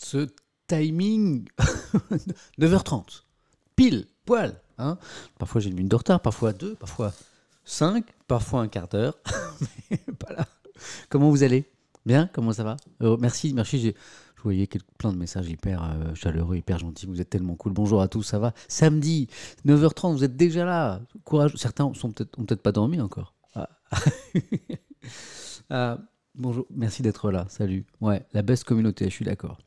ce timing 9h30. Pile, poil. Hein parfois j'ai une minute de retard, parfois deux, parfois cinq, parfois un quart d'heure. Mais voilà. Comment vous allez? Bien? Comment ça va? Euh, Merci, merci. Je voyais plein de messages hyper euh, chaleureux, hyper gentils. Vous êtes tellement cool. Bonjour à tous, ça va? Samedi, 9h30, vous êtes déjà là. Courage. Certains sont peut-être pas dormi encore. Ah. Ah, bonjour, merci d'être là. Salut. Ouais, la best communauté, je suis d'accord.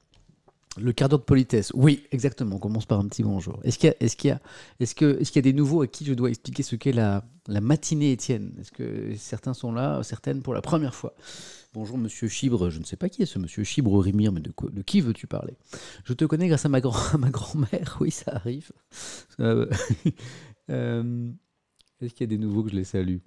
Le quart d'heure de politesse. Oui, exactement. On commence par un petit bonjour. Est-ce qu'il y a, des nouveaux à qui je dois expliquer ce qu'est la, matinée Étienne? Est-ce que certains sont là, certaines pour la première fois? Bonjour Monsieur Chibre. Je ne sais pas qui est ce Monsieur Chibre Rimir, mais de, qui veux-tu parler? Je te connais grâce à ma, grand, à ma grand-mère. Oui, ça arrive. Euh, euh, est-ce qu'il y a des nouveaux que je les salue?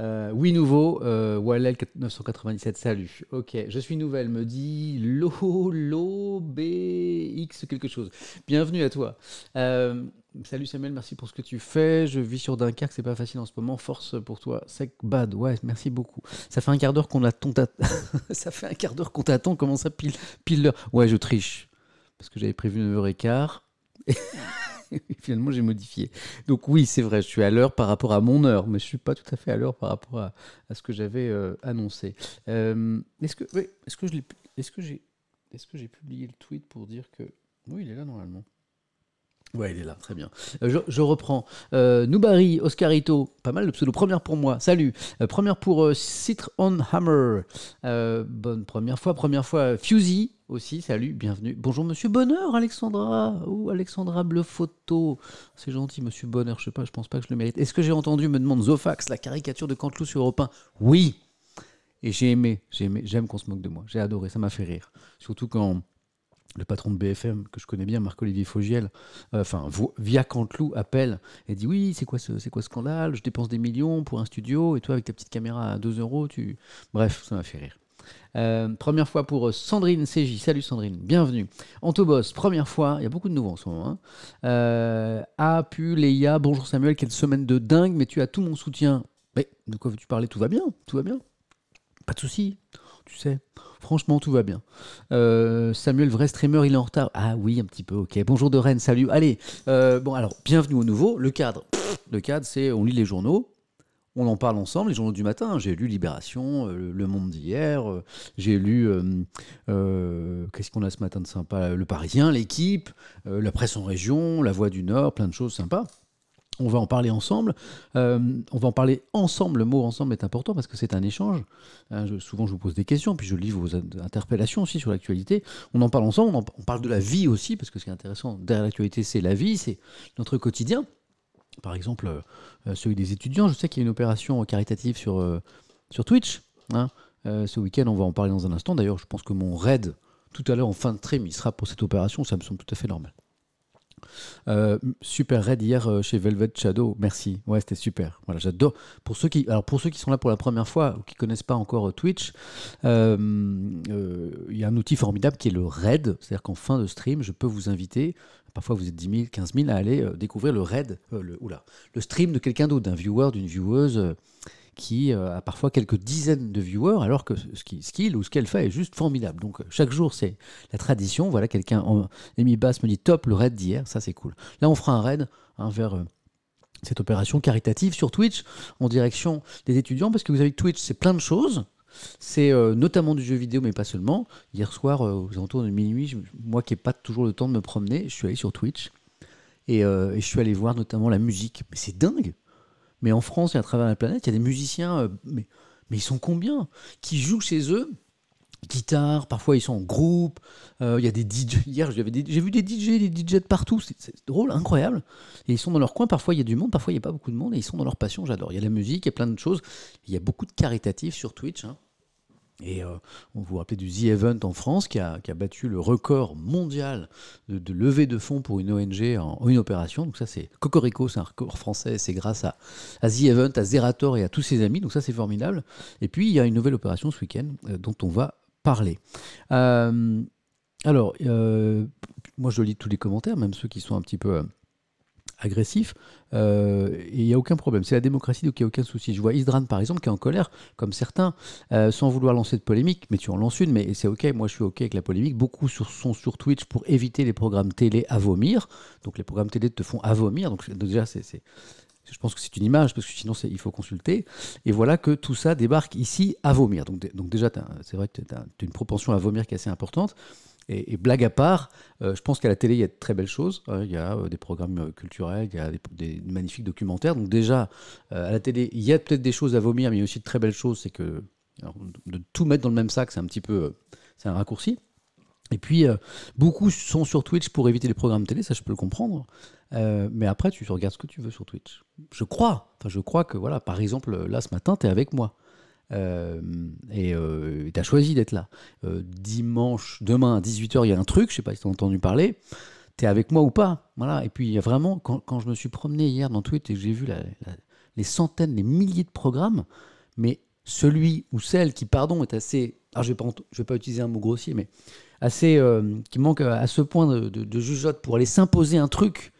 Euh, oui, nouveau, euh, Wallel 997, salut. Ok, je suis nouvelle, me dit Lolo BX quelque chose. Bienvenue à toi. Euh, salut Samuel, merci pour ce que tu fais. Je vis sur Dunkerque, c'est pas facile en ce moment. Force pour toi. Sec bad, ouais, merci beaucoup. Ça fait un quart d'heure qu'on attend. ça fait un quart d'heure qu'on t'attend. Comment ça pile, pile l'heure Ouais, je triche. Parce que j'avais prévu 9h15. Finalement, j'ai modifié. Donc oui, c'est vrai, je suis à l'heure par rapport à mon heure, mais je suis pas tout à fait à l'heure par rapport à, ce que j'avais euh, annoncé. Euh, est-ce que, oui, est-ce que j'ai, est-ce que j'ai publié le tweet pour dire que, oui, il est là normalement. Ouais, il est là, très bien. Euh, je, je reprends. Euh, Oscarito, pas mal de pseudo. Première pour moi, salut. Euh, première pour euh, Citron Hammer. Bonne première fois. Première fois, Fusey aussi, salut, bienvenue. Bonjour Monsieur Bonheur, Alexandra. Ou Alexandra Bleu Photo. C'est gentil, Monsieur Bonheur, je sais pas, je pense pas que je le mérite. Est-ce que j'ai entendu, me demande Zofax, la caricature de Canteloup sur Europe 1 Oui. Et j'ai aimé, j'ai aimé, j'aime qu'on se moque de moi. J'ai adoré, ça m'a fait rire. Surtout quand le patron de BFM, que je connais bien, Marc-Olivier Fogiel, euh, enfin, via Canteloup, appelle et dit Oui, c'est quoi, ce, quoi scandale? Je dépense des millions pour un studio et toi, avec ta petite caméra à 2 euros, tu. Bref, ça m'a fait rire. Euh, première fois pour euh, Sandrine CJ. Salut Sandrine, bienvenue. Antobos, première fois. Il y a beaucoup de nouveaux en ce moment. Hein. Euh, bonjour Samuel, quelle semaine de dingue, mais tu as tout mon soutien. Mais de quoi veux-tu parler? Tout va bien, tout va bien. Pas de souci, tu sais. Franchement, tout va bien. Euh, Samuel, vrai streamer, il est en retard. Ah oui, un petit peu, ok. Bonjour de Rennes, salut. Allez, euh, bon alors, bienvenue au nouveau. Le cadre, le cadre, c'est on lit les journaux, on en parle ensemble, les journaux du matin. J'ai lu Libération, euh, Le Monde d'hier, j'ai lu, qu'est-ce qu'on a ce matin de sympa? Le Parisien, L'équipe, La Presse en région, La Voix du Nord, plein de choses sympas. On va en parler ensemble. Euh, on va en parler ensemble. Le mot ensemble est important parce que c'est un échange. Je- souvent, je vous pose des questions, puis je lis vos in- interpellations aussi sur l'actualité. On en parle ensemble. On, parle de la vie aussi, parce que ce qui est intéressant derrière l'actualité, c'est la vie, c'est notre quotidien. Par exemple, euh, euh, celui des étudiants. Je sais qu'il y a une opération caritative sur, euh, sur Twitch. hein. Euh, ce week-end, on va en parler dans un instant. D'ailleurs, je pense que mon raid, tout à l'heure en fin de stream, il sera pour cette opération. Ça me semble tout à fait normal. Euh, super raid hier euh, chez Velvet Shadow, merci. Ouais, c'était super. Voilà, j'adore. Pour ceux qui, alors pour ceux qui sont là pour la première fois ou qui connaissent pas encore euh, Twitch, il y a un outil formidable qui est le raid. C'est-à-dire qu'en fin de stream, je peux vous inviter. Parfois, vous êtes 10 000, 15 000 à aller découvrir le raid, le, le stream de quelqu'un d'autre, d'un viewer, d'une vieweuse. Qui euh, a parfois quelques dizaines de viewers, alors que ce qui- ce qu'il ou ce qu'elle fait est juste formidable. Donc euh, chaque jour, c'est la tradition. Voilà, quelqu'un, Amy Bass me dit top le raid d'hier, ça c'est cool. Là, on fera un raid hein, vers euh, cette opération caritative sur Twitch en direction des étudiants, parce que vous savez que Twitch, c'est plein de choses. C'est notamment du jeu vidéo, mais pas seulement. Hier soir, aux alentours de minuit, moi qui n'ai pas toujours le temps de me promener, je suis allé sur Twitch et, et je suis allé voir notamment la musique. Mais c'est dingue Mais en France et à travers la planète, il y a des musiciens, euh, mais, ils sont combien Qui jouent chez eux guitare, parfois ils sont en groupe, euh, il y a des DJ, hier j'ai vu des DJ, des DJ de partout, c'est drôle, incroyable, et ils sont dans leur coin, parfois il y a du monde, parfois il n'y a pas beaucoup de monde, et ils sont dans leur passion, j'adore, il y a la musique, il y a plein de choses, il y a beaucoup de caritatifs sur Twitch, hein. Et euh, on vous rappelait du The Event en France, qui a, qui a battu le record mondial de, levée de fonds pour une ONG en, une opération, donc ça c'est Cocorico, c'est un record français, c'est grâce à, The Event, à Zerator et à tous ses amis, donc ça c'est formidable, et puis il y a une nouvelle opération ce week-end euh, dont on va parler. Euh, alors, moi je lis tous les commentaires, même ceux qui sont un petit peu agressif, euh, et il n'y a aucun problème. C'est la démocratie, donc il n'y a aucun souci. Je vois Isdran, par exemple, qui est en colère, comme certains, euh, sans vouloir lancer de polémique, mais tu en lances une, mais c'est OK, moi je suis OK avec la polémique. Beaucoup sur, sont sur Twitch pour éviter les programmes télé à vomir. Donc les programmes télé te font à vomir, donc déjà c'est je pense que c'est une image, parce que sinon il faut consulter. Et voilà que tout ça débarque ici à vomir. Donc, donc déjà, c'est vrai que tu as, une propension à vomir qui est assez importante. Et, blague à part, euh, je pense qu'à la télé, il y a de très belles choses. Hein. il y a euh, des programmes euh, culturels, il y a des, magnifiques documentaires. Donc déjà, à la télé, il y a peut-être des choses à vomir, mais il y a aussi de très belles choses. C'est que de tout mettre dans le même sac, c'est un petit peu, c'est un raccourci. Et puis, beaucoup sont sur Twitch pour éviter les programmes télé, ça je peux le comprendre. mais après, tu regardes ce que tu veux sur Twitch. Je crois. Enfin, je crois que, voilà, par exemple, là, ce matin, tu es avec moi. Euh, et euh, tu as choisi d'être là. Euh, dimanche, demain à 18h, il y a un truc, je sais pas si tu as entendu parler. Tu es avec moi ou pas? Voilà. Et puis, vraiment, quand, je me suis promené hier dans Twitter et que j'ai vu les centaines, les milliers de programmes, mais celui ou celle qui, pardon, est assez. Alors, je ne vais, pas utiliser un mot grossier, mais assez. qui manque à ce point de, de, jugeote pour aller s'imposer un truc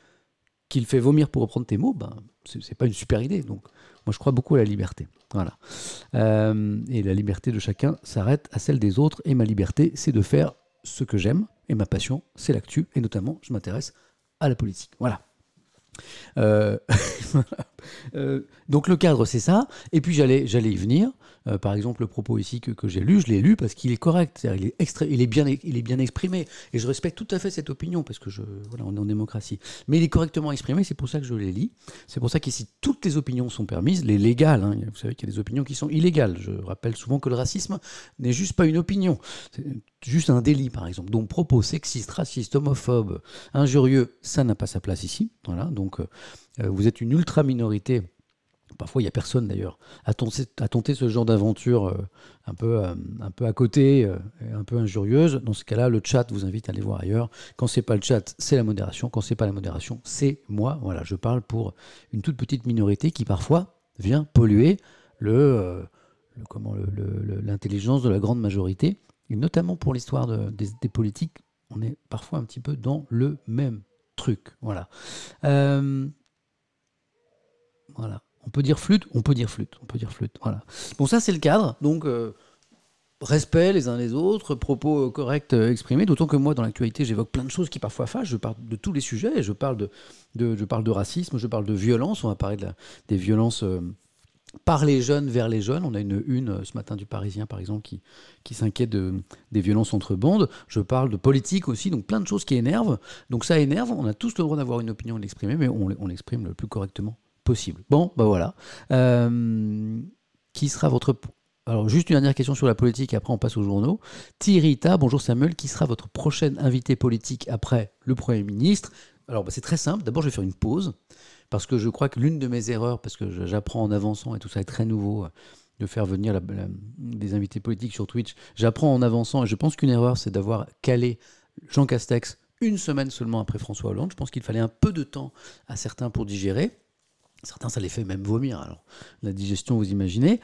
qu'il fait vomir pour reprendre tes mots, ben, c'est pas une super idée. Donc, moi, je crois beaucoup à la liberté. Voilà. Euh, et la liberté de chacun s'arrête à celle des autres. Et ma liberté, c'est de faire ce que j'aime. Et ma passion, c'est l'actu. Et notamment, je m'intéresse à la politique. Voilà. Euh, euh, donc le cadre, c'est ça. Et puis j'allais, y venir. Euh, par exemple, le propos ici que, que j'ai lu, je l'ai lu parce qu'il est correct. il, est il, est bien, il est bien exprimé. Et je respecte tout à fait cette opinion parce que je, voilà, on est en démocratie. Mais il est correctement exprimé, c'est pour ça que je l'ai lis. C'est pour ça qu'ici, toutes les opinions sont permises, les légales. Hein. Vous savez qu'il y a des opinions qui sont illégales. Je rappelle souvent que le racisme n'est juste pas une opinion. C'est juste un délit, par exemple. Donc, propos sexistes, racistes, homophobes, injurieux, ça n'a pas sa place ici. Voilà. Donc, euh, vous êtes une ultra minorité Parfois, il n'y a personne d'ailleurs à tenter, ce genre d'aventure euh, un, peu, euh, un peu à côté, euh, un peu injurieuse. Dans ce cas-là, le chat vous invite à aller voir ailleurs. Quand c'est pas le chat, c'est la modération. Quand c'est pas la modération, c'est moi. Voilà, je parle pour une toute petite minorité qui parfois vient polluer le, comment l'intelligence de la grande majorité. Et notamment pour l'histoire des, des, politiques, on est parfois un petit peu dans le même truc. Voilà. On peut dire flûte, on peut dire flûte, on peut dire flûte. Voilà. Bon, ça c'est le cadre. Donc euh, respect les uns les autres, propos corrects euh, exprimés. D'autant que moi, dans l'actualité, j'évoque plein de choses qui parfois fâchent. Je parle de tous les sujets. Je parle de, je parle de racisme, je parle de violence. On va parler de des violences. Euh, par les jeunes vers les jeunes. On a une une ce matin du Parisien, par exemple, qui, qui s'inquiète de, des violences entre bandes. Je parle de politique aussi, donc plein de choses qui énervent. Donc ça énerve. On a tous le droit d'avoir une opinion et l'exprimer, mais on l'exprime le plus correctement possible. Bon, bah voilà. Euh, qui sera votre... Alors, juste une dernière question sur la politique, après on passe aux journaux. Thierryta, bonjour Samuel, qui sera votre prochaine invité politique après le Premier ministre? Alors, bah, c'est très simple. D'abord, je vais faire une pause, parce que je crois que l'une de mes erreurs, parce que j'apprends en avançant, et tout ça est très nouveau, de faire venir des invités politiques sur Twitch, j'apprends en avançant, et je pense qu'une erreur, c'est d'avoir calé Jean Castex une semaine seulement après François Hollande. Je pense qu'il fallait un peu de temps à certains pour digérer. Certains, ça les fait même vomir. Alors, la digestion, vous imaginez.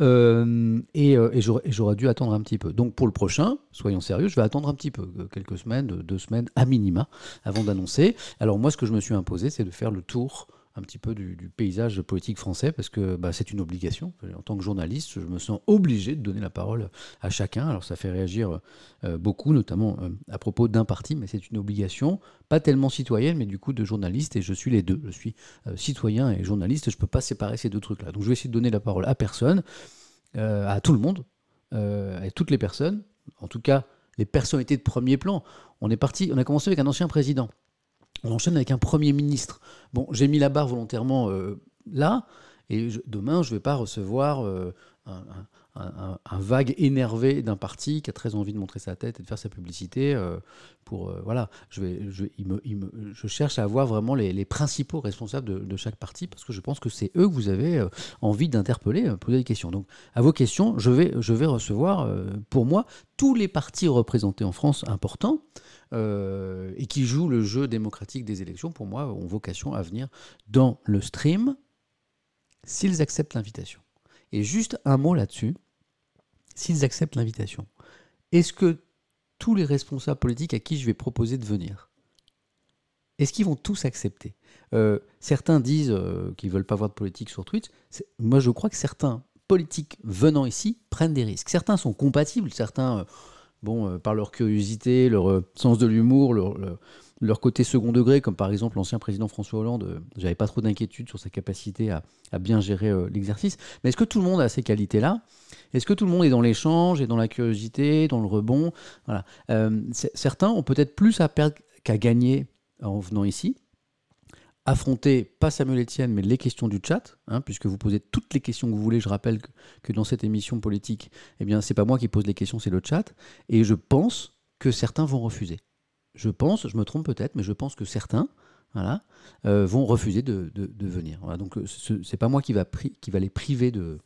Euh, et, euh, et j'aurais dû attendre un petit peu. Donc pour le prochain, soyons sérieux, je vais attendre un petit peu, euh, quelques semaines, deux semaines à minima, avant d'annoncer. Alors moi, ce que je me suis imposé, c'est de faire le tour un petit peu du, paysage politique français parce que bah, c'est une obligation. En tant que journaliste, je me sens obligé de donner la parole à chacun. Alors ça fait réagir euh, beaucoup, notamment euh, à propos d'un parti, mais c'est une obligation, pas tellement citoyenne, mais du coup de journaliste, et je suis les deux. Je suis euh, citoyen et journaliste, je ne peux pas séparer ces deux trucs-là. Donc je vais essayer de donner la parole à personne, à tout le monde, à toutes les personnes, en tout cas les personnalités de premier plan. On est parti, on a commencé avec un ancien président. On enchaîne avec un Premier ministre. Bon, j'ai mis la barre volontairement euh, là, et demain, je ne vais pas recevoir euh, vague énervé d'un parti qui a très envie de montrer sa tête et de faire sa publicité. Euh, pour, voilà, je, vais, je, je, cherche à avoir vraiment les, principaux responsables de, chaque parti, parce que je pense que c'est eux que vous avez envie d'interpeller, poser des questions. Donc, à vos questions, je vais, recevoir, pour moi, tous les partis représentés en France importants. Euh, et qui jouent le jeu démocratique des élections, pour moi, ont vocation à venir dans le stream s'ils acceptent l'invitation. Et juste un mot là-dessus, s'ils acceptent l'invitation, est-ce que tous les responsables politiques à qui je vais proposer de venir, est-ce qu'ils vont tous accepter? Euh, Certains disent euh, qu'ils veulent pas voir de politique sur Twitch. Moi, je crois que certains politiques venant ici prennent des risques. Certains sont compatibles, certains, euh, bon, par leur curiosité, leur sens de l'humour, leur- leur côté second degré, comme par exemple l'ancien président François Hollande, euh, j'avais pas trop d'inquiétude sur sa capacité à, bien gérer euh, l'exercice. Mais est-ce que tout le monde a ces qualités-là? Est-ce que tout le monde est dans l'échange et dans la curiosité, dans le rebond? Voilà. Euh, certains ont peut-être plus à perdre qu'à gagner en venant ici. Affronter, pas Samuel Etienne, mais les questions du chat, hein, puisque vous posez toutes les questions que vous voulez. Je rappelle que, que dans cette émission politique, eh bien, c'est pas moi qui pose les questions, c'est le chat. Et je pense que certains vont refuser. Je pense, je me trompe peut-être, mais je pense que certains voilà, euh, vont refuser de, venir. Donc euh, ce- c'est pas moi qui va, qui va les priver de,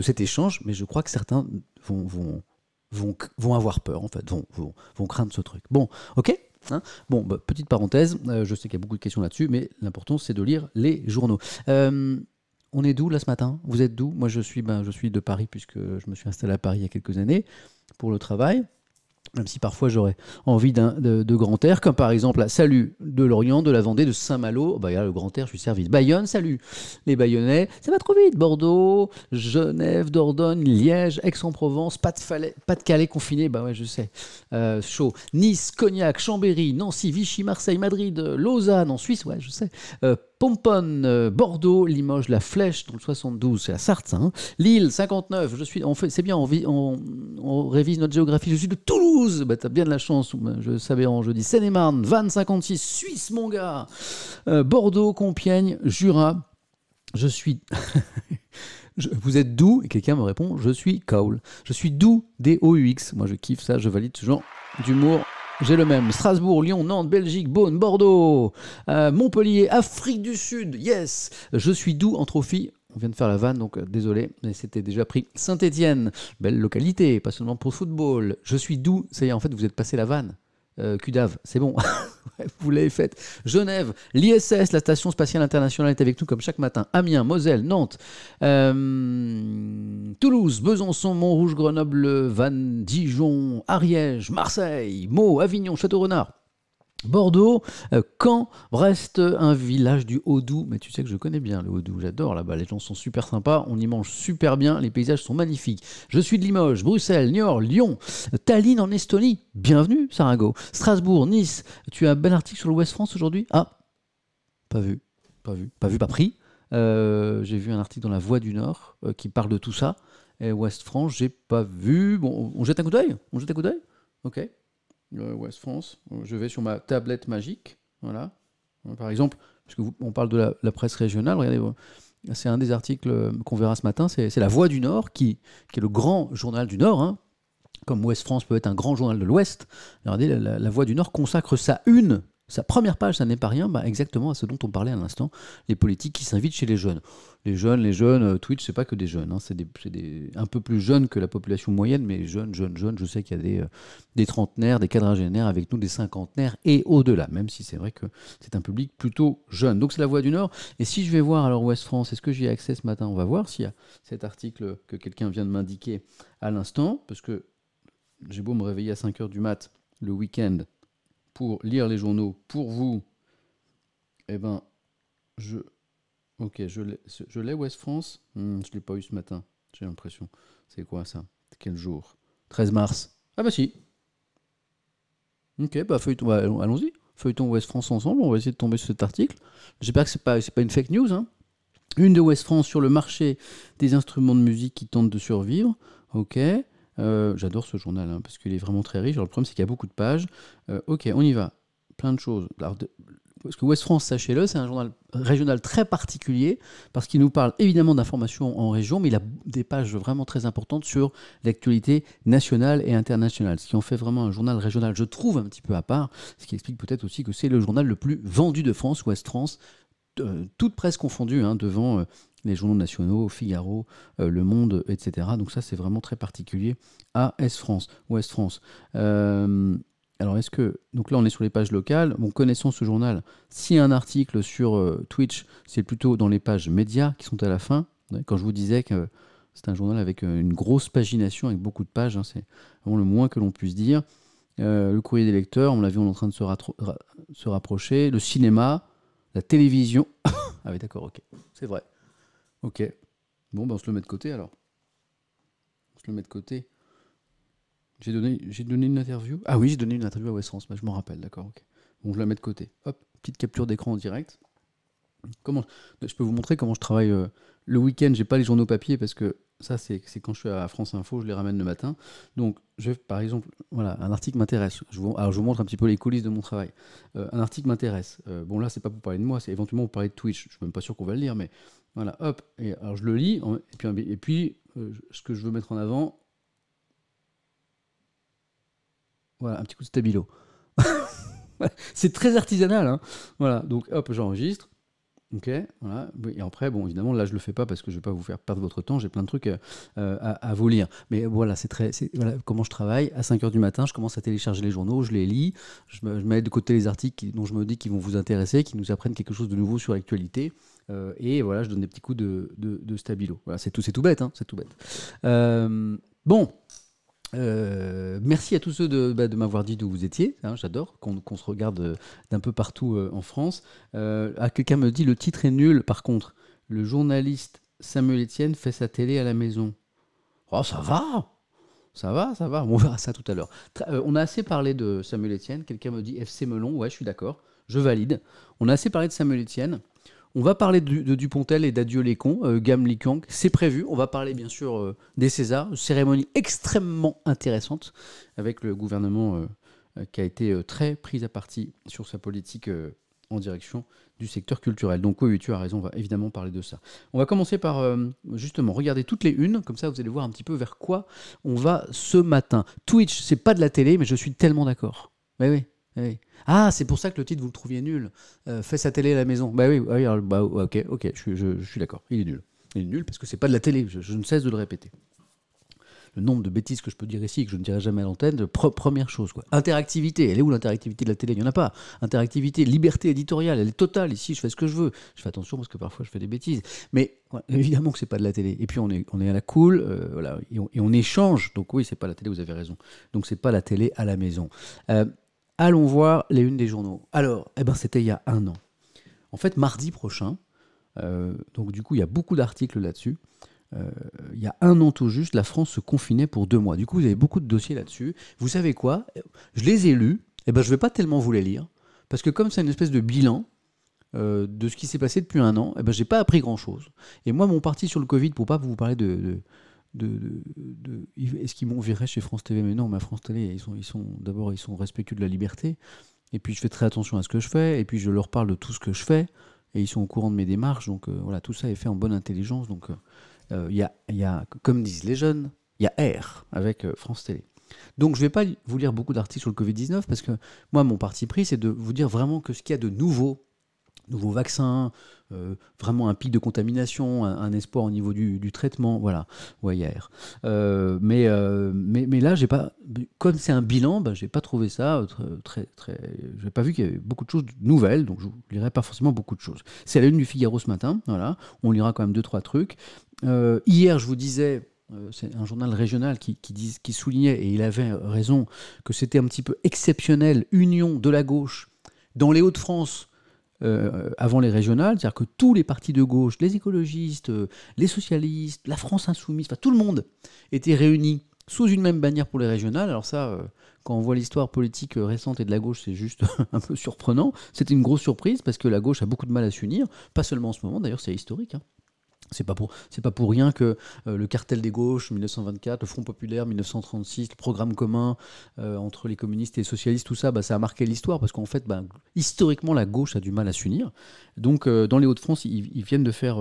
cet échange, mais je crois que certains vont, avoir peur, en fait, vont, craindre ce truc. Bon, ok hein Bon, bah, petite parenthèse, euh, je sais qu'il y a beaucoup de questions là-dessus, mais l'important c'est de lire les journaux. On est d'où là ce matin? Vous êtes d'où? Moi je suis, ben, je suis de Paris puisque je me suis installé à Paris il y a quelques années pour le travail. Même si parfois j'aurais envie de, de grand air, comme par exemple à Salut de Lorient, de la Vendée, de Saint-Malo. Bah, a le grand air, je suis servi. Bayonne, salut les Bayonnais. Ça va trop vite. Bordeaux, Genève, Dordogne, Liège, Aix-en-Provence, Pas-de-Calais Pas de Calais confiné, bah ouais, je sais. Euh, chaud. Nice, Cognac, Chambéry, Nancy, Vichy, Marseille, Madrid, euh, Lausanne, en Suisse, ouais, je sais. Euh, Pomponne, euh, Bordeaux, Limoges, La Flèche, dans le 72, c'est la Sarthe, hein. Lille, 59, je suis, on fait, c'est bien, on, vit- on, révise notre géographie, je suis de Toulouse, bah, t'as bien de la chance, je savais en jeudi, Seine-et-Marne, Vannes, 56, Suisse, mon gars, Euh, Bordeaux, Compiègne, Jura, je suis... Vous êtes d'où Et quelqu'un me répond, je suis Kaul. Je suis d'où D-O-U-X. Moi, je kiffe ça, je valide ce genre d'humour. J'ai le même. Strasbourg, Lyon, Nantes, Belgique, Beaune, Bordeaux, euh, Montpellier, Afrique du Sud, yes Je suis d'où en trophie on vient de faire la vanne, donc euh, désolé, mais c'était déjà pris. Saint-Étienne, belle localité, pas seulement pour le football. Je suis d'où Ça y est, en fait, vous êtes passé la vanne. Euh, Cudave, c'est bon. Vous l'avez faite. Genève, l'ISS, la Station Spatiale Internationale, est avec nous comme chaque matin. Amiens, Moselle, Nantes, euh, Toulouse, Besançon, Montrouge, Grenoble, Vannes, Dijon, Ariège, Marseille, Meaux, Avignon, Château-Renard. Bordeaux, euh, Caen, Brest, un village du Haut-Doubs. Mais tu sais que je connais bien le Haut-Doubs, j'adore là-bas. Les gens sont super sympas, on y mange super bien, les paysages sont magnifiques. Je suis de Limoges, Bruxelles, Niort, Lyon, Tallinn en Estonie. Bienvenue, Sarago. Strasbourg, Nice. Tu as un bel article sur le West France aujourd'hui? Ah, pas vu, pas vu, pas vu, pris. Euh, j'ai vu un article dans La Voix du Nord euh, qui parle de tout ça. Et West France, j'ai pas vu. Bon, on jette un coup d'œil? On jette un coup d'œil? Ok. Euh, West France. Euh, Je vais sur ma tablette magique. Voilà. Euh, Par exemple, parce qu'on parle de la, presse régionale, regardez, c'est un des articles qu'on verra ce matin. C'est La Voix du Nord, qui, est le grand journal du Nord. hein. Comme Ouest France peut être un grand journal de l'Ouest. Regardez, la- la Voix du Nord consacre sa une, sa première page, ça n'est pas rien, bah, exactement à ce dont on parlait à l'instant, les politiques qui s'invitent chez les jeunes. Les jeunes, les jeunes, euh, Twitch, c'est pas que des jeunes, hein, c'est des, des- un peu plus jeunes que la population moyenne, mais jeunes, jeunes, jeunes. Je sais qu'il y a des, euh, des trentenaires, des quadragénaires avec nous, des cinquantenaires et au-delà, même si c'est vrai que c'est un public plutôt jeune. Donc c'est la Voix du Nord. Et si je vais voir alors Ouest France, est-ce que j'y ai accès ce matin? On va voir s'il y a cet article que quelqu'un vient de m'indiquer à l'instant, parce que j'ai beau me réveiller à 5 heures du mat le week-end pour lire les journaux pour vous, eh ben, je. Ok, je l'ai, Ouest France Hmm, Je ne l'ai pas eu ce matin, j'ai l'impression. C'est quoi ça? Quel jour? 13 mars. Ah bah si Ok, bah feuilleton, bah, allons- allons-y. Feuilleton Ouest France ensemble, on va essayer de tomber sur cet article. J'espère que c'est pas, c'est pas une fake news. Hein. Une de Ouest France sur le marché des instruments de musique qui tentent de survivre. Ok. Euh, J'adore ce journal hein, parce qu'il est vraiment très riche. Le problème, c'est qu'il y a beaucoup de pages. Euh, ok, on y va. Plein de choses. Alors, parce que Ouest France, sachez-le, c'est un journal régional très particulier parce qu'il nous parle évidemment d'informations en région, mais il a des pages vraiment très importantes sur l'actualité nationale et internationale, ce qui en fait vraiment un journal régional, je trouve, un petit peu à part, ce qui explique peut-être aussi que c'est le journal le plus vendu de France, Ouest France, euh, toute presse confondue, hein, devant les journaux nationaux, Figaro, euh, Le Monde, etc. Donc ça, c'est vraiment très particulier à Est-France, Ouest France. Euh, alors, est-ce que. Donc là, on est sur les pages locales. Bon, connaissant ce journal, a un article sur euh, Twitch, c'est plutôt dans les pages médias qui sont à la fin. Quand je vous disais que c'est un journal avec une grosse pagination, avec beaucoup de pages, hein, c'est vraiment le moins que l'on puisse dire. Le courrier des lecteurs, on l'a vu, on est en train de se, se rapprocher. Le cinéma, la télévision. ah oui, d'accord, ok. C'est vrai. Ok. Bon, ben on se le met de côté alors. On se le met de côté. J'ai donné, une interview. Ah oui, j'ai donné une interview à West France, je m'en rappelle, d'accord, ok. Bon, je la mets de côté. Hop, petite capture d'écran en direct. Comment Je peux vous montrer comment je travaille euh, le week-end. J'ai pas les journaux papier parce que ça, c'est quand je suis à France Info, je les ramène le matin. Donc, je, par exemple, voilà, un article m'intéresse. Alors, je vous montre un petit peu les coulisses de mon travail. Euh, un article m'intéresse. Euh, bon, là, c'est pas pour parler de moi, c'est éventuellement pour parler de Twitch. Je suis même pas sûr qu'on va le lire, mais voilà, hop. Et alors, je le lis. Et puis, euh, ce que je veux mettre en avant, voilà, un petit coup de stabilo. C'est très artisanal, hein. Voilà, donc hop, j'enregistre. Ok, voilà. Et après, bon, évidemment, là, je le fais pas parce que je vais pas vous faire perdre votre temps. J'ai plein de trucs euh, à, vous lire. Mais voilà, c'est très. Voilà, comment je travaille. À 5 h du matin, je commence à télécharger les journaux, je les lis, je, me- je mets de côté les articles dont je me dis qu'ils vont vous intéresser, qui nous apprennent quelque chose de nouveau sur l'actualité. Euh, et voilà, je donne des petits coups de, de, stabilo. Voilà, c'est tout, c'est tout bête, hein, c'est tout bête. Euh, bon. Euh, merci à tous ceux de, bah, de m'avoir dit d'où vous étiez. hein, J'adore qu'on se regarde d'un peu partout en France. Ah, Quelqu'un me dit le titre est nul. Par contre, le journaliste Samuel Etienne fait sa télé à la maison. Oh, ça va ça va, ça va. On verra ça tout à l'heure. On a assez parlé de Samuel Etienne. Quelqu'un me dit FC Melon. Ouais, je suis d'accord. Je valide. On a assez parlé de Samuel Etienne. On va parler de Dupontel et d'Adieu les cons, euh. C'est prévu. On va parler bien sûr euh, des Césars. Cérémonie extrêmement intéressante avec le gouvernement euh, euh, qui a été très pris à partie sur sa politique en direction du secteur culturel. Donc oui, tu as raison, on va évidemment parler de ça. On va commencer par justement regarder toutes les unes, comme ça vous allez voir un petit peu vers quoi on va ce matin. Twitch, c'est pas de la télé, mais je suis tellement d'accord. Oui, oui. Oui. Ah, c'est pour ça que le titre, vous le trouviez nul. Euh, fait sa télé à la maison. Bah oui, alors, bah, ok, ok, je, suis- d'accord. Il est nul. Il est nul parce que c'est pas de la télé. Je, ne cesse de le répéter. Le nombre de bêtises que je peux dire ici que je ne dirai jamais à l'antenne, première chose. Quoi. Interactivité, elle est où l'interactivité de la télé? Il n'y en a pas. Interactivité, liberté éditoriale, elle est totale. Ici, je fais ce que je veux. Je fais attention parce que parfois je fais des bêtises. Mais évidemment que c'est pas de la télé. Et puis on est, à la cool, euh, voilà, et on, et on échange. Donc oui, c'est pas la télé, vous avez raison. Donc c'est pas la télé à la maison. Euh, allons voir les unes des journaux. Alors, eh ben, c'était il y a un an. En fait, mardi prochain, euh, donc du coup, il y a beaucoup d'articles là-dessus. Euh, il y a un an tout juste, la France se confinait pour deux mois. Du coup, vous avez beaucoup de dossiers là-dessus. Vous savez quoi? Je les ai lus. Et ben, je vais pas tellement vous les lire. Parce que comme c'est une espèce de bilan euh, de ce qui s'est passé depuis un an, eh ben, j'ai pas appris grand-chose. Et moi, mon parti sur le Covid, pour pas vous parler de de, est-ce qu'ils m'ont viré chez France TV Mais non, mais à France Télé, ils sont, d'abord ils sont respectueux de la liberté. Et puis je fais très attention à ce que je fais. Et puis je leur parle de tout ce que je fais. Et ils sont au courant de mes démarches. Donc euh, voilà, tout ça est fait en bonne intelligence. Donc euh, euh, il y, a, y a, comme disent les jeunes, il y a R avec France Télé. Donc je ne vais pas vous lire beaucoup d'articles sur le Covid-19 parce que moi, mon parti pris, c'est de vous dire vraiment que ce qu'il y a de nouveau, nouveaux vaccins, euh, vraiment un pic de contamination, un, espoir au niveau du, traitement, voilà, ouais, il y a R. Euh, mais, euh, mais, mais là, j'ai pas, comme c'est un bilan, ben, j'ai pas trouvé ça euh, très, très, j'ai pas vu qu'il y avait beaucoup de choses nouvelles, donc je ne lirai pas forcément beaucoup de choses. C'est la une du Figaro ce matin, voilà, on lira quand même deux, trois trucs. Euh, hier, je vous disais, c'est un journal régional qui, qui, qui soulignait, et il avait raison, que c'était un petit peu exceptionnel, union de la gauche dans les Hauts-de-France euh, avant les régionales, c'est-à-dire que tous les partis de gauche, les écologistes, euh, les socialistes, la France insoumise, enfin tout le monde était réuni sous une même bannière pour les régionales. Alors ça, euh, quand on voit l'histoire politique récente et de la gauche, c'est juste un peu surprenant. C'était une grosse surprise parce que la gauche a beaucoup de mal à s'unir, pas seulement en ce moment, d'ailleurs c'est historique. hein. C'est pas pour c'est pas pour rien que euh, le cartel des gauches 1924, le Front populaire 1936, le programme commun euh, entre les communistes et les socialistes, tout ça, bah, ça a marqué l'histoire parce qu'en fait, bah, historiquement, la gauche a du mal à s'unir. Donc, euh, dans les Hauts-de-France, ils, viennent de faire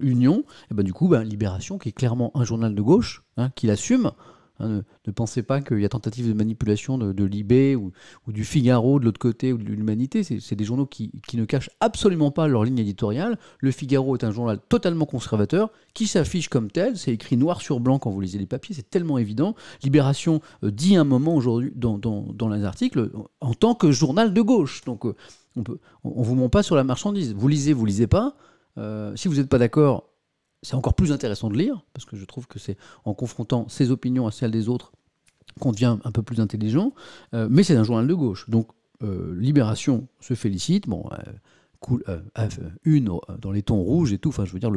union. Et bah, du coup, bah, Libération, qui est clairement un journal de gauche, hein, qui l'assume. Hein, ne, ne pensez pas qu'il y a tentative de manipulation de, de Libé ou, du Figaro de l'autre côté ou de l'Humanité. C'est des journaux qui, ne cachent absolument pas leur ligne éditoriale. Le Figaro est un journal totalement conservateur qui s'affiche comme tel. C'est écrit noir sur blanc quand vous lisez les papiers. C'est tellement évident. Libération euh, dit un moment aujourd'hui dans, dans, les articles en tant que journal de gauche. Donc euh, on on, on vous ment pas sur la marchandise. Vous lisez, vous lisez pas. Euh, si vous n'êtes pas d'accord, c'est encore plus intéressant de lire parce que je trouve que c'est en confrontant ses opinions à celles des autres qu'on devient un peu plus intelligent, mais c'est un journal de gauche. Donc Libération se félicite, bon, cool, une dans les tons rouges et tout, enfin je veux dire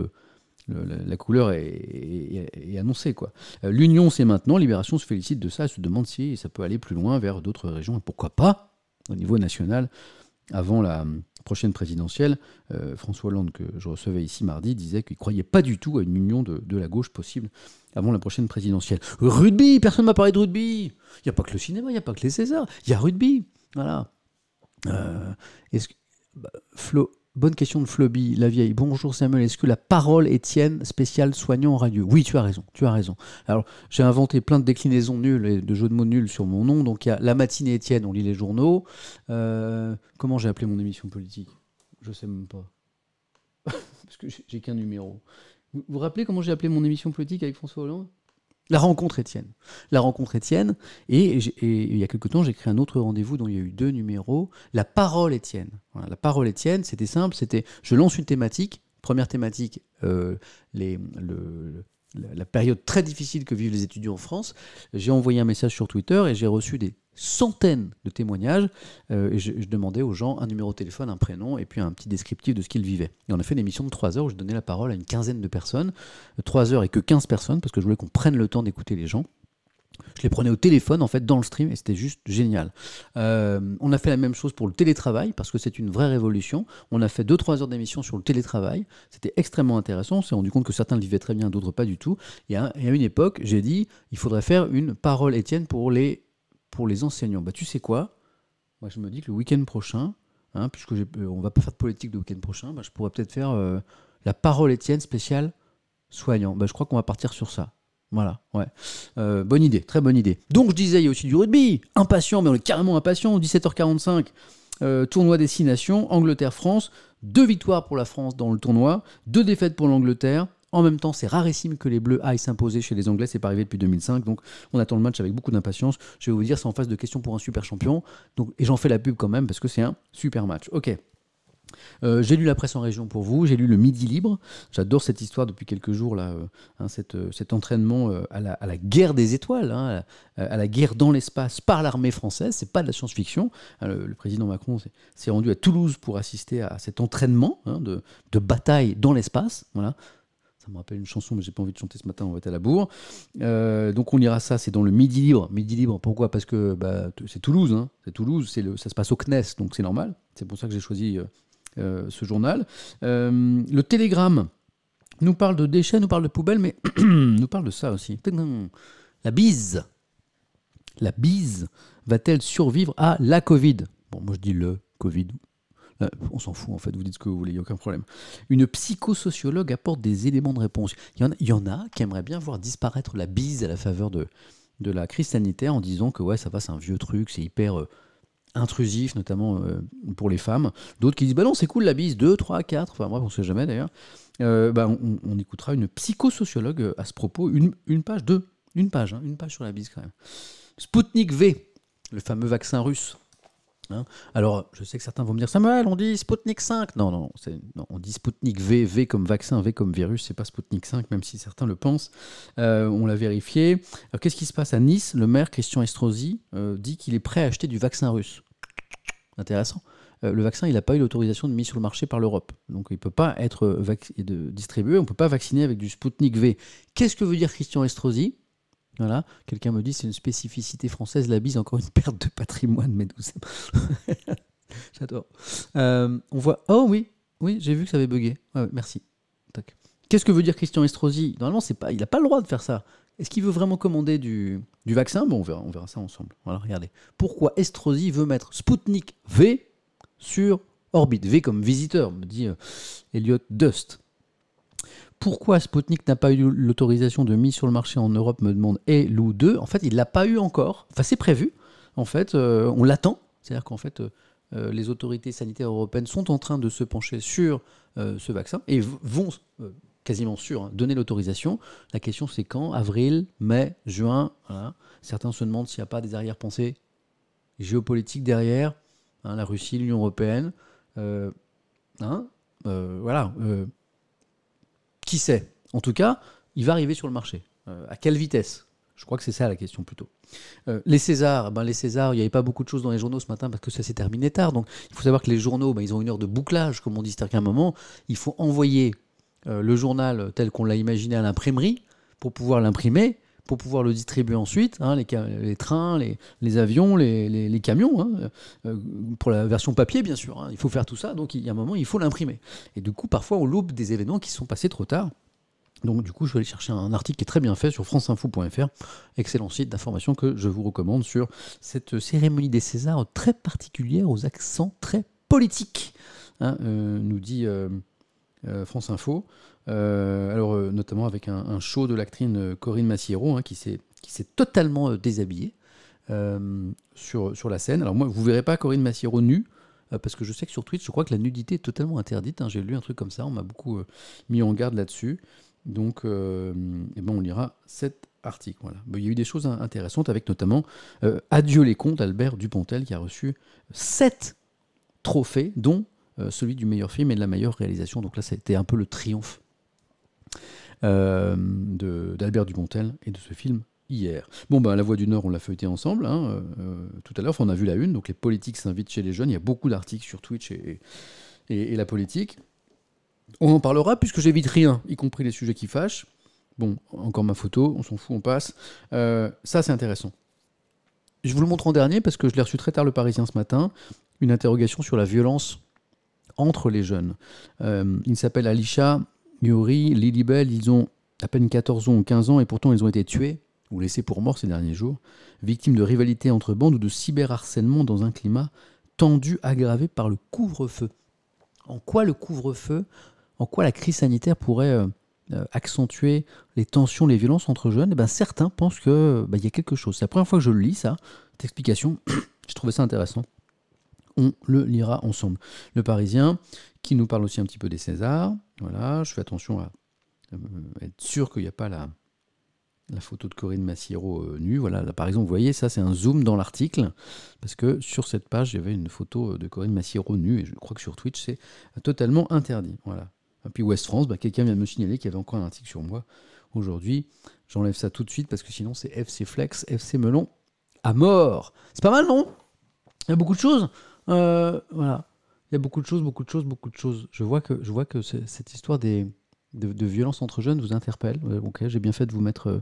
la couleur est, annoncée. L'union, c'est maintenant. Libération se félicite de ça. Elle se demande si ça peut aller plus loin vers d'autres régions. Et pourquoi pas, au niveau national, avant la prochaine présidentielle, euh, François Hollande, que je recevais ici mardi, disait qu'il ne croyait pas du tout à une union de, la gauche possible avant la prochaine présidentielle. Rugby, personne ne m'a parlé de rugby. Il n'y a pas que le cinéma, il n'y a pas que les Césars, il y a rugby. Voilà. Euh, est-ce que, bah, Flo, Bonne question de Floby, la vieille. Bonjour Samuel, est-ce que la parole est tienne, spéciale soignant en radio? Oui, tu as raison, tu as raison. Alors, j'ai inventé plein de déclinaisons nulles et de jeux de mots nuls sur mon nom. Donc, il y a la matinée Étienne, on lit les journaux. Euh, comment j'ai appelé mon émission politique? Je sais même pas. Parce que j'ai qu'un numéro. Vous vous rappelez comment j'ai appelé mon émission politique avec François Hollande? La rencontre Étienne. La rencontre Étienne. Et, il y a quelque temps, j'ai créé un autre rendez-vous dont il y a eu deux numéros. La parole Étienne. la parole Étienne, c'était simple. C'était je lance une thématique. Première thématique, euh, la période très difficile que vivent les étudiants en France, j'ai envoyé un message sur Twitter et j'ai reçu des centaines de témoignages. Euh, et je, demandais aux gens un numéro de téléphone, un prénom et puis un petit descriptif de ce qu'ils vivaient. Et on a fait une émission de 3 heures où je donnais la parole à une quinzaine de personnes. 3 heures et que 15 personnes parce que je voulais qu'on prenne le temps d'écouter les gens. Je les prenais au téléphone en fait dans le stream et c'était juste génial. Euh, on a fait la même chose pour le télétravail parce que c'est une vraie révolution. On a fait 2-3 heures d'émission sur le télétravail. C'était extrêmement intéressant. On s'est rendu compte que certains le vivaient très bien, d'autres pas du tout. Et à, une époque, j'ai dit il faudrait faire une parole Étienne pour les, pour les enseignants. Bah tu sais quoi? Moi je me dis que le week-end prochain, hein, puisque euh, on va pas faire de politique le week-end prochain, bah, je pourrais peut-être faire euh, la parole Étienne spéciale soignant. Bah, je crois qu'on va partir sur ça. Voilà, ouais. Euh, bonne idée, très bonne idée. Donc je disais, il y a aussi du rugby. Impatient, mais on est carrément impatient. 17h45, euh, tournoi destination, Angleterre-France. Deux victoires pour la France dans le tournoi, deux défaites pour l'Angleterre. En même temps, c'est rarissime que les Bleus aillent s'imposer chez les Anglais, c'est pas arrivé depuis 2005, donc on attend le match avec beaucoup d'impatience. Je vais vous dire, c'est en face de questions pour un super champion, donc, et j'en fais la pub quand même parce que c'est un super match. Ok, euh, j'ai lu la presse en région pour vous, j'ai lu le Midi Libre. J'adore cette histoire depuis quelques jours, là, euh, hein, euh, cet entraînement à la, guerre des étoiles, hein, à, la guerre dans l'espace par l'armée française. C'est pas de la science-fiction. Hein, le, président Macron s'est rendu à Toulouse pour assister à cet entraînement de, bataille dans l'espace. Voilà. Ça me rappelle une chanson, mais j'ai pas envie de chanter ce matin, on va être à la bourre. donc on lira ça, c'est dans le Midi Libre. Midi Libre, pourquoi? Parce que bah, c'est Toulouse, c'est Toulouse, le, ça se passe au CNES, donc c'est normal. C'est pour ça que j'ai choisi euh, ce journal. Euh, le Télégramme nous parle de déchets, nous parle de poubelles, mais nous parle de ça aussi. La bise. La bise va-t-elle survivre à la Covid? Bon, moi je dis le Covid. Euh, on s'en fout en fait, vous dites ce que vous voulez, il n'y a aucun problème. Une psychosociologue apporte des éléments de réponse. Il y, en a, qui aimeraient bien voir disparaître la bise à la faveur de, de la crise sanitaire en disant que ouais, ça va, c'est un vieux truc, c'est hyper intrusif, notamment euh, pour les femmes. D'autres qui disent Bah non, c'est cool la bise, 2, 3, 4, enfin bref, on ne sait jamais d'ailleurs. Euh, bah, on, écoutera une psychosociologue euh, à ce propos, une, une page, deux, une page, hein, une page sur la bise quand même. Sputnik V, le fameux vaccin russe. Hein. Alors, je sais que certains vont me dire Samuel, on dit Sputnik 5. Non, non, on dit Sputnik V, V comme vaccin, V comme virus, c'est pas Sputnik 5, même si certains le pensent. Euh, on l'a vérifié. Qu'est-ce qui se passe à Nice? Le maire Christian Estrosi euh, dit qu'il est prêt à acheter du vaccin russe. Intéressant. Euh, le vaccin, il n'a pas eu l'autorisation de mise sur le marché par l'Europe. Donc il ne peut pas être distribué, on ne peut pas vacciner avec du Sputnik V. Qu'est-ce que veut dire Christian Estrosi? Voilà. Quelqu'un me dit c'est une spécificité française, la bise, encore une perte de patrimoine, mais J'adore. Euh, on voit. Oh oui, oui, j'ai vu que ça avait bugué. merci. Qu'est-ce que veut dire Christian Estrosi? Normalement, c'est pas, il n'a pas le droit de faire ça. Est-ce qu'il veut vraiment commander du, du vaccin? Bon, on verra, on verra ça ensemble. Voilà, regardez. Pourquoi Estrosi veut mettre Sputnik V sur orbite V comme visiteur, me dit euh, Elliot Dust pourquoi Sputnik n'a pas eu l'autorisation de mise sur le marché en Europe, me demande Elou 2. En fait, il ne l'a pas eu encore. Enfin, c'est prévu. En fait, euh, on l'attend. C'est-à-dire qu'en fait, euh, euh, les autorités sanitaires européennes sont en train de se pencher sur ce vaccin et vont quasiment sûr hein, donner l'autorisation. La question, c'est quand? Avril, mai, juin Certains se demandent s'il n'y a pas des arrière-pensées géopolitiques derrière. Hein, la Russie, l'Union européenne. Hein, voilà qui sait En tout cas, il va arriver sur le marché. Euh, à quelle vitesse? Je crois que c'est ça la question plutôt. Euh, les Césars, ben les Césars, il n'y avait pas beaucoup de choses dans les journaux ce matin parce que ça s'est terminé tard. Donc il faut savoir que les journaux, ben, ils ont une heure de bouclage, comme on dit, c'est-à-dire qu'à un moment, il faut envoyer euh, le journal tel qu'on l'a imaginé à l'imprimerie pour pouvoir l'imprimer, pour pouvoir le distribuer ensuite, hein, les, trains, les, avions, les, camions, hein, euh, pour la version papier bien sûr. Hein. il faut faire tout ça, donc il y a un moment, il faut l'imprimer. Et du coup, parfois, on loupe des événements qui sont passés trop tard. Donc du coup, je vais aller chercher un article qui est très bien fait sur franceinfo.fr, excellent site d'information que je vous recommande sur cette cérémonie des Césars très particulière aux accents très politiques, euh, nous dit euh, France Info. Alors notamment avec un, show de l'actrice Corinne Massiero hein, qui s'est totalement déshabillée sur, la scène. Alors moi, vous verrez pas Corinne Massiero nue, parce que je sais que sur Twitch, je crois que la nudité est totalement interdite. Hein. J'ai lu un truc comme ça, on m'a beaucoup mis en garde là-dessus. Donc, euh, ben on lira cet article. Voilà. il y a eu des choses intéressantes avec notamment euh, Adieu les contes d'Albert Dupontel qui a reçu sept trophées, dont euh, celui du meilleur film et de la meilleure réalisation. Donc là, c'était un peu le triomphe d'Albert Dupontel et de ce film hier. Bon, ben, La Voix du Nord, on l'a feuilleté ensemble hein, tout à l'heure. on a vu la une. Donc les politiques s'invitent chez les jeunes. Il y a beaucoup d'articles sur Twitch et, et la politique. On en parlera puisque j'évite rien, y compris les sujets qui fâchent. Bon, encore ma photo, on s'en fout, on passe. Euh, ça, c'est intéressant. Je vous le montre en dernier parce que je l'ai reçu très tard le Parisien ce matin. Une interrogation sur la violence entre les jeunes. Euh, ils s'appellent Alisha, Yuri, Lilibel. Ils ont à peine 14 ans ou 15 ans et pourtant ils ont été tués ou laissés pour morts ces derniers jours, victimes de rivalités entre bandes ou de cyberharcèlement dans un climat tendu, aggravé par le couvre-feu. En quoi le couvre-feu en quoi la crise sanitaire pourrait euh, euh, accentuer les tensions, les violences entre jeunes, et eh ben certains pensent qu'il bah, y a quelque chose. C'est la première fois que je le lis, ça, cette explication. je trouvais ça intéressant. On le lira ensemble. Le Parisien, qui nous parle aussi un petit peu des Césars. Voilà, je fais attention à euh, être sûr qu'il n'y a pas la, la photo de Corinne Massiero euh, nue. Voilà, là, par exemple, vous voyez, ça c'est un zoom dans l'article, parce que sur cette page, avait une photo de Corinne Massiero nue, et je crois que sur Twitch, c'est totalement interdit. Voilà. Et puis West France, bah, quelqu'un vient de me signaler qu'il y avait encore un article sur moi aujourd'hui. J'enlève ça tout de suite parce que sinon c'est FC Flex, FC Melon à mort. C'est pas mal, non? Il y a beaucoup de choses. Euh, voilà. Il y a beaucoup de choses, beaucoup de choses, beaucoup de choses. Je vois que, je vois que cette histoire des, de, violence entre jeunes vous interpelle. ok, j'ai bien fait de vous mettre.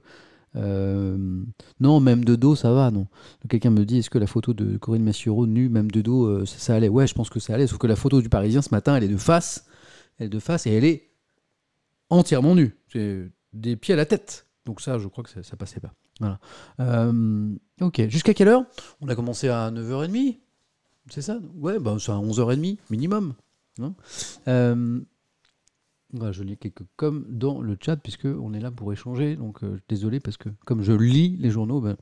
Euh, non, même de dos, ça va, non. Quelqu'un me dit, est-ce que la photo de Corinne Massiero nue, même de dos, euh, ça, allait? Ouais, je pense que ça allait. Sauf que la photo du Parisien ce matin, elle est de face elle est de face et elle est entièrement nue. C'est des pieds à la tête. Donc ça, je crois que ça, ça passait pas. Voilà. Euh, ok. Jusqu'à quelle heure? On a commencé à 9h30. C'est ça Ouais, bah, c'est à 11h30 minimum. Hein euh, je lis quelques comme dans le chat, puisque on est là pour échanger. Donc euh, désolé, parce que comme je lis les journaux, ben,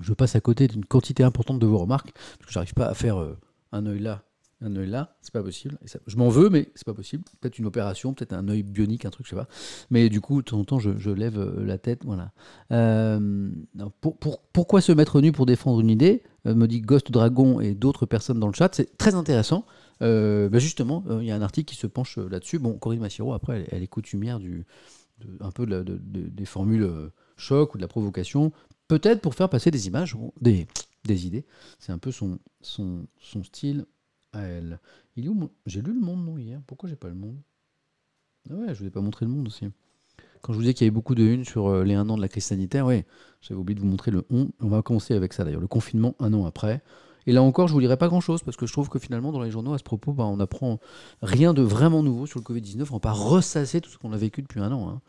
je passe à côté d'une quantité importante de vos remarques, parce que j'arrive pas à faire un œil là un œil là, c'est pas possible. je m'en veux, mais c'est pas possible. Peut-être une opération, peut-être un œil bionique, un truc, je sais pas. Mais du coup, de temps en temps, je, lève euh, la tête, voilà. Euh, pourquoi se mettre nu pour défendre une idée? Euh, Me dit Ghost Dragon et d'autres personnes dans le chat. C'est très intéressant. Bah, justement, il y a un article qui se penche là-dessus. Bon, Corinne Massiro, après, elle, est coutumière du, un peu des formules choc ou de la provocation, peut-être pour faire passer des images, des, des idées. C'est un peu son style Il où J'ai lu le monde, non, hier Pourquoi j'ai pas le monde? Ah ouais, je vous ai pas montré le monde aussi. Quand je vous disais qu'il y avait beaucoup de une sur euh, les un an de la crise sanitaire, oui, j'avais oublié de vous montrer le on. On va commencer avec ça d'ailleurs, le confinement un an après. Et là encore, je vous dirai pas grand-chose parce que je trouve que finalement, dans les journaux, à ce propos, bah, on apprend rien de vraiment nouveau sur le Covid-19. On va pas ressasser tout ce qu'on a vécu depuis un an. Hein.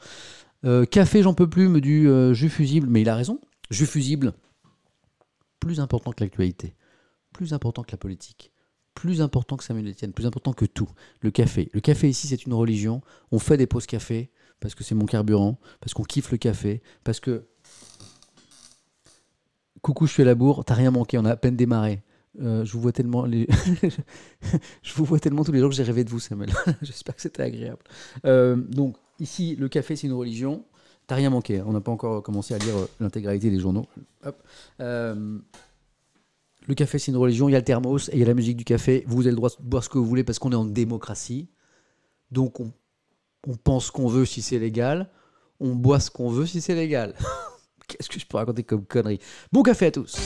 Euh, café, j'en peux plus, me dit euh, jus fusible, mais il a raison. Jus fusible, plus important que l'actualité, plus important que la politique, plus important que Samuel Etienne, plus important que tout. Le café. Le café ici, c'est une religion. On fait des pauses café parce que c'est mon carburant, parce qu'on kiffe le café, parce que. Coucou, je suis à la bourre, t'as rien manqué, on a à peine démarré. Euh, je vous vois tellement je vous vois tellement tous les jours que j'ai rêvé de vous Samuel. J'espère que c'était agréable. Euh, donc ici le café c'est une religion. T'as rien manqué. On n'a pas encore commencé à lire euh, l'intégralité des journaux. Hop. Le café, c'est une religion. Il y a le thermos et il y a la musique du café. Vous avez le droit de boire ce que vous voulez parce qu'on est en démocratie. Donc, on, pense qu'on veut si c'est légal. On boit ce qu'on veut si c'est légal. Qu'est-ce que je peux raconter comme connerie? Bon café à tous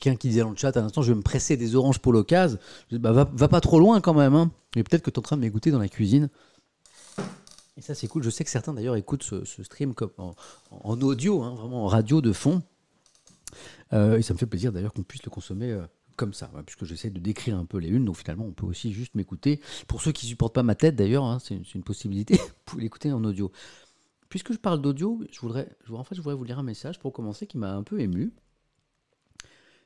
quelqu'un qui disait dans le chat à l'instant, je vais me presser des oranges pour l'occasion. Bah, va, pas trop loin quand même. Hein. Et peut-être que tu es en train de m'écouter dans la cuisine. Et ça, c'est cool. Je sais que certains d'ailleurs écoutent ce, stream comme en, audio, hein, vraiment en radio de fond. Euh, et ça me fait plaisir d'ailleurs qu'on puisse le consommer euh, comme ça, puisque j'essaie de décrire un peu les unes. Donc finalement, on peut aussi juste m'écouter. Pour ceux qui supportent pas ma tête d'ailleurs, hein, c'est une, possibilité. vous l'écouter en audio. Puisque je parle d'audio, je en fait, je voudrais vous lire un message pour commencer qui m'a un peu ému.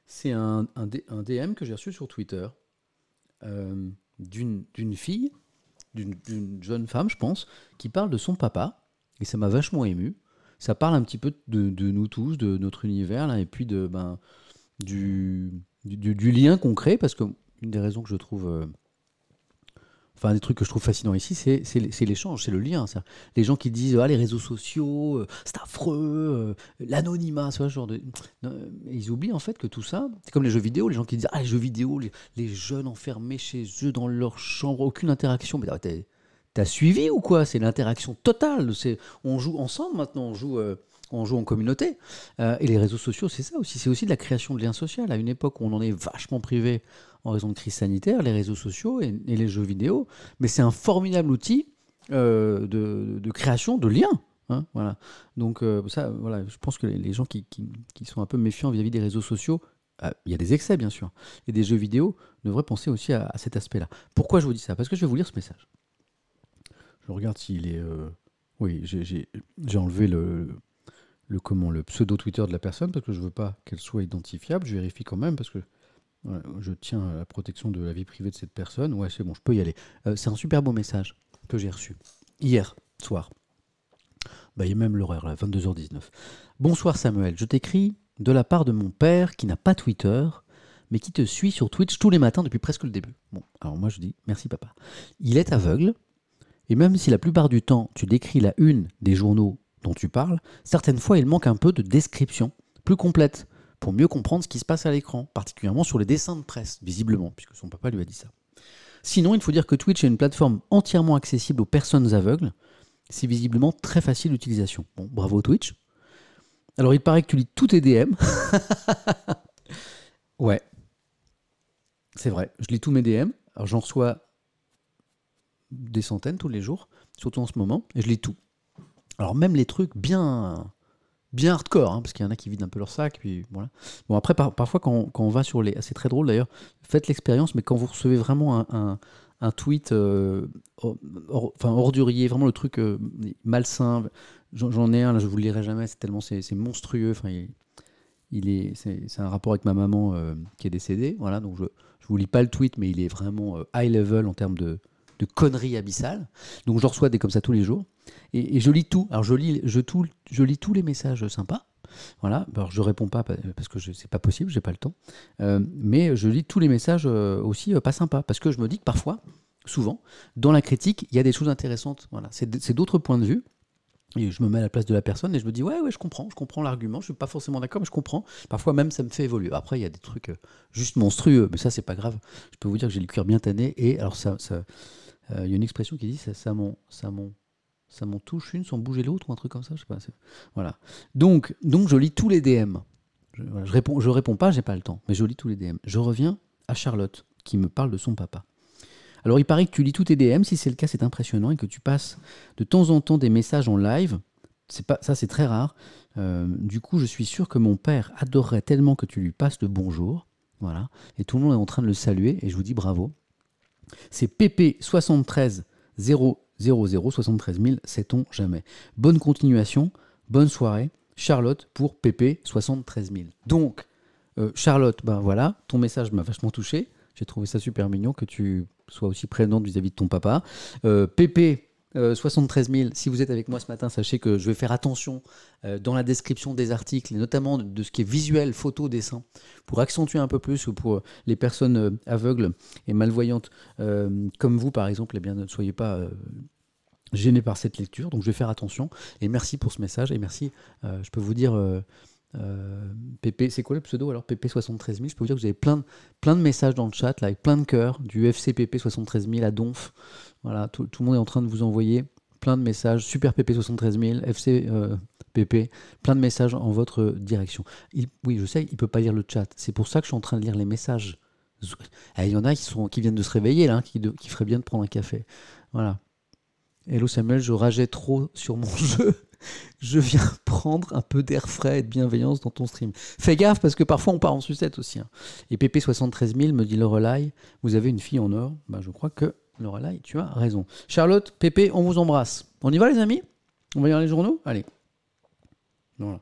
C'est un, un DM que j'ai reçu sur Twitter euh, d'une fille, d'une jeune femme, je pense, qui parle de son papa. Et ça m'a vachement ému. Ça parle un petit peu de, nous tous, de notre univers, là, et puis de, ben, du, du, lien qu'on crée, parce que une des raisons que je trouve. Enfin, des trucs que je trouve fascinant ici, c'est l'échange, c'est le lien. Les gens qui disent ah, les réseaux sociaux, euh, c'est affreux, euh, l'anonymat, ce genre de. Ils oublient en fait que tout ça, c'est comme les jeux vidéo, les gens qui disent ah, les jeux vidéo, les, jeunes enfermés chez eux dans leur chambre, aucune interaction. Mais t'as- suivi ou quoi? C'est l'interaction totale. On joue ensemble maintenant, on joue. euh, on joue en communauté. Euh, et les réseaux sociaux, c'est ça aussi. C'est aussi de la création de liens sociaux. À une époque où on en est vachement privé en raison de crise sanitaire, les réseaux sociaux et, les jeux vidéo, mais c'est un formidable outil euh, de, création de liens. hein, voilà. Donc euh, ça, voilà, je pense que les, gens qui, sont un peu méfiants vis-à-vis des réseaux sociaux, il y a des excès bien sûr, et des jeux vidéo devraient penser aussi à, à cet aspect-là. Pourquoi je vous dis ça? Parce que je vais vous lire ce message. Je regarde s'il est... Oui, j'ai enlevé le, le, pseudo Twitter de la personne parce que je veux pas qu'elle soit identifiable. Je vérifie quand même parce que je tiens à la protection de la vie privée de cette personne. Ouais, c'est bon, je peux y aller. Euh, c'est un super beau message que j'ai reçu hier soir. Bah, il y a même l'horaire là, 22h19. Bonsoir Samuel, je t'écris de la part de mon père qui n'a pas Twitter, mais qui te suit sur Twitch tous les matins depuis presque le début. Bon, alors moi je dis merci papa. Il est aveugle, et même si la plupart du temps tu décris la une des journaux dont tu parles, certaines fois il manque un peu de description plus complète pour mieux comprendre ce qui se passe à l'écran, particulièrement sur les dessins de presse, visiblement, puisque son papa lui a dit ça. Sinon, il faut dire que Twitch est une plateforme entièrement accessible aux personnes aveugles. C'est visiblement très facile d'utilisation. Bon, bravo Twitch. Alors, il paraît que tu lis tous tes DM. ouais. C'est vrai, je lis tous mes DM. Alors, j'en reçois des centaines tous les jours, surtout en ce moment, et je lis tout. Alors, même les trucs bien bien hardcore, hein, parce qu'il y en a qui vident un peu leur sac, puis voilà. Bon, après, par- parfois, quand, on va sur les... C'est très drôle, d'ailleurs, faites l'expérience, mais quand vous recevez vraiment un, tweet euh, enfin, ordurier, vraiment le truc euh, malsain, j'en ai un, là, je vous le lirai jamais, c'est tellement... C'est monstrueux, enfin, il, est... C'est un rapport avec ma maman euh, qui est décédée, voilà, donc je, je vous lis pas le tweet, mais il est vraiment high level en termes de, de conneries abyssales. Donc je reçois des comme ça tous les jours. Et, je lis tout. Alors je lis, je, je lis tous les messages sympas. Voilà. Alors je réponds pas pa- parce que c'est pas possible, j'ai pas le temps. Euh, mais je lis tous les messages euh, aussi euh, pas sympas parce que je me dis que parfois, souvent, dans la critique, il y a des choses intéressantes. Voilà. C'est d'autres points de vue. Et je me mets à la place de la personne et je me dis ouais ouais je comprends, je comprends l'argument, je suis pas forcément d'accord mais je comprends. Parfois même ça me fait évoluer. Après il y a des trucs juste monstrueux, mais ça c'est pas grave. Je peux vous dire que j'ai le cœur bien tanné et alors il y a une expression qui dit ça, ça ça ça m'en touche une sans bouger l'autre ou un truc comme ça, je sais pas. Voilà. Donc, donc je lis tous les DM. Je, voilà, réponds, je réponds pas, j'ai pas le temps, mais je lis tous les DM. Je reviens à Charlotte qui me parle de son papa. Alors il paraît que tu lis tous tes DM, si c'est le cas, c'est impressionnant et que tu passes de temps en temps des messages en live. C'est pas, ça c'est très rare. Euh, du coup, je suis sûr que mon père adorerait tellement que tu lui passes le bonjour. Voilà. Et tout le monde est en train de le saluer et je vous dis bravo. C'est PP73 00 000, sait-on jamais. Bonne continuation, bonne soirée, Charlotte pour PP 73 000. Donc, euh, Charlotte, ben voilà, ton message m'a vachement touché. J'ai trouvé ça super mignon que tu sois aussi prévenante vis-à-vis de ton papa. Euh, Pépé, PP 73 000. Si vous êtes avec moi ce matin, sachez que je vais faire attention euh, dans la description des articles, et notamment de, ce qui est visuel, photo, dessin, pour accentuer un peu plus, ou pour les personnes euh, aveugles et malvoyantes, euh, comme vous par exemple, eh bien, ne soyez pas gênés par cette lecture. Donc je vais faire attention. Et merci pour ce message. Et merci, je peux vous dire... PP, c'est quoi le pseudo alors? PP73000 Je peux vous dire que vous avez plein de, plein de messages dans le chat, là, avec plein de cœurs, du FCPP 73000 à Donf. Voilà, tout, le monde est en train de vous envoyer plein de messages. Super PP 73000, FC PP, plein de messages en votre direction. oui, je sais, il ne peut pas lire le chat. C'est pour ça que je suis en train de lire les messages. Eh, il y en a qui, viennent de se réveiller, là, qui, qui feraient bien de prendre un café. Voilà. Hello Samuel, je rageais trop sur mon jeu. Je viens prendre un peu d'air frais et de bienveillance dans ton stream. Fais gaffe parce que parfois on part en sucette aussi. Hein. Et PP73000 me dit Lorelai, vous avez une fille en or? Ben, je crois que Lorelai, tu as raison. Charlotte, Pépé, on vous embrasse. On y va les amis? On va lire les journaux? Allez. Voilà.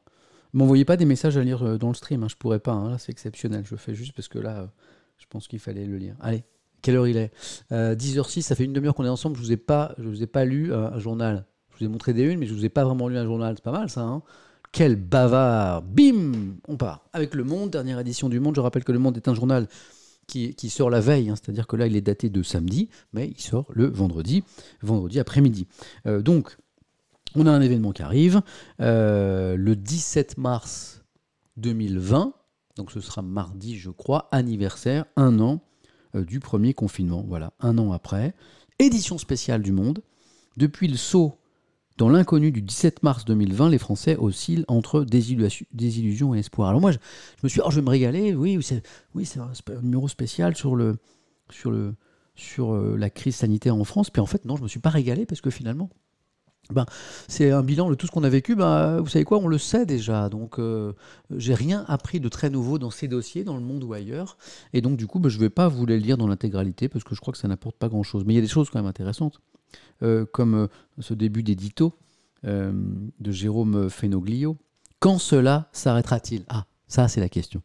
M'envoyez pas des messages à lire euh, dans le stream, hein, je pourrais pas, hein. c'est exceptionnel. Je fais juste parce que là, euh, je pense qu'il fallait le lire. Allez, quelle heure il est? 10h06, euh, ça fait une demi-heure qu'on est ensemble, je vous vous ai pas lu un, journal. Je vous ai montré des unes, mais je vous ai pas vraiment lu un journal, c'est pas mal ça. Hein quel bavard Bim On part. Avec Le Monde, dernière édition du Monde. Je rappelle que Le Monde est un journal qui, sort la veille, hein, c'est-à-dire que là, il est daté de samedi, mais il sort le vendredi, vendredi après-midi. Euh, donc, on a un événement qui arrive, euh, le 17 mars 2020, donc ce sera mardi, je crois, anniversaire, un an euh, du premier confinement, voilà, un an après. Édition spéciale du Monde. Depuis le saut dans l'inconnu du 17 mars 2020, les Français oscillent entre désillusion et espoir. Alors moi, je, me suis dit, oh, je vais me régaler, oui, c'est oui, un, un, numéro spécial sur, le, sur, le, sur euh, la crise sanitaire en France. Puis en fait, non, je ne me suis pas régalé parce que finalement, ben, c'est un bilan de tout ce qu'on a vécu. Ben, vous savez quoi, on le sait déjà. Donc, euh, j'ai rien appris de très nouveau dans ces dossiers, dans le monde ou ailleurs. Et donc, du coup, ben, je ne vais pas vous les lire dans l'intégralité parce que je crois que ça n'apporte pas grand-chose. Mais il y a des choses quand même intéressantes. Euh, comme euh, ce début d'édito euh, de Jérôme Fenoglio. Quand cela s'arrêtera-t-il? Ah, ça c'est la question.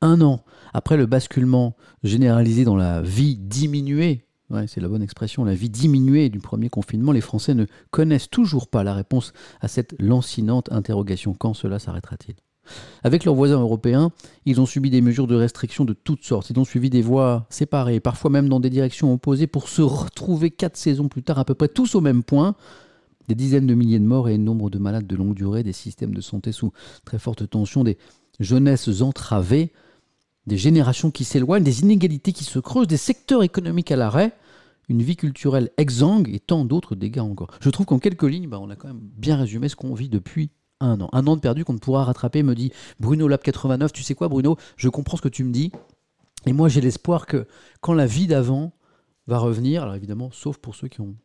Un an après le basculement généralisé dans la vie diminuée, c'est la bonne expression, la vie diminuée du premier confinement, les Français ne connaissent toujours pas la réponse à cette lancinante interrogation. Quand cela s'arrêtera-t-il? Avec leurs voisins européens, ils ont subi des mesures de restriction de toutes sortes. Ils ont suivi des voies séparées, parfois même dans des directions opposées, pour se retrouver quatre saisons plus tard à peu près tous au même point. Des dizaines de milliers de morts et un nombre de malades de longue durée, des systèmes de santé sous très forte tension, des jeunesses entravées, des générations qui s'éloignent, des inégalités qui se creusent, des secteurs économiques à l'arrêt, une vie culturelle exsangue et tant d'autres dégâts encore. Je trouve qu'en quelques lignes, bah, on a quand même bien résumé ce qu'on vit depuis un an. Un an de perdu qu'on ne pourra rattraper, me dit Bruno Lab 89. Tu sais quoi, Bruno? Je comprends ce que tu me dis. Et moi, j'ai l'espoir que quand la vie d'avant va revenir, alors évidemment, sauf pour ceux qui ont,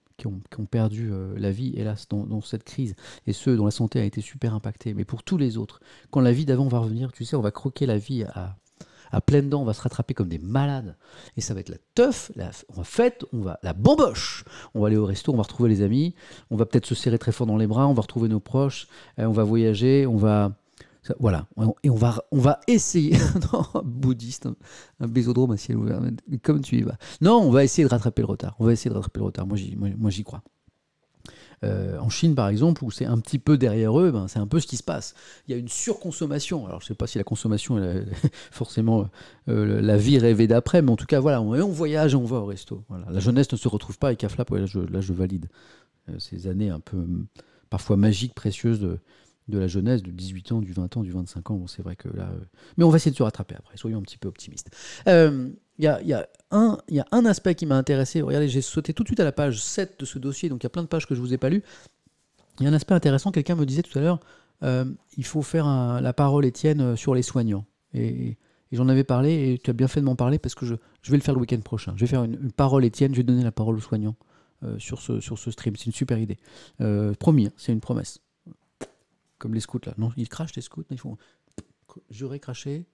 perdu euh, la vie, hélas, dans, cette crise, et ceux dont la santé a été super impactée, mais pour tous les autres, quand la vie d'avant va revenir, tu sais, on va croquer la vie à, à pleines dents, on va se rattraper comme des malades. Et ça va être la teuf, la, on va fête, on va la bamboche. On va aller au resto, on va retrouver les amis, on va peut-être se serrer très fort dans les bras, on va retrouver nos proches, euh, on va voyager, on va voilà, et on va, on va essayer, non, bouddhiste, un, bésodrome à ciel ouvert, comme tu y vas. Non, on va essayer de rattraper le retard. On va essayer de rattraper le retard. Moi, j'y crois. Euh, en Chine, par exemple, où c'est un petit peu derrière eux, ben, c'est un peu ce qui se passe. Il y a une surconsommation. Alors, je ne sais pas si la consommation est forcément euh, la vie rêvée d'après, mais en tout cas, voilà, on, voyage on va au resto. La jeunesse ne se retrouve pas avec Aflap. là, je, valide. Euh, ces années un peu, parfois magiques, précieuses de, de la jeunesse, de 18 ans, du 20 ans, du 25 ans. Bon, c'est vrai que là. Mais on va essayer de se rattraper après. Soyons un petit peu optimistes. Il y a, un, aspect qui m'a intéressé. Regardez, j'ai sauté tout de suite à la page 7 de ce dossier, donc il y a plein de pages que je ne vous ai pas lues. Il y a un aspect intéressant, quelqu'un me disait tout à l'heure, euh, il faut faire la parole Étienne euh, sur les soignants. Et, j'en avais parlé, et tu as bien fait de m'en parler, parce que je, vais le faire le week-end prochain. Je vais faire une, parole Étienne, je vais donner la parole aux soignants euh, sur, ce, stream. C'est une super idée. promis, hein, c'est une promesse. Comme les scouts là. Non, ils crachent les scouts, ils font jurer, cracher,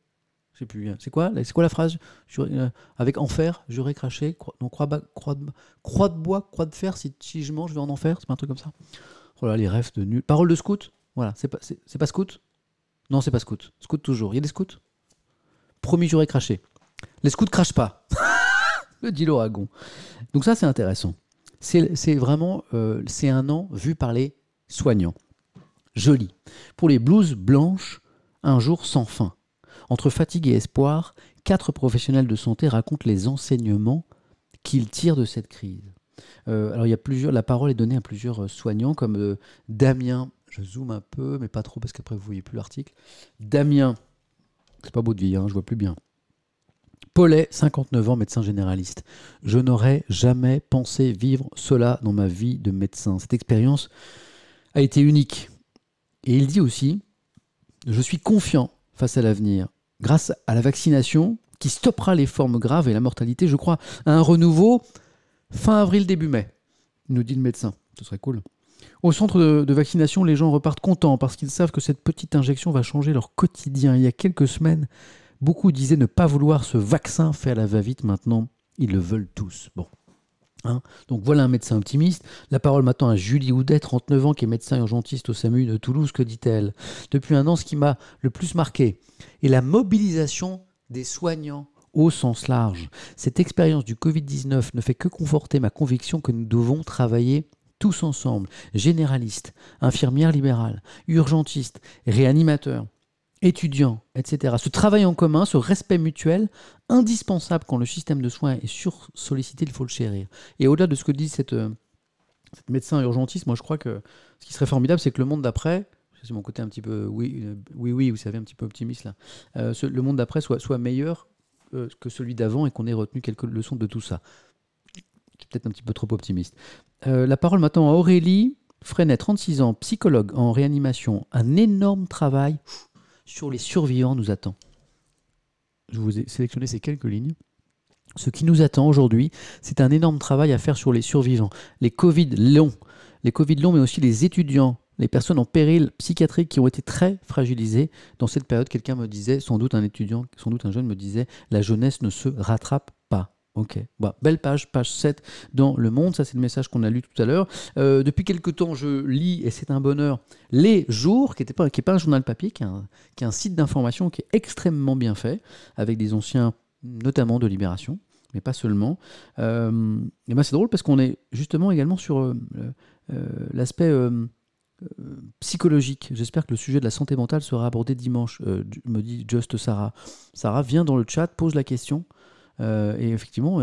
je sais plus. Hein. C'est quoi, quoi la phrase? Euh, Avec enfer, j'aurais craché. Non, croix, croix, croix, de, bois, croix de fer. Si, je mange, je vais en enfer. C'est pas un truc comme ça. Oh là, les rêves de nul. Parole de scout? Voilà. C'est pas, pas scout? Non, c'est pas scout. Scout toujours. Il y a des scouts? Promis, j'aurais craché. Les scouts crachent pas. Le dit. Donc ça, c'est intéressant. C'est vraiment euh, c'est un an vu par les soignants. Joli. Pour les blouses blanches, un jour sans fin. Entre fatigue et espoir, quatre professionnels de santé racontent les enseignements qu'ils tirent de cette crise. Euh, alors il y a plusieurs, la parole est donnée à plusieurs euh, soignants comme euh, Damien, je zoome un peu, mais pas trop parce qu'après vous voyez plus l'article. Damien, c'est pas beau de vie, hein, je vois plus bien. Paulet, 59 ans, médecin généraliste. Je n'aurais jamais pensé vivre cela dans ma vie de médecin. Cette expérience a été unique. Et il dit aussi, je suis confiant face à l'avenir. Grâce à la vaccination, qui stoppera les formes graves et la mortalité, je crois, à un renouveau fin avril, début mai, nous dit le médecin. Ce serait cool. Au centre de, vaccination, les gens repartent contents parce qu'ils savent que cette petite injection va changer leur quotidien. Il y a quelques semaines, beaucoup disaient ne pas vouloir ce vaccin fait à la va-vite. Maintenant, ils le veulent tous. Bon. Hein. Donc voilà un médecin optimiste. La parole maintenant à Julie Houdet, 39 ans, qui est médecin urgentiste au SAMU de Toulouse. Que dit-elle? Depuis un an, ce qui m'a le plus marqué est la mobilisation des soignants au sens large. Cette expérience du Covid-19 ne fait que conforter ma conviction que nous devons travailler tous ensemble, généralistes, infirmières libérales, urgentistes, réanimateurs, étudiants, etc. Ce travail en commun, ce respect mutuel, indispensable quand le système de soins est sursollicité, il faut le chérir. Et au-delà de ce que dit cette, euh, médecin urgentiste, moi je crois que ce qui serait formidable, c'est que le monde d'après, c'est mon côté un petit peu oui, euh, oui, oui, vous savez, un petit peu optimiste là, euh, le monde d'après soit, soit meilleur que celui d'avant et qu'on ait retenu quelques leçons de tout ça. Peut-être un petit peu trop optimiste. Euh, la parole maintenant à Aurélie Freinet, 36 ans, psychologue en réanimation. Un énorme travail sur les survivants nous attend. Je vous ai sélectionné ces quelques lignes. Ce qui nous attend aujourd'hui, c'est un énorme travail à faire sur les survivants. Les Covid longs, les Covid longs, mais aussi les étudiants, les personnes en péril psychiatrique qui ont été très fragilisées dans cette période. Quelqu'un me disait, sans doute un étudiant, sans doute un jeune me disait, la jeunesse ne se rattrape Ok, belle page, page 7 dans Le Monde, ça c'est le message qu'on a lu tout à l'heure. Euh, depuis quelque temps, je lis, et c'est un bonheur, Les Jours, qui n'est pas, un journal papier, qui est un, site d'information qui est extrêmement bien fait, avec des anciens, notamment de Libération, mais pas seulement. Euh, et ben c'est drôle parce qu'on est justement également sur euh, l'aspect psychologique. J'espère que le sujet de la santé mentale sera abordé dimanche, me dit Just Sarah. Sarah, vient dans le chat, pose la question. Euh, et effectivement,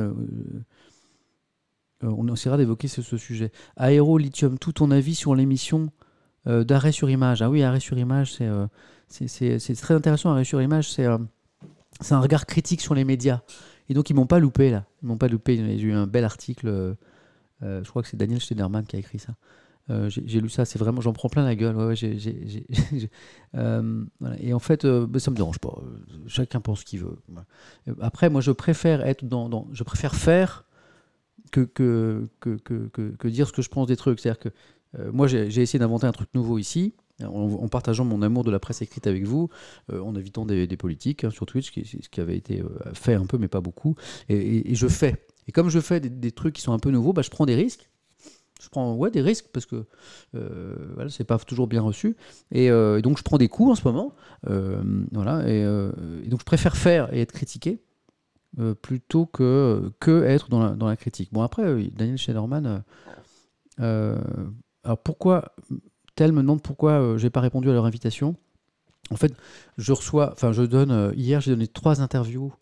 on essaiera d'évoquer ce, sujet. Aéro, lithium, tout ton avis sur l'émission d'arrêt sur image. Ah oui, arrêt sur image, c'est très intéressant. Arrêt sur image, c'est un regard critique sur les médias. Et donc, ils m'ont pas loupé là. Ils m'ont pas loupé. J'ai eu un bel article. je crois que c'est Daniel Schneiderman qui a écrit ça. Euh, j'ai lu ça, c'est vraiment, j'en prends plein la gueule. Euh, Et en fait, euh, bah, ça me dérange pas. Chacun pense ce qu'il veut. Après, moi, je préfère être dans, je préfère faire que que, que, dire ce que je pense des trucs. C'est-à-dire que moi, j'ai essayé d'inventer un truc nouveau ici. En, partageant mon amour de la presse écrite avec vous, en évitant des, politiques hein, sur Twitch, ce qui, avait été fait un peu, mais pas beaucoup. Et, je fais. Et comme je fais des, trucs qui sont un peu nouveaux, bah, je prends des risques je prends ouais, des risques parce que euh, voilà, c'est pas toujours bien reçu. Euh, et, donc je prends des coups en ce moment. Euh, voilà, et, donc je préfère faire et être critiqué plutôt que, que être dans la, dans la critique. Bon, après, Daniel Schneiderman, alors pourquoi, tel me demande pourquoi j'ai pas répondu à leur invitation. En fait, je reçois, enfin, je donne, hier j'ai donné trois interviews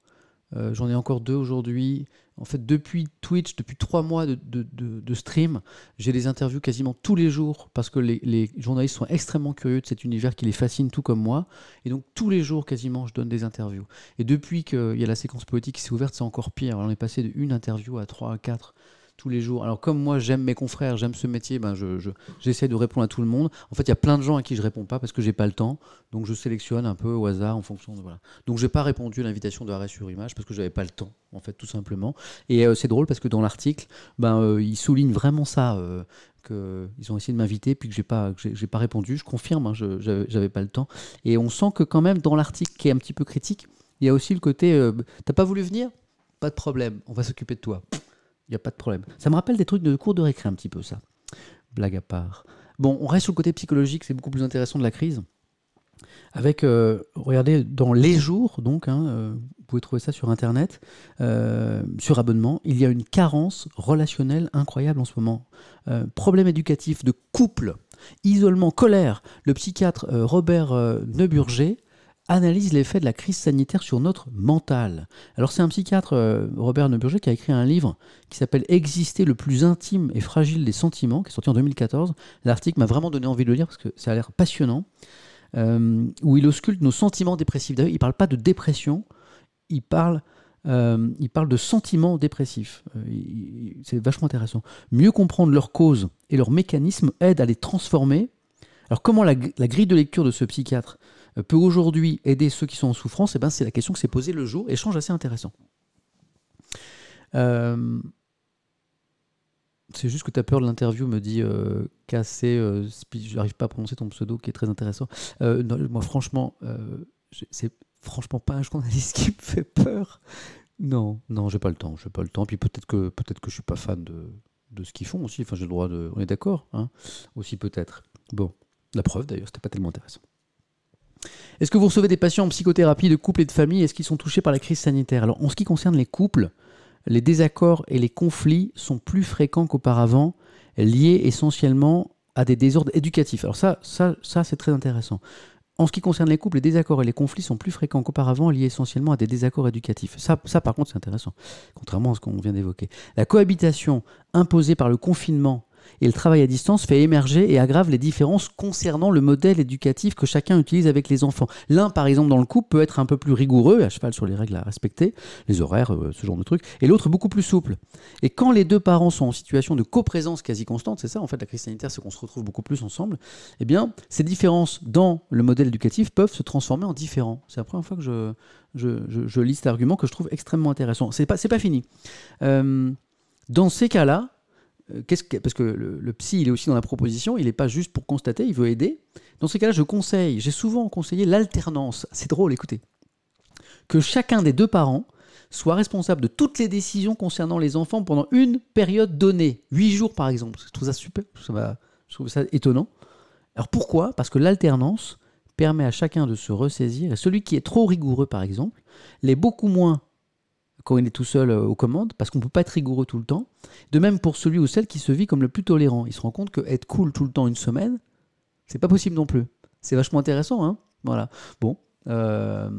euh, j'en ai encore deux aujourd'hui. En fait, depuis Twitch, depuis trois mois de, stream, j'ai des interviews quasiment tous les jours parce que les, journalistes sont extrêmement curieux de cet univers qui les fascine tout comme moi. Et donc, tous les jours, quasiment, je donne des interviews. Et depuis qu'il y a la séquence politique qui s'est ouverte, c'est encore pire. on est passé d'une interview à trois, à quatre tous les jours. Alors comme moi j'aime mes confrères, j'aime ce métier, ben je, j'essaie de répondre à tout le monde. En fait, il y a plein de gens à qui je réponds pas parce que j'ai pas le temps, donc je sélectionne un peu au hasard en fonction de voilà. Donc j'ai pas répondu à l'invitation de arrêt sur image parce que j'avais pas le temps, en fait, tout simplement. Et euh, c'est drôle parce que dans l'article, ben euh, ils soulignent vraiment ça. Euh, qu'ils ont essayé de m'inviter puis que j'ai pas j'ai, pas répondu je confirme hein, je, j'avais, pas le temps et on sent que quand même dans l'article qui est un petit peu critique il y a aussi le côté t'as pas voulu venir? Pas de problème on va s'occuper de toi il n'y a pas de problème. Ça me rappelle des trucs de cours de récré un petit peu, ça. Blague à part. Bon, on reste sur le côté psychologique, c'est beaucoup plus intéressant de la crise. Avec, euh, regardez, dans Les Jours, donc, hein, euh, pouvez trouver ça sur Internet, euh, sur abonnement. Il y a une carence relationnelle incroyable en ce moment. Problème éducatif de couple, isolement, colère. Le psychiatre Robert Neuburger analyse l'effet de la crise sanitaire sur notre mental. Alors c'est un psychiatre, Robert Neuburger, qui a écrit un livre qui s'appelle Exister le plus intime et fragile des sentiments, qui est sorti en 2014. L'article m'a vraiment donné envie de le lire parce que ça a l'air passionnant. Euh, où il ausculte nos sentiments dépressifs. D'ailleurs, il ne parle pas de dépression, il parle, euh, il parle de sentiments dépressifs. Euh, c'est vachement intéressant. Mieux comprendre leurs causes et leurs mécanismes aide à les transformer. Alors comment la, grille de lecture de ce psychiatre peut aujourd'hui aider ceux qui sont en souffrance eh ben, C'est la question que s'est posée le jour, échange assez intéressant. C'est juste que tu as peur de l'interview, me dit euh, Cassé. Euh, J'arrive pas à prononcer ton pseudo qui est très intéressant. Euh, moi, franchement, euh, c'est franchement pas un journaliste qui me fait peur. Non, non, j'ai pas le temps. J'ai pas le temps. Puis peut-être que peut-être que je suis pas fan de, de ce qu'ils font aussi. Enfin, j'ai le droit de. On est d'accord, hein Aussi peut-être. Bon, la preuve d'ailleurs, c'était pas tellement intéressant. Est-ce que vous recevez des patients en psychothérapie de couple et de famille Est-ce qu'ils sont touchés par la crise sanitaire? Alors, en ce qui concerne les couples, les désaccords et les conflits sont plus fréquents qu'auparavant, liés essentiellement à des désordres éducatifs. Alors ça, ça, ça c'est très intéressant. En ce qui concerne les couples, les désaccords et les conflits sont plus fréquents qu'auparavant, liés essentiellement à des désaccords éducatifs. Ça, ça par contre, c'est intéressant, contrairement à ce qu'on vient d'évoquer. La cohabitation imposée par le confinement et le travail à distance fait émerger et aggrave les différences concernant le modèle éducatif que chacun utilise avec les enfants. L'un, par exemple, dans le couple, peut être un peu plus rigoureux, à cheval sur les règles à respecter, les horaires, euh, ce genre de trucs, et l'autre beaucoup plus souple. Et quand les deux parents sont en situation de coprésence quasi constante, c'est ça en fait la crise sanitaire, c'est qu'on se retrouve beaucoup plus ensemble, eh bien, ces différences dans le modèle éducatif peuvent se transformer en différents. C'est la première fois que je, je, lis cet argument que je trouve extrêmement intéressant. C'est pas, pas fini. Euh, dans ces cas-là, euh, parce que le, psy, il est aussi dans la proposition, il n'est pas juste pour constater, il veut aider. Dans ces cas-là, je conseille, j'ai souvent conseillé l'alternance. C'est drôle, écoutez. Que chacun des deux parents soit responsable de toutes les décisions concernant les enfants pendant une période donnée, huit jours par exemple. Je trouve ça super, je trouve ça étonnant. Alors pourquoi? Parce que l'alternance permet à chacun de se ressaisir, et celui qui est trop rigoureux par exemple, l'est beaucoup moins quand il est tout seul euh, aux commandes, parce qu'on ne peut pas être rigoureux tout le temps. De même pour celui ou celle qui se vit comme le plus tolérant. Il se rend compte que être cool tout le temps une semaine, c'est pas possible non plus. C'est vachement intéressant, hein Voilà. Bon. Euh,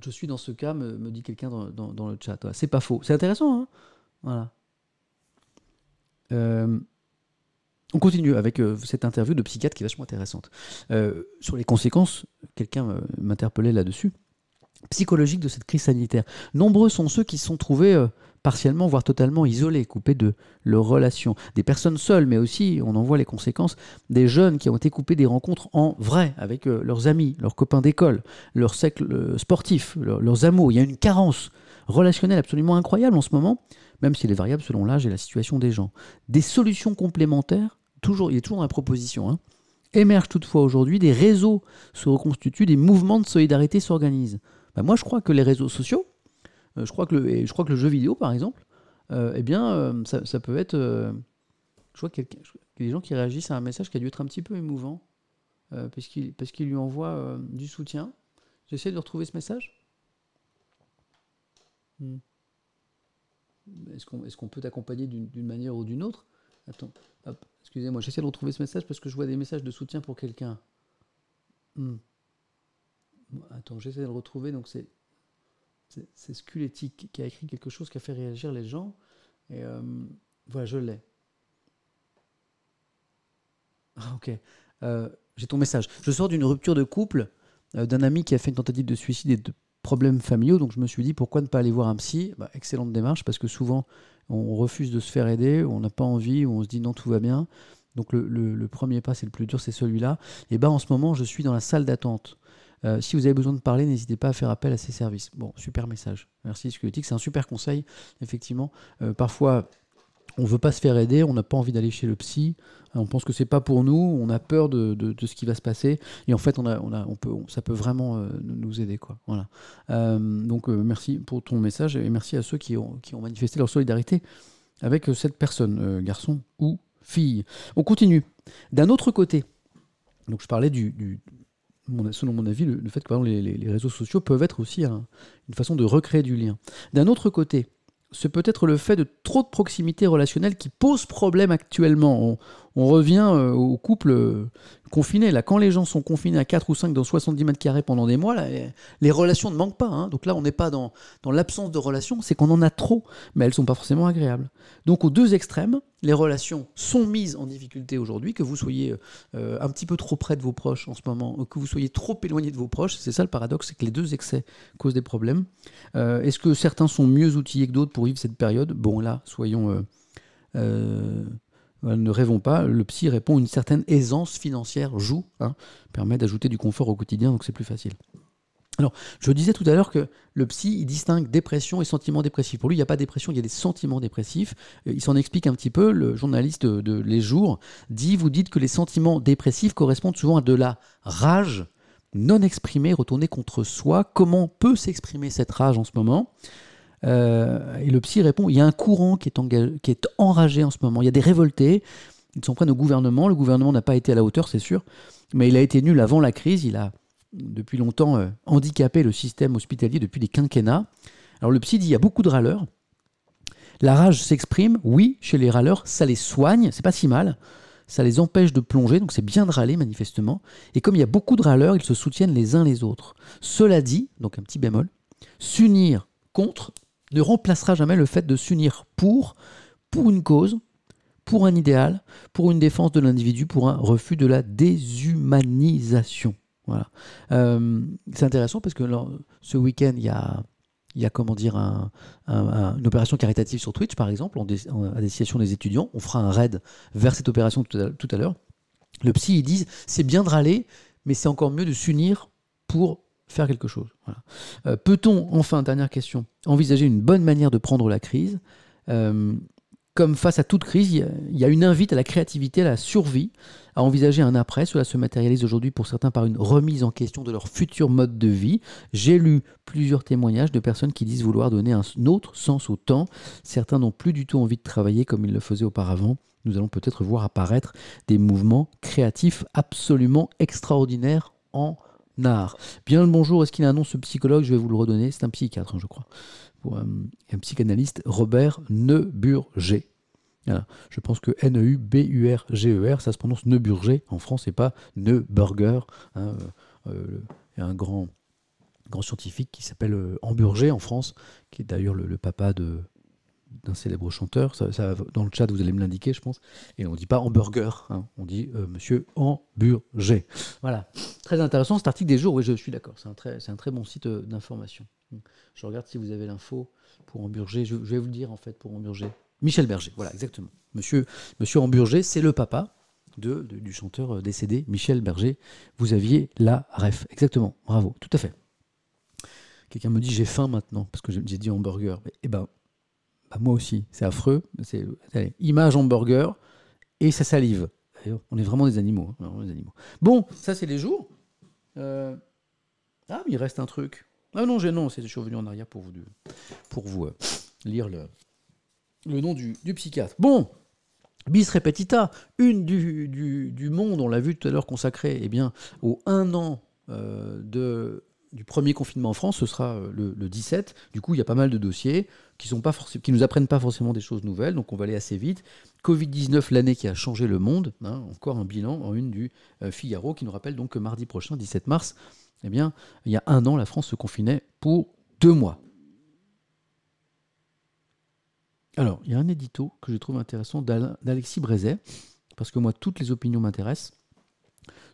je suis dans ce cas, me, dit quelqu'un dans, le chat. C'est pas faux. C'est intéressant, hein Voilà. Euh, on continue avec cette interview de psychiatre qui est vachement intéressante. sur les conséquences, quelqu'un m'interpellait là-dessus psychologique de cette crise sanitaire. Nombreux sont ceux qui se sont trouvés euh, partiellement, voire totalement isolés, coupés de leurs relations. Des personnes seules, mais aussi, on en voit les conséquences, des jeunes qui ont été coupés des rencontres en vrai avec euh, leurs amis, leurs copains d'école, leurs cercles euh, sportifs, leurs amours. Il y a une carence relationnelle absolument incroyable en ce moment, même si elle est variable selon l'âge et la situation des gens. Des solutions complémentaires, toujours, il est toujours dans la proposition, hein, émergent toutefois aujourd'hui, des réseaux se reconstituent, des mouvements de solidarité s'organisent. Bah, moi, je crois que les réseaux sociaux, euh, je, crois que le, je crois que le jeu vidéo, par exemple, euh, eh bien, euh, ça, peut être. je vois qu'il y a des gens qui réagissent à un message qui a dû être un petit peu émouvant, parce qu'il lui envoie du soutien. J'essaie de retrouver ce message. Hmm. Est-ce qu'on est peut t'accompagner d'une manière ou d'une autre? Attends, excusez-moi, j'essaie de retrouver ce message parce que je vois des messages de soutien pour quelqu'un. Hmm. Attends, j'essaie de le retrouver. Donc, c'est c'est Sculetti qui a écrit quelque chose qui a fait réagir les gens. Et euh, voilà, je l'ai. Ah, ok. Euh, j'ai ton message. Je sors d'une rupture de couple euh, d'un ami qui a fait une tentative de suicide et de problèmes familiaux. Donc je me suis dit pourquoi ne pas aller voir un psy? Bah, Excellente démarche parce que souvent on refuse de se faire aider, on n'a pas envie, on se dit non, tout va bien. Donc le, le premier pas, c'est le plus dur, c'est celui-là. Et bien en ce moment, je suis dans la salle d'attente euh, si vous avez besoin de parler, n'hésitez pas à faire appel à ces services. Bon, super message. Merci Sculotique, c'est un super conseil, effectivement. Euh, parfois, on ne veut pas se faire aider, on n'a pas envie d'aller chez le psy, on pense que c'est pas pour nous, on a peur de, ce qui va se passer, et en fait, on a, on peut, ça peut vraiment euh, nous aider. Quoi. Voilà. donc, merci pour ton message, et merci à ceux qui ont, qui ont manifesté leur solidarité avec cette personne, garçon ou fille. On continue. D'un autre côté, donc je parlais du, selon mon avis, le, fait que les, réseaux sociaux peuvent être aussi une façon de recréer du lien. D'un autre côté, c'est peut-être le fait de trop de proximité relationnelle qui pose problème actuellement. Revient euh, au couple euh, confiné. Là, quand les gens sont confinés à 4 ou 5 dans 70 mètres carrés pendant des mois, les, relations ne manquent pas. Hein. Donc là, on n'est pas dans, l'absence de relations, c'est qu'on en a trop, mais elles ne sont pas forcément agréables. Donc aux deux extrêmes, les relations sont mises en difficulté aujourd'hui, que vous soyez euh, un petit peu trop près de vos proches en ce moment, que vous soyez trop éloigné de vos proches. C'est ça le paradoxe, c'est que les deux excès causent des problèmes. Est-ce que certains sont mieux outillés que d'autres pour vivre cette période? Bon, là, soyons... ne rêvons pas, le psy répond une certaine aisance financière, joue, hein, permet d'ajouter du confort au quotidien, donc c'est plus facile. Alors, je disais tout à l'heure que le psy, il distingue dépression et sentiments dépressifs. Pour lui, il n'y a pas de dépression, il y a des sentiments dépressifs. Euh, il s'en explique un petit peu. Le journaliste de Les Jours dit Vous dites que les sentiments dépressifs correspondent souvent à de la rage non exprimée, retournée contre soi. Comment peut s'exprimer cette rage en ce moment? Euh, et le psy répond il y a un courant qui est, enragé en ce moment. Il y a des révoltés. Ils s'en prennent au gouvernement. Le gouvernement n'a pas été à la hauteur, c'est sûr. Mais il a été nul avant la crise. Il a depuis longtemps euh, handicapé le système hospitalier depuis des quinquennats. Alors le psy dit il y a beaucoup de râleurs. La rage s'exprime, oui, chez les râleurs, ça les soigne, c'est pas si mal. Ça les empêche de plonger, donc c'est bien de râler manifestement. Et comme il y a beaucoup de râleurs, ils se soutiennent les uns les autres. Cela dit, donc un petit bémol, s'unir contre ne remplacera jamais le fait de s'unir pour, pour une cause, pour un idéal, pour une défense de l'individu, pour un refus de la déshumanisation. Voilà. Euh, c'est intéressant parce que ce week-end, il y a, dire, une opération caritative sur Twitch, par exemple, à destination des étudiants. On fera un raid vers cette opération tout à, l'heure. Le psy, ils disent, c'est bien de râler, mais c'est encore mieux de s'unir pour faire quelque chose. Euh, peut-on, enfin, dernière question, envisager une bonne manière de prendre la crise? Euh, Comme face à toute crise, il y, a une invite à la créativité, à la survie, à envisager un après. Cela se matérialise aujourd'hui pour certains par une remise en question de leur futur mode de vie. J'ai lu plusieurs témoignages de personnes qui disent vouloir donner un autre sens au temps. Certains n'ont plus du tout envie de travailler comme ils le faisaient auparavant. Nous allons peut-être voir apparaître des mouvements créatifs absolument extraordinaires en Bien le bonjour, est-ce qu'il annonce ce psychologue? Je vais vous le redonner, c'est un psychiatre, hein, je crois. Euh, un psychanalyste, Robert Neuburger. Je pense que N-E-U-B-U-R-G-E-R, ça se prononce Neuburger en France et pas Neuburger. Hein, euh, euh, a un grand, grand scientifique qui s'appelle Hamburger en France, qui est d'ailleurs le papa de, d'un célèbre chanteur. Ça, dans le chat, vous allez me l'indiquer, je pense. Et on ne dit pas hamburger, hein. on dit euh, monsieur Hamburger. Voilà. Très intéressant cet article des jours, oui, je suis d'accord. C'est un, très, un très bon site euh, d'information. Je regarde si vous avez l'info pour Hamburger. Je, vais vous le dire en fait pour Hamburger. Michel Berger, voilà, exactement. Monsieur, monsieur Hamburger, c'est le papa de, du chanteur euh, décédé, Michel Berger. Vous aviez la ref. Exactement, bravo, tout à fait. Quelqu'un me dit j'ai faim maintenant, parce que j'ai dit hamburger. Eh ben, bah, moi aussi, c'est affreux. C'est image hamburger et ça salive. On est vraiment des animaux, hein, des animaux. Bon, ça c'est les jours. Euh, ah, mais il reste un truc. Ah non, non, je suis revenu en arrière pour vous, pour vous euh, lire le, le nom du, psychiatre. Bon, bis repetita, une du, du, monde, on l'a vu tout à l'heure, consacrée eh bien, au un an euh, de du premier confinement en France, ce sera euh, le, 17. Du coup, il y a pas mal de dossiers qui qui nous apprennent pas forcément des choses nouvelles, donc on va aller assez vite. Covid-19, l'année qui a changé le monde, hein, encore un bilan en une du euh, Figaro qui nous rappelle donc que mardi prochain, 17 mars, eh bien, il y a un an, la France se confinait pour deux mois. Alors, il y a un édito que je trouve intéressant d'Alexis Brézet, parce que moi, toutes les opinions m'intéressent.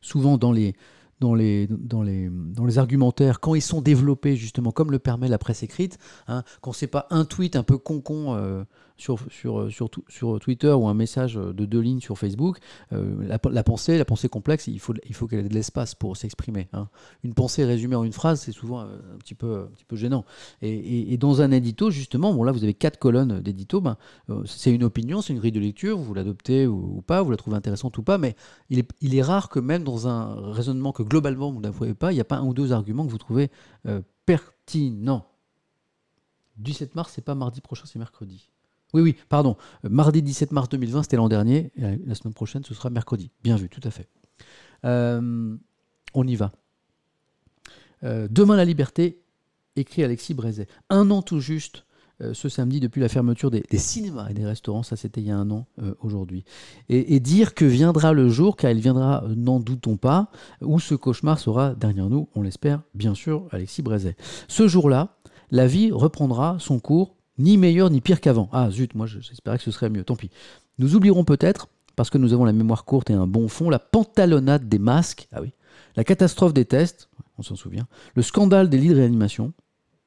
Souvent, dans les, dans les, dans, les, dans les argumentaires, quand ils sont développés justement comme le permet la presse écrite, hein, quand c'est pas un tweet un peu con-con euh, sur, sur, sur, sur, Twitter ou un message de deux lignes sur Facebook, euh, la, pensée, la pensée complexe, il faut, il faut qu'elle ait de l'espace pour s'exprimer. Hein. Une pensée résumée en une phrase, c'est souvent euh, un petit peu, un petit peu gênant. Et, et, dans un édito, justement, bon là vous avez quatre colonnes d'édito, ben, c'est une opinion, c'est une grille de lecture, vous l'adoptez ou, pas, vous la trouvez intéressante ou pas, mais il est, il est rare que même dans un raisonnement que globalement vous n'avouez pas, il n'y a pas un ou deux arguments que vous trouvez euh, pertinents. 17 mars, c'est pas mardi prochain, c'est mercredi. Oui, oui, pardon. Euh, mardi 17 mars 2020, c'était l'an dernier. la semaine prochaine, ce sera mercredi. Bien vu, tout à fait. Euh, on y va. demain la liberté, écrit Alexis Brézet. Un an tout juste euh, ce samedi depuis la fermeture des, cinémas et des restaurants, ça c'était il y a un an euh, aujourd'hui. Et, dire que viendra le jour, car il viendra, euh, n'en doutons pas, où ce cauchemar sera derrière nous, on l'espère bien sûr, Alexis Brézet. Ce jour-là, la vie reprendra son cours, ni meilleur ni pire qu'avant. Ah zut, moi j'espérais que ce serait mieux, tant pis. Nous oublierons peut-être, parce que nous avons la mémoire courte et un bon fond, la pantalonnade des masques, ah oui, la catastrophe des tests, on s'en souvient, le scandale des lits de réanimation,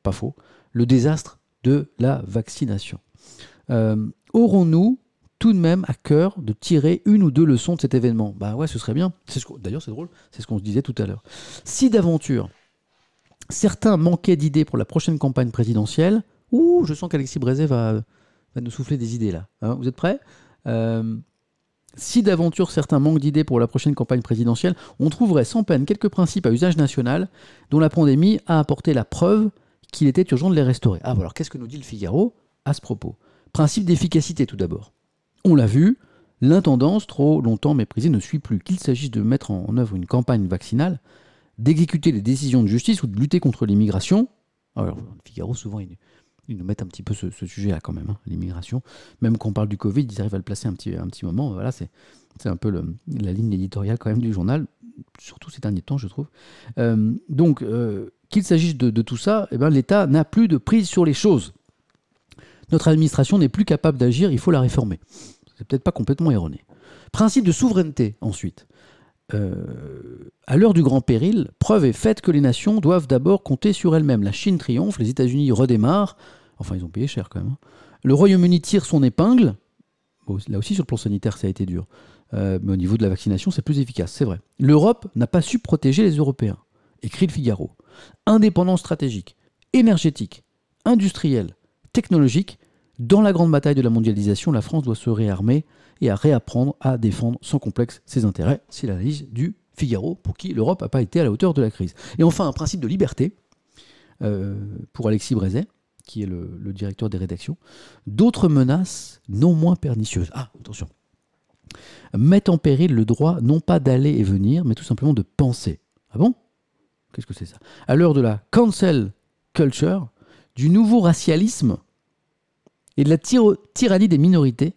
pas faux, le désastre de la vaccination. Euh, aurons-nous tout de même à cœur de tirer une ou deux leçons de cet événement? Bah ouais, ce serait bien. D'ailleurs, c'est drôle, c'est ce qu'on se disait tout à l'heure. Si d'aventure, certains manquaient d'idées pour la prochaine campagne présidentielle, ouh, je sens qu'Alexis Brézet va, nous souffler des idées là. Hein, vous êtes prêts? Euh, si d'aventure certains manquent d'idées pour la prochaine campagne présidentielle, on trouverait sans peine quelques principes à usage national dont la pandémie a apporté la preuve qu'il était urgent de les restaurer. Ah, alors qu'est-ce que nous dit le Figaro à ce propos? Principe d'efficacité tout d'abord. On l'a vu, l'intendance, trop longtemps méprisée, ne suit plus. Qu'il s'agisse de mettre en œuvre une campagne vaccinale, d'exécuter les décisions de justice ou de lutter contre l'immigration. Alors, le Figaro, souvent, ils, nous mettent un petit peu ce, sujet-là quand même, hein, l'immigration. Même quand on parle du Covid, ils arrivent à le placer un petit, un petit moment. Voilà, c'est un peu la ligne éditoriale quand même du journal, surtout ces derniers temps, je trouve. Euh, donc, euh, qu'il s'agisse de, tout ça, eh ben, l'État n'a plus de prise sur les choses. Notre administration n'est plus capable d'agir, il faut la réformer. C'est peut-être pas complètement erroné. Principe de souveraineté, ensuite. Euh, à l'heure du grand péril, preuve est faite que les nations doivent d'abord compter sur elles-mêmes. La Chine triomphe, les États-Unis redémarrent. Enfin, ils ont payé cher quand même. Hein. Le Royaume-Uni tire son épingle. là aussi, sur le plan sanitaire, ça a été dur. Euh, mais au niveau de la vaccination, c'est plus efficace, c'est vrai. L'Europe n'a pas su protéger les Européens, écrit le Figaro indépendance stratégique, énergétique, industrielle, technologique, dans la grande bataille de la mondialisation, la France doit se réarmer et à réapprendre à défendre sans complexe ses intérêts. C'est l'analyse du Figaro, pour qui l'Europe n'a pas été à la hauteur de la crise. Et enfin, un principe de liberté, euh, pour Alexis Brézet, qui est le, directeur des rédactions. D'autres menaces non moins pernicieuses. Ah, attention. Mettent en péril le droit non pas d'aller et venir, mais tout simplement de penser. Ah bon? Qu'est-ce que c'est ça? À l'heure de la cancel culture, du nouveau racialisme et de la tyrannie des minorités,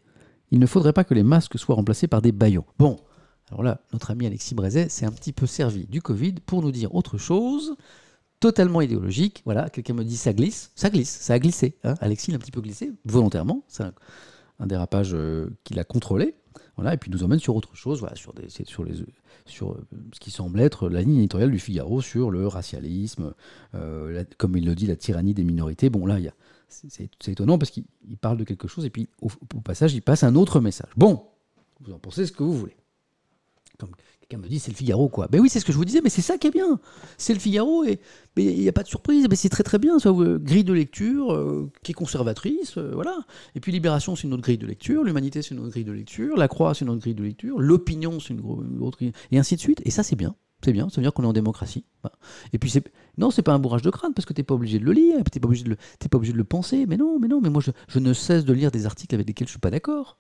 il ne faudrait pas que les masques soient remplacés par des baillons. Bon, alors là, notre ami Alexis Brézet s'est un petit peu servi du Covid pour nous dire autre chose, totalement idéologique. Voilà, quelqu'un me dit ça glisse, ça glisse, ça a glissé. Hein. Alexis l'a un petit peu glissé, volontairement. C'est un, dérapage euh, qu'il a contrôlé. Voilà, et puis nous emmène sur autre chose, voilà, sur, des, sur, les, sur ce qui semble être la ligne éditoriale du Figaro sur le racialisme, euh, comme il le dit, la tyrannie des minorités. Bon, là, c'est étonnant parce qu'il parle de quelque chose et puis au, passage, il passe un autre message. Bon, vous en pensez ce que vous voulez. Quelqu'un me dit c'est le Figaro quoi. Ben oui, c'est ce que je vous disais, mais c'est ça qui est bien. C'est le Figaro et il n'y a pas de surprise. Mais c'est très très bien. Ça, grille de lecture euh, qui est conservatrice, euh, voilà. Et puis Libération, c'est une autre grille de lecture. L'Humanité, c'est une autre grille de lecture. La Croix, c'est une autre grille de lecture. L'Opinion, c'est une, autre grille. Et ainsi de suite. Et ça, c'est bien. C'est bien, ça veut dire qu'on est en démocratie. Et puis c'est non, c'est pas un bourrage de crâne parce que t'es pas obligé de le lire, t'es pas obligé de le, pas obligé de le penser. Mais non, mais non, mais moi je, je ne cesse de lire des articles avec lesquels je suis pas d'accord.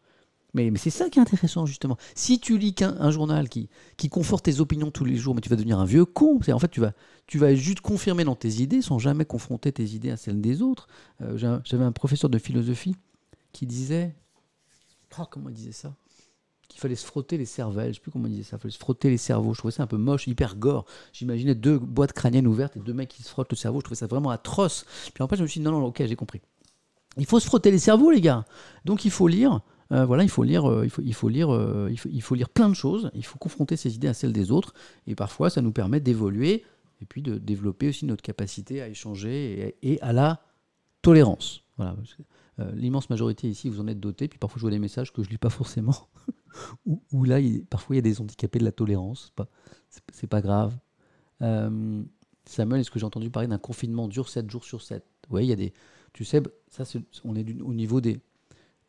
Mais, c'est ça qui est intéressant, justement. Si tu lis un, journal qui, qui conforte tes opinions tous les jours, mais tu vas devenir un vieux con. En fait, tu vas, tu vas juste confirmer dans tes idées sans jamais confronter tes idées à celles des autres. Euh, j'avais un professeur de philosophie qui disait. Oh, comment il disait ça? Qu'il fallait se frotter les cervelles. Je sais plus comment il disait ça. Il fallait se frotter les cerveaux. Je trouvais ça un peu moche, hyper gore. J'imaginais deux boîtes crâniennes ouvertes et deux mecs qui se frottent le cerveau. Je trouvais ça vraiment atroce. Puis après, je me suis dit non, non, ok, j'ai compris. Il faut se frotter les cerveaux, les gars. Donc il faut lire euh, voilà, il faut lire, euh, il faut, il faut lire, euh, il, faut, il faut lire plein de choses. Il faut confronter ses idées à celles des autres, et parfois ça nous permet d'évoluer et puis de développer aussi notre capacité à échanger et, à la tolérance. Voilà. L'immense majorité ici, vous en êtes dotés, puis parfois je vois des messages que je lis pas forcément, où, là, parfois il y a des handicapés de la tolérance, c'est pas, pas grave. Samuel, est-ce que j'ai entendu parler d'un confinement dur 7 jours sur 7 Oui, il y a des. Tu sais, ça, on est au niveau des,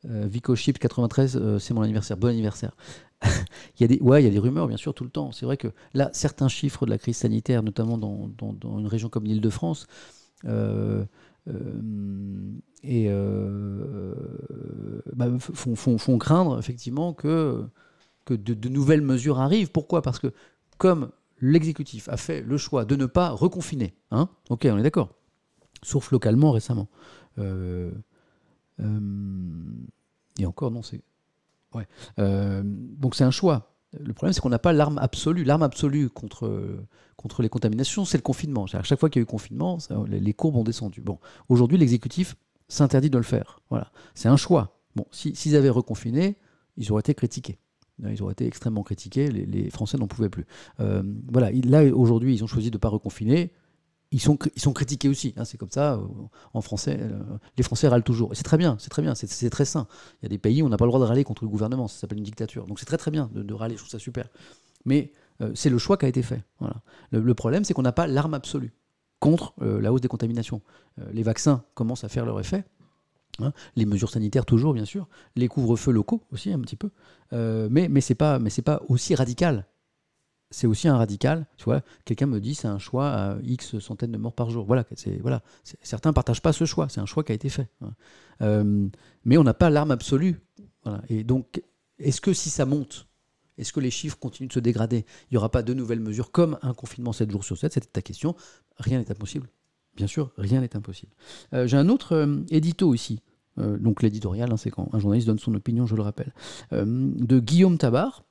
euh, Vico Chip 93, euh, c'est mon anniversaire. Bon anniversaire. il y a des, ouais, il y a des rumeurs, bien sûr, tout le temps. C'est vrai que là, certains chiffres de la crise sanitaire, notamment dans, une région comme l'Île-de-France, euh, bah, font, craindre effectivement que, de, nouvelles mesures arrivent. Pourquoi? Parce que comme l'exécutif a fait le choix de ne pas reconfiner. Hein ok, on est d'accord. Sauf localement récemment. Et encore, non, c'est. Ouais. Euh, donc c'est un choix. Le problème, c'est qu'on n'a pas l'arme absolue. L'arme absolue contre, contre les contaminations, c'est le confinement. À chaque fois qu'il y a eu confinement, les courbes ont descendu. Bon, aujourd'hui, l'exécutif s'interdit de le faire. Voilà, c'est un choix. Bon, s'ils avaient reconfiné, ils auraient été critiqués. Ils auraient été extrêmement critiqués. Les, Français n'en pouvaient plus. voilà, là aujourd'hui, ils ont choisi de ne pas reconfiner ils sont, critiqués aussi. Hein, c'est comme ça, euh, en français, euh, les Français râlent toujours. Et c'est très bien, c'est très bien, c'est très sain. Il y a des pays où on n'a pas le droit de râler contre le gouvernement, ça s'appelle une dictature. Donc c'est très très bien de, râler, je trouve ça super. Mais euh, c'est le choix qui a été fait. Le, problème, c'est qu'on n'a pas l'arme absolue contre la hausse des contaminations. les vaccins commencent à faire leur effet. Hein. les mesures sanitaires toujours, bien sûr. Les couvre-feux locaux aussi, un petit peu. mais mais ce n'est pas, pas aussi radical c'est aussi un radical. Tu quelqu'un me dit c'est un choix à X centaines de morts par jour. Voilà, c'est voilà. Certains partagent pas ce choix. C'est un choix qui a été fait. Hein. Euh, mais on n'a pas l'arme absolue. Et donc, est-ce que si ça monte, est-ce que les chiffres continuent de se dégrader Il n'y aura pas de nouvelles mesures comme un confinement 7 jours sur 7 C'était ta question. Rien n'est impossible. Bien sûr, rien n'est impossible. Euh, j'ai un autre euh, édito ici. donc l'éditorial, hein, c'est quand un journaliste donne son opinion, je le rappelle, de Guillaume Tabar,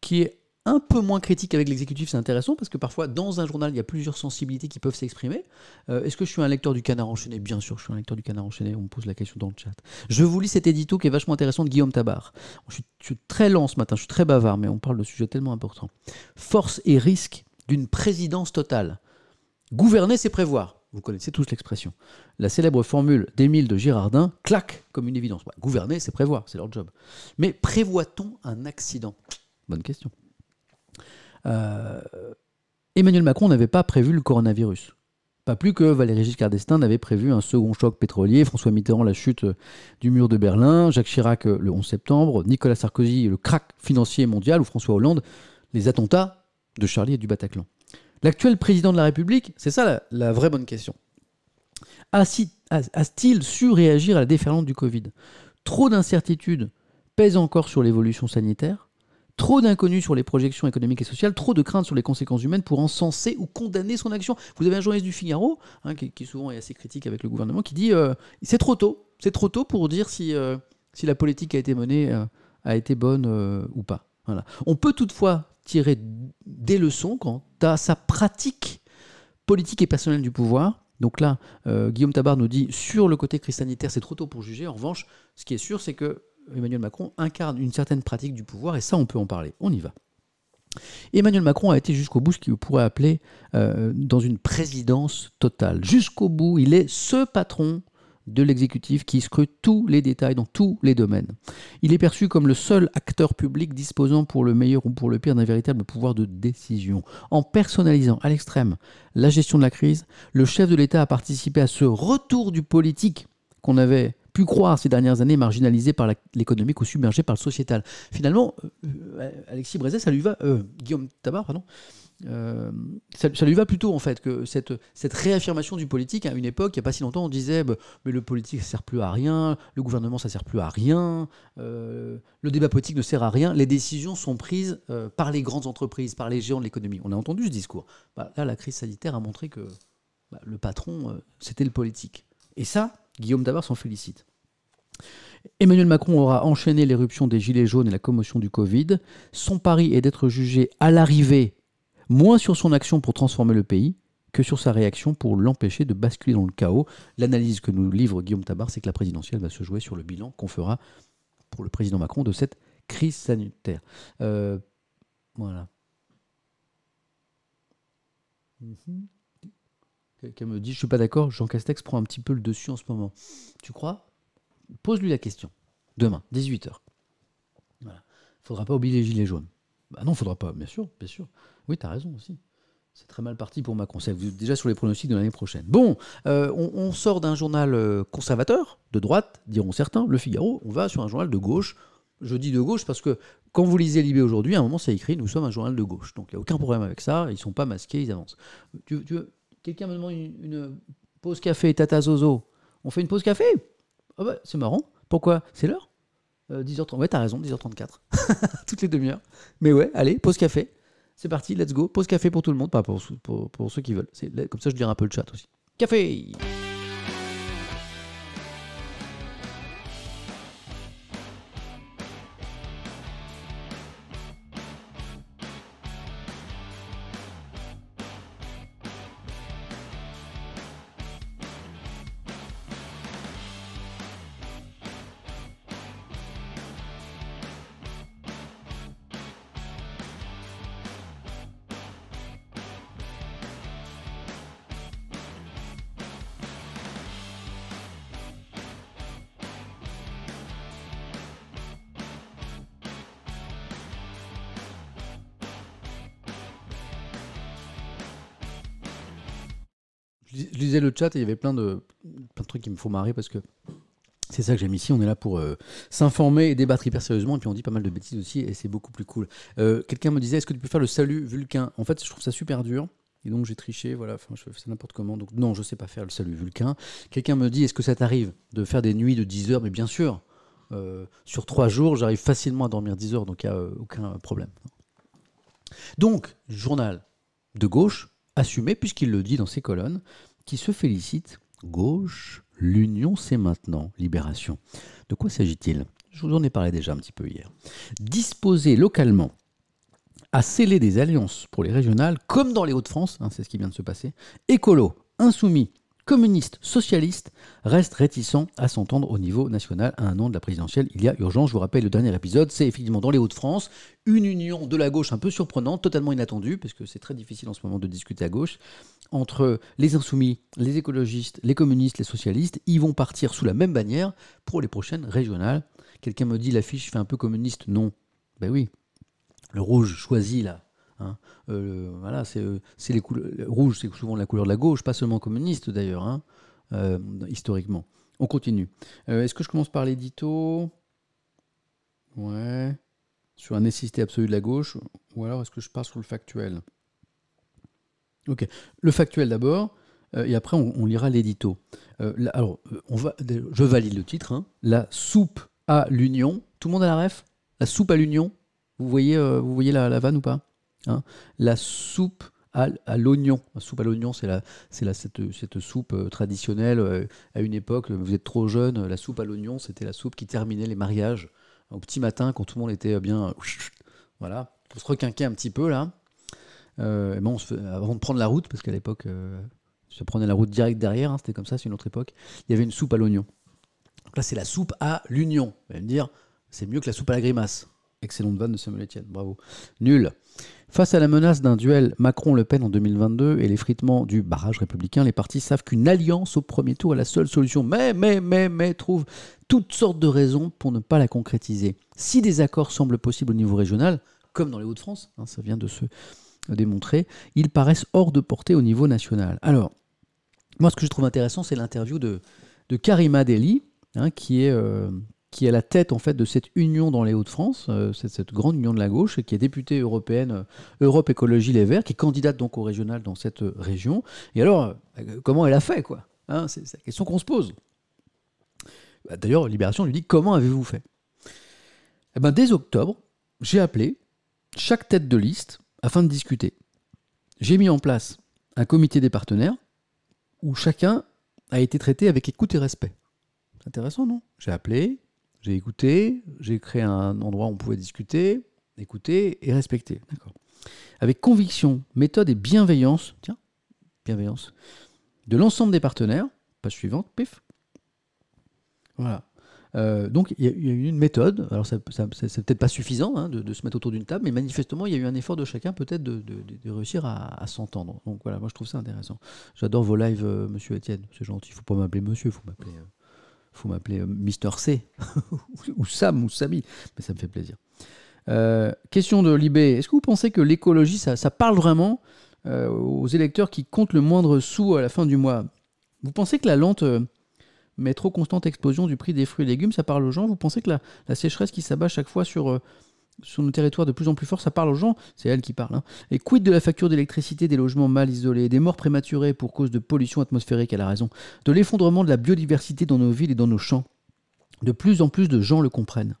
qui est un peu moins critique avec l'exécutif, c'est intéressant parce que parfois dans un journal il y a plusieurs sensibilités qui peuvent s'exprimer. Euh, est-ce que je suis un lecteur du Canard enchaîné? Bien sûr, je suis un lecteur du Canard enchaîné. On me pose la question dans le chat. Je vous lis cet édito qui est vachement intéressant de Guillaume Tabar. Je suis, très lent ce matin, je suis très bavard, mais on parle de sujets tellement importants. Force et risque d'une présidence totale. Gouverner, c'est prévoir. Vous connaissez tous l'expression. La célèbre formule d'Émile de Girardin claque comme une évidence. Bah, gouverner, c'est prévoir, c'est leur job. Mais prévoit-on un accident? Bonne question. Euh, Emmanuel Macron n'avait pas prévu le coronavirus. Pas plus que Valéry Giscard d'Estaing n'avait prévu un second choc pétrolier, François Mitterrand la chute du mur de Berlin, Jacques Chirac le 11 septembre, Nicolas Sarkozy le crack financier mondial ou François Hollande les attentats de Charlie et du Bataclan. L'actuel président de la République, c'est ça la, vraie bonne question. A-t-il su réagir à la déferlante du Covid? Trop d'incertitudes pèsent encore sur l'évolution sanitaire, trop d'inconnus sur les projections économiques et sociales, trop de craintes sur les conséquences humaines pour encenser ou condamner son action. Vous avez un journaliste du Figaro, hein, qui, souvent est assez critique avec le gouvernement, qui dit euh, c'est trop tôt, c'est trop tôt pour dire si, euh, la politique a été menée euh, a été bonne ou pas. On peut toutefois tirer des leçons quant à sa pratique politique et personnelle du pouvoir. Donc là, euh, Guillaume Tabar nous dit sur le côté crise sanitaire, c'est trop tôt pour juger. En revanche, ce qui est sûr, c'est que Emmanuel Macron incarne une certaine pratique du pouvoir, et ça, on peut en parler. On y va. Emmanuel Macron a été jusqu'au bout ce qu'il pourrait appeler euh, dans une présidence totale. Jusqu'au bout, il est ce patron de l'exécutif qui scrute tous les détails dans tous les domaines. Il est perçu comme le seul acteur public disposant pour le meilleur ou pour le pire d'un véritable pouvoir de décision. En personnalisant à l'extrême la gestion de la crise, le chef de l'État a participé à ce retour du politique qu'on avait pu croire ces dernières années marginalisé par l'économique ou submergé par le sociétal. Finalement, euh, euh, Alexis Brézet, ça lui va, euh, Guillaume Tabar, pardon, euh, ça, lui va plutôt en fait que cette, réaffirmation du politique à une époque, il n'y a pas si longtemps, on disait bah, mais le politique ça sert plus à rien, le gouvernement ça sert plus à rien, euh, le débat politique ne sert à rien, les décisions sont prises euh, par les grandes entreprises, par les géants de l'économie. On a entendu ce discours. Bah, là, la crise sanitaire a montré que bah, le patron c'était le politique. Et ça, Guillaume Dabar s'en félicite. Emmanuel Macron aura enchaîné l'éruption des Gilets jaunes et la commotion du Covid. Son pari est d'être jugé à l'arrivée moins sur son action pour transformer le pays que sur sa réaction pour l'empêcher de basculer dans le chaos. L'analyse que nous livre Guillaume Tabar, c'est que la présidentielle va se jouer sur le bilan qu'on fera pour le président Macron de cette crise sanitaire. Euh, voilà. Mhm. Quelqu'un me dit, je suis pas d'accord, Jean Castex prend un petit peu le dessus en ce moment. Tu crois? Pose-lui la question. Demain, 18h. Voilà. Faudra pas oublier les gilets jaunes. Bah non, faudra pas, bien sûr, bien sûr. Oui, tu as raison aussi. C'est très mal parti pour Macron. C'est déjà sur les pronostics de l'année prochaine. Bon, euh, on, sort d'un journal euh, conservateur, de droite, diront certains, Le Figaro, on va sur un journal de gauche. Je dis de gauche parce que quand vous lisez Libé aujourd'hui, à un moment, c'est écrit Nous sommes un journal de gauche. Donc il n'y a aucun problème avec ça. Ils ne sont pas masqués, ils avancent. Tu, Quelqu'un me demande une, pause café, Tata Zozo. On fait une pause café? Ah bah, C'est marrant. Pourquoi? C'est l'heure? 10h30. Ouais, t'as raison, 10h34. Toutes les demi-heures. Mais ouais, allez, pause café. C'est parti, let's go. Pause café pour tout le monde, pas pour, pour, pour ceux qui veulent. Comme ça, je dirai un peu le chat aussi. Café je lisais le chat et il y avait plein de, plein de trucs qui me font marrer parce que c'est ça que j'aime ici. On est là pour euh, s'informer et débattre hyper sérieusement. Et puis on dit pas mal de bêtises aussi et c'est beaucoup plus cool. Euh, quelqu'un me disait Est-ce que tu peux faire le salut vulcain? En fait, je trouve ça super dur. Et donc j'ai triché, voilà, je fais n'importe comment. Donc non, je sais pas faire le salut vulcain. Quelqu'un me dit Est-ce que ça t'arrive de faire des nuits de 10 heures? Mais bien sûr, euh, sur 3 jours, j'arrive facilement à dormir 10 heures, donc il n'y a aucun problème. Donc, journal de gauche, assumé, puisqu'il le dit dans ses colonnes, qui se félicite Gauche, l'union c'est maintenant, libération. De quoi s'agit-il? Je vous en ai parlé déjà un petit peu hier. Disposer localement à sceller des alliances pour les régionales, comme dans les Hauts-de-France, hein, c'est ce qui vient de se passer, écolo, insoumis, communistes, socialistes restent réticents à s'entendre au niveau national à un an de la présidentielle. Il y a urgence, je vous rappelle, le dernier épisode, c'est effectivement dans les Hauts-de-France, une union de la gauche un peu surprenante, totalement inattendue, parce que c'est très difficile en ce moment de discuter à gauche, entre les insoumis, les écologistes, les communistes, les socialistes. Ils vont partir sous la même bannière pour les prochaines régionales. Quelqu'un me dit l'affiche fait un peu communiste. Non. Ben oui. Le rouge choisi là, Hein. Euh, voilà, c'est euh, les couleurs. Rouge, c'est souvent la couleur de la gauche, pas seulement communiste d'ailleurs, hein, euh, historiquement. On continue. Est-ce que je commence par l'édito? Ouais. Sur la nécessité absolue de la gauche, ou alors est-ce que je pars sur le factuel? Ok. Le factuel d'abord, et après on, lira l'édito. alors, on va, je valide le titre. Hein. la soupe à l'union. Tout le monde a la ref? La soupe à l'union? Vous voyez, vous voyez la vanne ou pas? Hein. la soupe à, l'oignon. La soupe à l'oignon, c'est la, la, cette, cette, soupe euh, traditionnelle euh, à une époque. Vous êtes trop jeune. La soupe à l'oignon, c'était la soupe qui terminait les mariages au petit matin quand tout le monde était bien. Voilà, faut se requinquer un petit peu là. Euh, bon, avant de prendre la route, parce qu'à l'époque, je prenais la route direct derrière. Hein, c'était comme ça, c'est une autre époque. Il y avait une soupe à l'oignon. Là, c'est la soupe à l'union. Vous allez me dire, c'est mieux que la soupe à la grimace. Excellente vanne de Samuel Etienne, bravo. Nul. Face à la menace d'un duel Macron-Le Pen en 2022 et l'effritement du barrage républicain, les partis savent qu'une alliance au premier tour est la seule solution. Mais, mais, mais, mais, trouvent toutes sortes de raisons pour ne pas la concrétiser. Si des accords semblent possibles au niveau régional, comme dans les Hauts-de-France, hein, ça vient de se démontrer, ils paraissent hors de portée au niveau national. Alors, moi, ce que je trouve intéressant, c'est l'interview de, Karima Deli, hein, qui est euh, qui est à la tête en fait de cette union dans les Hauts-de-France, euh, cette, grande union de la gauche, qui est députée européenne euh, Europe Écologie Les Verts, qui est candidate donc au régional dans cette euh, région. Et alors, comment elle a fait quoi hein, C'est la question qu'on se pose. Bah, d'ailleurs, Libération lui dit comment avez-vous fait? Eh ben, Dès octobre, j'ai appelé chaque tête de liste afin de discuter. J'ai mis en place un comité des partenaires où chacun a été traité avec écoute et respect. Intéressant, non? J'ai appelé, j'ai écouté, j'ai créé un endroit où on pouvait discuter, écouter et respecter. D'accord. Avec conviction, méthode et bienveillance, tiens, bienveillance, de l'ensemble des partenaires. Page suivante, pif. Voilà. Euh, donc il y, a eu une méthode, alors ça, c'est peut-être pas suffisant hein, de, se mettre autour d'une table, mais manifestement il y a eu un effort de chacun peut-être de, réussir à, s'entendre. Donc voilà, moi je trouve ça intéressant. J'adore vos lives, euh, monsieur Étienne, c'est gentil, il faut pas m'appeler monsieur, il faut m'appeler... Euh, faut m'appeler euh, Mister C, ou Sam, ou Samy, mais ça me fait plaisir. Euh, question de Libé, est-ce que vous pensez que l'écologie, ça, parle vraiment euh, aux électeurs qui comptent le moindre sou à la fin du mois? Vous pensez que la lente mais trop constante explosion du prix des fruits et légumes, ça parle aux gens? Vous pensez que la, la sécheresse qui s'abat chaque fois sur sur nos territoires de plus en plus fort, ça parle aux gens, c'est elle qui parle. Hein. Et quid de la facture d'électricité des logements mal isolés, des morts prématurées pour cause de pollution atmosphérique, elle a raison, de l'effondrement de la biodiversité dans nos villes et dans nos champs? De plus en plus de gens le comprennent.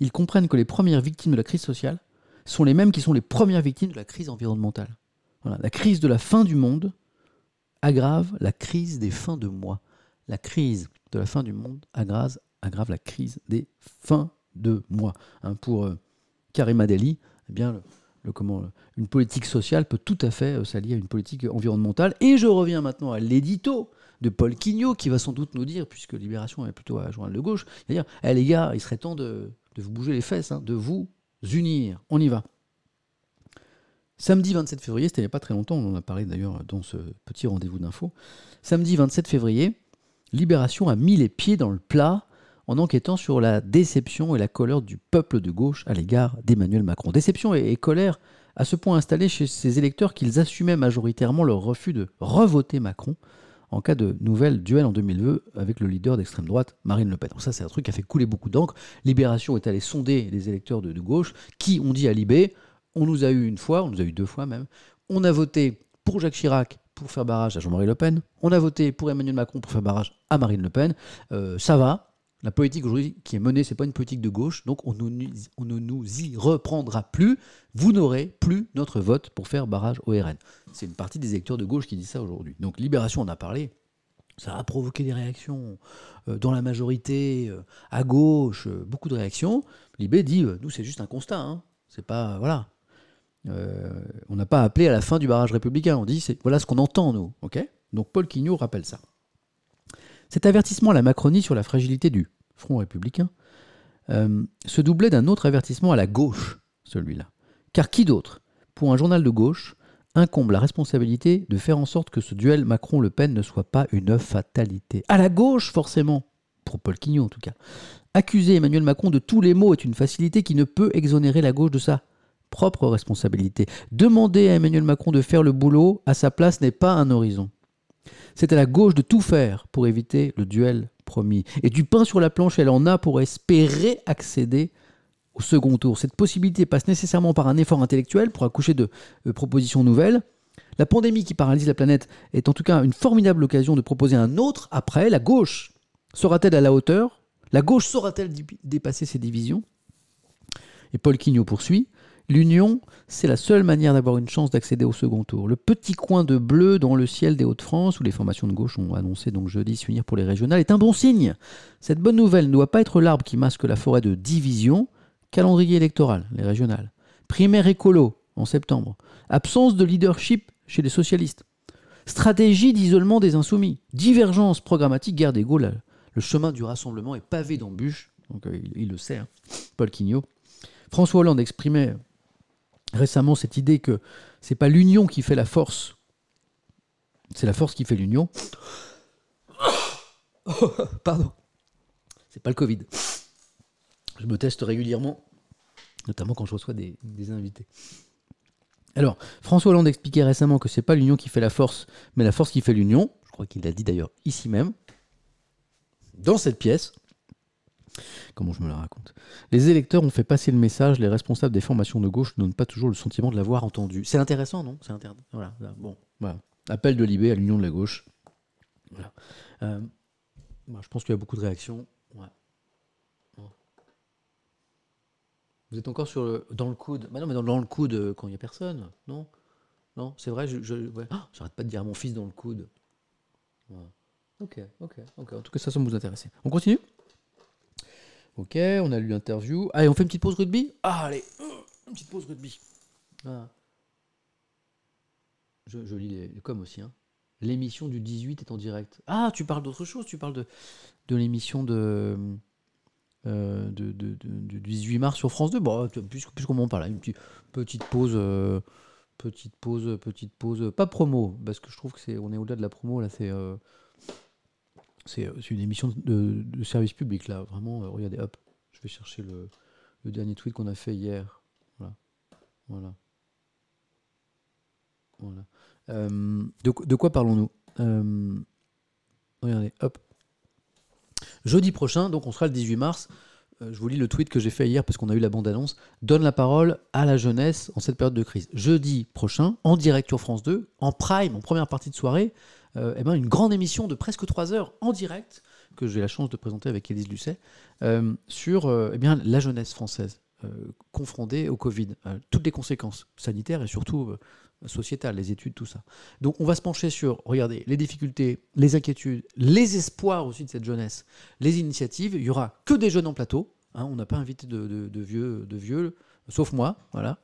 ils comprennent que les premières victimes de la crise sociale sont les mêmes qui sont les premières victimes de la crise environnementale. Voilà. La crise de la fin du monde aggrave la crise des fins de mois. La crise de la fin du monde aggrave, aggrave la crise des fins de mois. Hein, pour euh, Karima Deli, eh bien, une politique sociale peut tout à fait euh, s'allier à une politique environnementale. Et je reviens maintenant à l'édito de Paul Quignot, qui va sans doute nous dire, puisque Libération est plutôt à journal de gauche, il va dire Eh les gars, il serait temps de, vous bouger les fesses, hein, de vous unir. On y va. Samedi 27 février, c'était il n'y a pas très longtemps, on en a parlé d'ailleurs dans ce petit rendez-vous d'info. Samedi 27 février, Libération a mis les pieds dans le plat en enquêtant sur la déception et la colère du peuple de gauche à l'égard d'Emmanuel Macron. Déception et, colère à ce point installée chez ces électeurs qu'ils assumaient majoritairement leur refus de revoter Macron en cas de nouvelle duel en 2002 avec le leader d'extrême droite, Marine Le Pen. Ça, c'est un truc qui a fait couler beaucoup d'encre. Libération est allée sonder les électeurs de, de gauche qui ont dit à Libé, on nous a eu une fois, on nous a eu deux fois même, on a voté pour Jacques Chirac pour faire barrage à Jean-Marie Le Pen, on a voté pour Emmanuel Macron pour faire barrage à Marine Le Pen, euh, ça va, la politique aujourd'hui qui est menée, c'est pas une politique de gauche, donc on, on ne nous y reprendra plus. Vous n'aurez plus notre vote pour faire barrage au RN. C'est une partie des électeurs de gauche qui dit ça aujourd'hui. Donc Libération en a parlé. Ça a provoqué des réactions euh, dans la majorité, euh, à gauche, euh, beaucoup de réactions. Libé dit, nous c'est juste un constat, hein. c'est pas voilà. On n'a pas appelé à la fin du barrage républicain. On dit, voilà ce qu'on entend nous, Donc Paul Quignot rappelle ça. Cet avertissement à la Macronie sur la fragilité du Front républicain euh, se doublait d'un autre avertissement à la gauche, celui-là. Car qui d'autre, pour un journal de gauche, incombe la responsabilité de faire en sorte que ce duel Macron-Le Pen ne soit pas une fatalité? À la gauche, forcément, pour Paul Quignot en tout cas. Accuser Emmanuel Macron de tous les maux est une facilité qui ne peut exonérer la gauche de sa propre responsabilité. Demander à Emmanuel Macron de faire le boulot à sa place n'est pas un horizon. C'est à la gauche de tout faire pour éviter le duel promis. Et du pain sur la planche, elle en a pour espérer accéder au second tour. Cette possibilité passe nécessairement par un effort intellectuel pour accoucher de euh, propositions nouvelles. La pandémie qui paralyse la planète est en tout cas une formidable occasion de proposer un autre après. La gauche sera-t-elle à la hauteur? La gauche saura-t-elle dépasser ses divisions? Et Paul Quignot poursuit. L'union, c'est la seule manière d'avoir une chance d'accéder au second tour. Le petit coin de bleu dans le ciel des Hauts-de-France, où les formations de gauche ont annoncé donc jeudi s'unir pour les régionales, est un bon signe. Cette bonne nouvelle ne doit pas être l'arbre qui masque la forêt de division. Calendrier électoral, les régionales. Primaire écolo, en septembre. Absence de leadership chez les socialistes. Stratégie d'isolement des insoumis. Divergence programmatique, guerre des. Le chemin du rassemblement est pavé d'embûches. Donc euh, il, il, le sait, hein. Paul Quignot. François Hollande exprimait récemment cette idée que c'est pas l'union qui fait la force, c'est la force qui fait l'union. Pardon. C'est pas le Covid. Je me teste régulièrement, notamment quand je reçois des, des invités. Alors, François Hollande expliquait récemment que c'est pas l'union qui fait la force, mais la force qui fait l'union. Je crois qu'il l'a dit d'ailleurs ici même, dans cette pièce. Comment je me la raconte? Les électeurs ont fait passer le message, les responsables des formations de gauche ne donnent pas toujours le sentiment de l'avoir entendu. C'est intéressant, non? C'est bon. Appel de Libé à l'union de la gauche. Euh, bon, je pense qu'il y a beaucoup de réactions. Bon. Vous êtes encore sur le, dans le coude. Bah non, mais dans, le coude euh, quand il n'y a personne, non? Non, c'est vrai, je, oh, j'arrête pas de dire à mon fils dans le coude. Ok, ok, ok. En tout cas, ça semble vous intéresser. On continue? Ok, on a lu l'interview. Allez, on fait une petite pause rugby? Ah, allez, une petite pause rugby. Ah. Je, je, lis les, les coms aussi. Hein. L'émission du 18 est en direct. Ah, tu parles d'autre chose Tu parles de, de l'émission de, euh, de, de, du 18 mars sur France 2 Bon, puisqu'on puisqu en parle, une petite, petite pause. Euh, petite pause, petite pause. Pas promo, parce que je trouve que c'est, on est au-delà de la promo, là, c'est. Euh, c'est une émission de, service public, là. Vraiment, euh, regardez, hop, je vais chercher le, dernier tweet qu'on a fait hier. Voilà. Voilà. voilà. Euh, de, quoi parlons-nous? Euh, Regardez, hop. Jeudi prochain, donc on sera le 18 mars. Euh, je vous lis le tweet que j'ai fait hier parce qu'on a eu la bande-annonce. Donne la parole à la jeunesse en cette période de crise. Jeudi prochain, en direct sur France 2, en prime, en première partie de soirée, euh, eh ben, une grande émission de presque 3 heures en direct que j'ai la chance de présenter avec Élise Lucet, euh, sur euh, eh bien, la jeunesse française euh, confrontée au Covid, euh, toutes les conséquences sanitaires et surtout sociétales, les études, tout ça. Donc on va se pencher sur, regardez, les difficultés, les inquiétudes, les espoirs aussi de cette jeunesse, les initiatives. Il y aura que des jeunes en plateau. hein, on n'a pas invité de- de vieux, de vieux, sauf moi, voilà.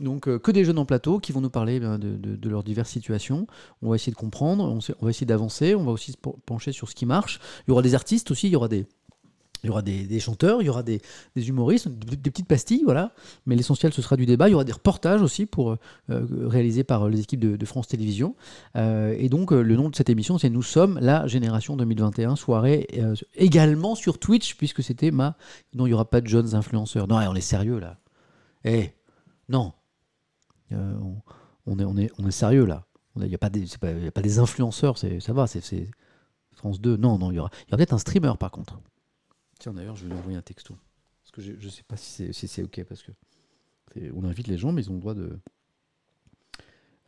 Donc euh, que des jeunes en plateau qui vont nous parler eh bien, de, de- leurs diverses situations. On va essayer de comprendre, on, va essayer d'avancer, on va aussi se pen- pencher sur ce qui marche. Il y aura des artistes aussi, il y aura des, il y aura des, chanteurs, il y aura des, des humoristes, des, petites pastilles, voilà. Mais l'essentiel, ce sera du débat. Il y aura des reportages aussi pour, euh, réalisés par les équipes de, France Télévisions. Euh, et donc, euh, le nom de cette émission, c'est Nous sommes la génération 2021, soirée euh, également sur Twitch, puisque c'était ma... Non, il n'y aura pas de jeunes influenceurs. Non, on est sérieux, là. Eh, non. Euh, on, est, on, est, on est sérieux, là. Il n'y a, pas des- a pas des influenceurs, ça va, c'est France 2. Non, non, il y aura, y peut-être un streamer, par contre. Tiens, d'ailleurs, je vais lui envoyer un texto. Parce que je ne sais pas si c'est si OK, parce que on invite les gens, mais ils ont le droit de...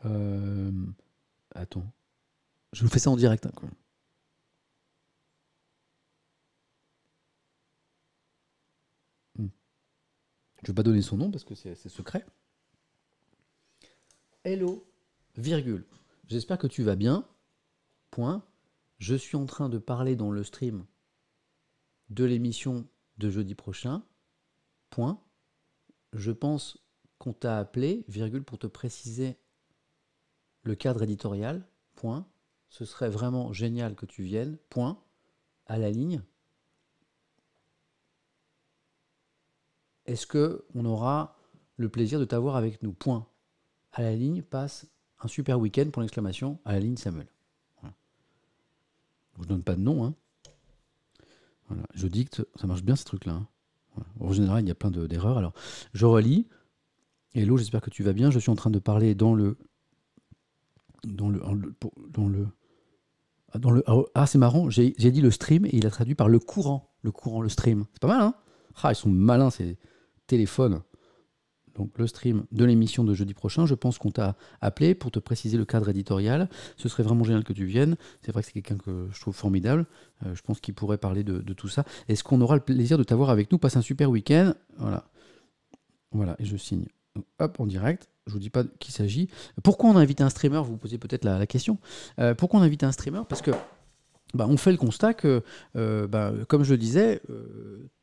Euh, attends. Je vous fais ça en direct. hein. Hmm. Je ne vais pas donner son nom parce que c'est secret. Hello, virgule. J'espère que tu vas bien. Point. Je suis en train de parler dans le stream de l'émission de jeudi prochain. Point. Je pense qu'on t'a appelé, virgule, pour te préciser le cadre éditorial. Point. Ce serait vraiment génial que tu viennes. Point. À la ligne. Est-ce que on aura le plaisir de t'avoir avec nous? Point. À la ligne passe un super week-end pour l'exclamation. À la ligne Samuel. Je donne pas de nom. Hein. Je dicte. Ça marche bien ce truc-là. hein. En général, il y a plein de- d'erreurs. Alors, je relis. Hello, j'espère que tu vas bien. Je suis en train de parler dans le. Dans le. en le- Dans le. ah, Dans le ah, ah, c'est marrant, j'ai dit le stream et il a traduit par le courant. Le courant, le stream. C'est pas mal, hein Ah, ils sont malins, ces téléphones. Donc, le stream de l'émission de jeudi prochain. Je pense qu'on t'a appelé pour te préciser le cadre éditorial. Ce serait vraiment génial que tu viennes. C'est vrai que c'est quelqu'un que je trouve formidable. Euh, je pense qu'il pourrait parler de, tout ça. Est-ce qu'on aura le plaisir de t'avoir avec nous? Passe un super week-end. Voilà. Voilà, et je signe. Hop, en direct. Je vous dis pas de qui il s'agit. Pourquoi on a invité un streamer? Vous vous posez peut-être la, question. Euh, pourquoi on a invité un streamer? Parce que bah, on fait le constat que, euh, bah, comme je le disais,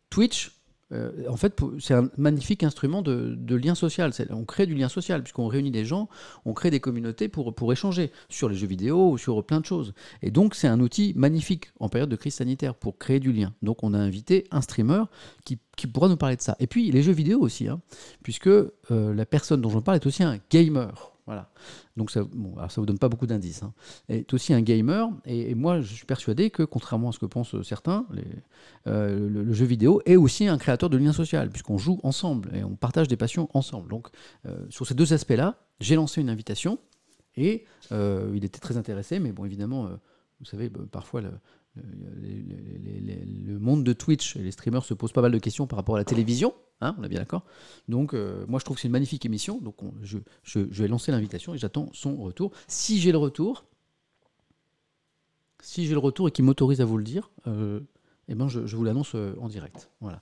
Twitch, euh, en fait, c'est un magnifique instrument de, lien social. On crée du lien social, puisqu'on réunit des gens, on crée des communautés pour, échanger sur les jeux vidéo ou sur plein de choses. Et donc, c'est un outil magnifique en période de crise sanitaire pour créer du lien. Donc, on a invité un streamer qui, pourra nous parler de ça. Et puis, les jeux vidéo aussi, hein, puisque euh, la personne dont j'en parle est aussi un gamer. Voilà. Donc, ça, bon, vous donne pas beaucoup d'indices. Hein. Est aussi un gamer. Et, moi, je suis persuadé que, contrairement à ce que pensent certains, les, euh, le, jeu vidéo est aussi un créateur de lien social, puisqu'on joue ensemble et on partage des passions ensemble. Donc, euh, sur ces deux aspects-là, j'ai lancé une invitation et euh, il était très intéressé, mais bon, évidemment, euh, vous savez, bah, parfois, le monde de Twitch et les streamers se posent pas mal de questions par rapport à la télévision, hein, on est bien d'accord. Donc, euh, moi, je trouve que c'est une magnifique émission, donc on- je, vais lancer l'invitation et j'attends son retour. Si j'ai le retour, si j'ai le retour et qu'il m'autorise à vous le dire, euh, eh ben je, vous l'annonce euh, en direct. Voilà.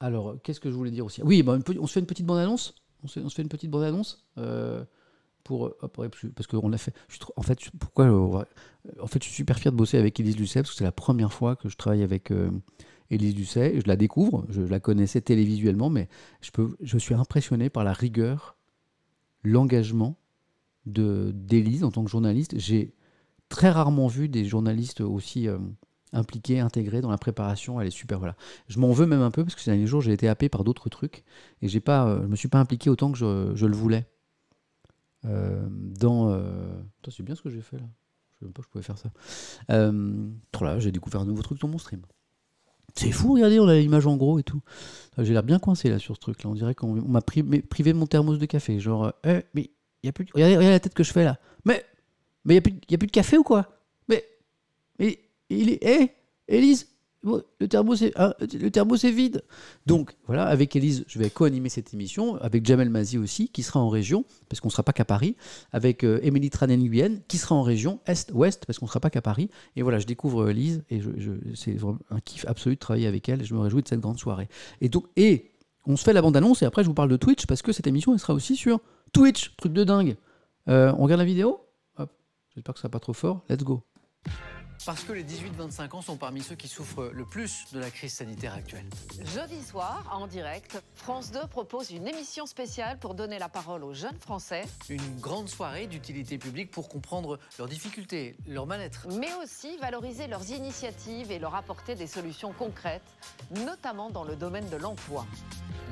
Alors, qu'est-ce que je voulais dire aussi? Oui, pe- on se fait une petite bande-annonce? On se, on se fait une petite bande-annonce pour, parce qu'on l'a fait. en fait, pourquoi En fait, je suis super fier de bosser avec Élise Lucet parce que c'est la première fois que je travaille avec Élise Lucet. Je la découvre, je la connaissais télévisuellement, mais je, peux, je suis impressionné par la rigueur, l'engagement d'Élise en tant que journaliste. J'ai très rarement vu des journalistes aussi euh, impliqués, intégrés dans la préparation. Elle est super. Voilà. Je m'en veux même un peu parce que ces derniers jours, j'ai été happé par d'autres trucs et j'ai pas, euh, je me suis pas impliqué autant que je, je le voulais. Euh, dans. euh, c'est bien ce que j'ai fait là. Je savais même pas que je pouvais faire ça. Euh, j'ai découvert un nouveau truc dans mon stream. C'est fou, regardez, on a l'image en gros et tout. J'ai l'air bien coincé là sur ce truc là. On dirait qu'on on m'a pri- privé de mon thermos de café. Genre, euh, Eh, mais il y a plus. de- Regardez, regardez la tête que je fais là. Mais mais il y a plus, de- y a plus de café ou quoi? Mais mais il est. Hé, Élise, le thermos est, ah, le thermos est vide. Donc voilà, avec Elise, je vais co-animer cette émission, avec Jamel Mazi aussi, qui sera en région, parce qu'on ne sera pas qu'à Paris, avec euh, Tranen-Guyenne, qui sera en région Est-Ouest, parce qu'on ne sera pas qu'à Paris. Et voilà, je découvre Elise, et je, c'est vraiment un kiff absolu de travailler avec elle, je me réjouis de cette grande soirée. Et donc, et on se fait la bande-annonce, et après je vous parle de Twitch, parce que cette émission, elle sera aussi sur Twitch, truc de dingue. Euh, on regarde la vidéo? Hop, j'espère que ça va pas trop fort. Let's go. Parce que les 18-25 ans sont parmi ceux qui souffrent le plus de la crise sanitaire actuelle. Jeudi soir, en direct, France 2 propose une émission spéciale pour donner la parole aux jeunes Français. Une grande soirée d'utilité publique pour comprendre leurs difficultés, leur mal-être. Mais aussi valoriser leurs initiatives et leur apporter des solutions concrètes, notamment dans le domaine de l'emploi.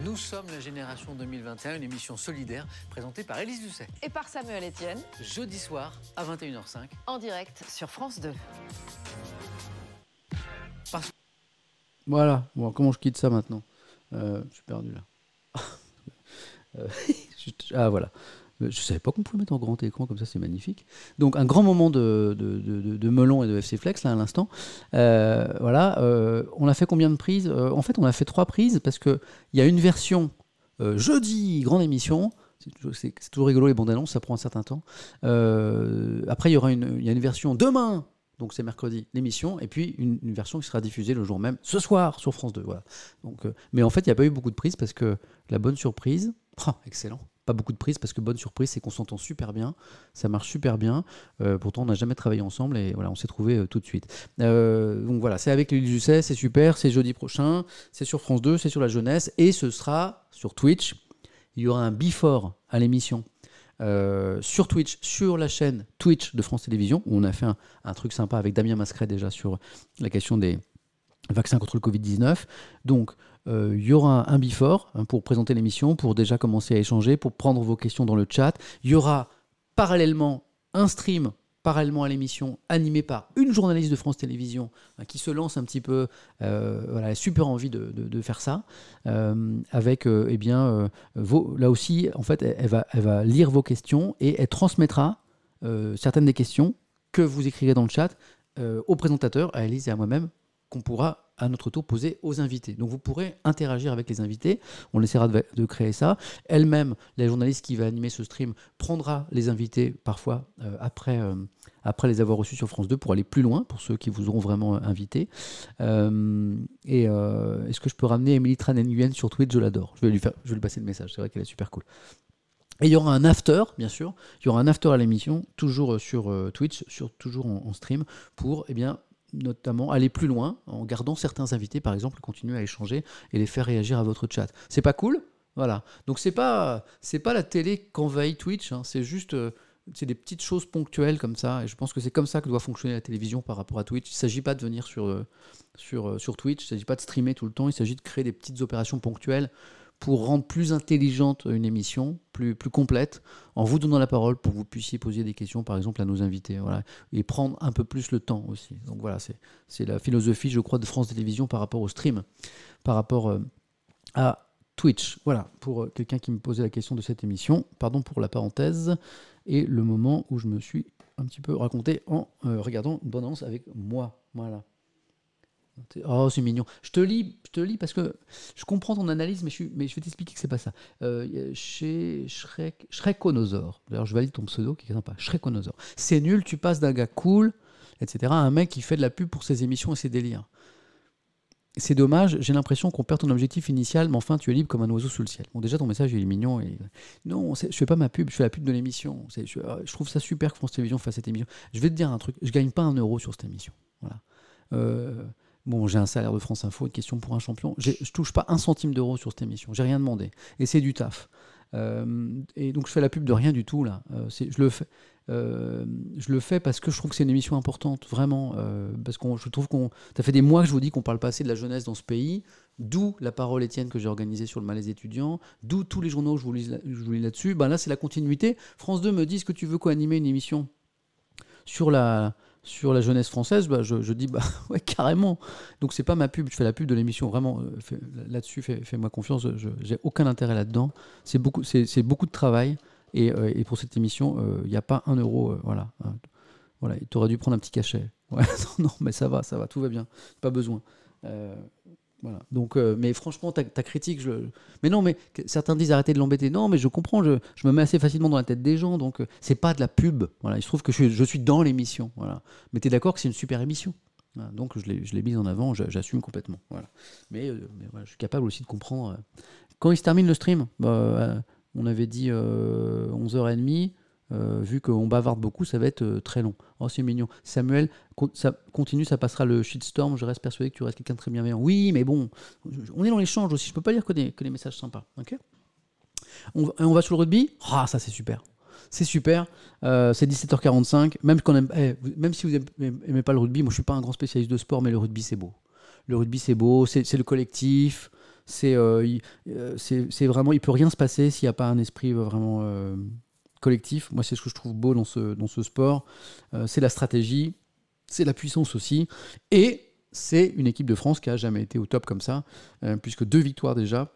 Nous sommes la génération 2021, une émission solidaire présentée par Élise Doucet. Et par Samuel Etienne. Jeudi soir à 21h05. En direct sur France 2. Voilà, comment je quitte ça maintenant euh, Je suis perdu là. Euh, ah voilà. Euh, je savais pas qu'on pouvait mettre en grand écran comme ça, c'est magnifique. Donc un grand moment de, de, melon et de FC Flex là à l'instant. voilà, on a fait combien de prises En fait, on a fait trois prises parce que il y a une version jeudi, grande émission. C'est toujours rigolo les bandes annonces, ça prend un certain temps. après, il y aura une, y a une version demain donc c'est mercredi l'émission, et puis une, version qui sera diffusée le jour même, ce soir sur France 2. Voilà. Donc, euh, mais en fait, il n'y a pas eu beaucoup de prises parce que la bonne surprise, oh, excellent, pas beaucoup de prises parce que bonne surprise, c'est qu'on s'entend super bien, ça marche super bien. Euh, pourtant, on n'a jamais travaillé ensemble et voilà, on s'est trouvé euh, tout de suite. donc voilà, c'est avec l'île c'est super, c'est jeudi prochain, c'est sur France 2, c'est sur la jeunesse, et ce sera sur Twitch. Il y aura un before à l'émission euh, sur Twitch, sur la chaîne Twitch de France Télévisions, où on a fait un, truc sympa avec Damien Mascret déjà sur la question des vaccins contre le Covid-19. Donc, euh, il y aura un before hein, pour présenter l'émission, pour déjà commencer à échanger, pour prendre vos questions dans le chat. Il y aura parallèlement un stream parallèlement à l'émission, animée par une journaliste de France Télévisions hein, qui se lance un petit peu, euh, voilà, super envie de, faire ça, euh, avec, euh, eh bien, là aussi, en fait, elle, va, elle va lire vos questions et elle transmettra certaines des questions que vous écrirez dans le chat au présentateur, à Elise et à moi-même, qu'on pourra à notre tour poser aux invités. Donc vous pourrez interagir avec les invités, on essaiera de, créer ça. Elle-même, la journaliste qui va animer ce stream, prendra les invités parfois euh, après, euh, après les avoir reçus sur France 2 pour aller plus loin, pour ceux qui vous auront vraiment invités. Euh, et est-ce que je peux ramener Emily Tran Nguyen sur Twitch? Je l'adore. Je vais lui faire, je vais lui passer le message, c'est vrai qu'elle est super cool. Et il y aura un after, bien sûr. Il y aura un after à l'émission, toujours sur Twitch, sur, toujours en, en, stream, pour eh bien, notamment aller plus loin en gardant certains invités, par exemple, continuer à échanger et les faire réagir à votre chat. C'est pas cool Voilà. Donc c'est pas c'est pas la télé qu'envahit Twitch, hein. c'est juste euh, c'est des petites choses ponctuelles comme ça. Et je pense que c'est comme ça que doit fonctionner la télévision par rapport à Twitch. Il ne s'agit pas de venir sur, euh, sur, euh, sur Twitch, il ne s'agit pas de streamer tout le temps, il s'agit de créer des petites opérations ponctuelles pour rendre plus intelligente une émission, plus, complète, en vous donnant la parole pour que vous puissiez poser des questions, par exemple, à nos invités, voilà, et prendre un peu plus le temps aussi. Donc voilà, c'est la philosophie, je crois, de France Télévisions par rapport au stream, par rapport euh, à Twitch. Voilà, pour euh, quelqu'un qui me posait la question de cette émission, pardon pour la parenthèse, et le moment où je me suis un petit peu raconté en euh, regardant une bande avec moi. Voilà. Oh, c'est mignon. Je te lis, je te lis parce que je comprends ton analyse, mais je, mais je vais t'expliquer que c'est pas ça. Euh, chez Shrek, Shrekonosaur, d'ailleurs, je valide ton pseudo qui est sympa. Shrekonosaur. C'est nul, tu passes d'un gars cool, etc., à un mec qui fait de la pub pour ses émissions et ses délires. C'est dommage, j'ai l'impression qu'on perd ton objectif initial, mais enfin, tu es libre comme un oiseau sous le ciel. Bon, déjà, ton message, il est mignon. Et... Non, je fais pas ma pub, je fais la pub de l'émission. Je, je, trouve ça super que France Télévisions fasse cette émission. Je vais te dire un truc, je gagne pas un euro sur cette émission. Voilà. Euh, Bon, j'ai un salaire de France Info, une question pour un champion. Je touche pas un centime d'euro sur cette émission. J'ai rien demandé. Et c'est du taf. Euh, et donc je fais la pub de rien du tout là. Euh, je le fais. Euh, je le fais parce que je trouve que c'est une émission importante, vraiment. parce que je trouve qu'on. Ça fait des mois que je vous dis qu'on parle pas assez de la jeunesse dans ce pays. D'où la parole Étienne que j'ai organisée sur le malaise étudiant. D'où tous les journaux que je vous lis, là-dessus. Ben là, c'est la continuité. France 2 me dit que tu veux co-animer une émission sur la, sur la jeunesse française, bah, je, dis bah ouais carrément. Donc c'est pas ma pub, je fais la pub de l'émission vraiment euh, là-dessus. Fais-moi confiance, je j'ai aucun intérêt là-dedans. C'est beaucoup, de travail et, euh, pour cette émission, euh, il n'y a pas un euro, voilà. Voilà, tu aurais dû prendre un petit cachet. Non, mais ça va, ça va, tout va bien, pas besoin. Voilà. Donc, euh, mais franchement, ta, ta critique, mais non, mais certains disent arrêtez de l'embêter. Non, mais je comprends, je, me mets assez facilement dans la tête des gens, donc euh, c'est pas de la pub. Voilà, il se trouve que je, suis- dans l'émission. Voilà. Mais t'es d'accord que c'est une super émission. Donc je l'ai, mise en avant, j'a- j'assume complètement. Voilà. Mais, euh, je suis capable aussi de comprendre. euh, Quand il se termine le stream, bah, on avait dit euh, 11h30. Euh, vu qu'on bavarde beaucoup, ça va être euh, très long. Oh, c'est mignon. Samuel, ça continue, ça passera le shitstorm. Je reste persuadé que tu restes quelqu'un de très bienveillant. Oui, mais bon, on est dans l'échange aussi. Je peux pas lire que des, que des messages sympas. Ok? On, va- sur le rugby? Ah, ça c'est super. C'est super. Euh, c'est 17h45. Même, qu'on aime, eh, même si vous aimez, aimez pas le rugby, moi je suis pas un grand spécialiste de sport, mais le rugby c'est beau. Le rugby c'est beau, c'est le collectif. C'est vraiment, il peut rien se passer s'il n'y a pas un esprit vraiment collectif. Moi c'est ce que je trouve beau dans ce, dans ce sport. Euh, c'est la stratégie, c'est la puissance aussi. Et c'est une équipe de France qui a jamais été au top comme ça, euh, puisque deux victoires déjà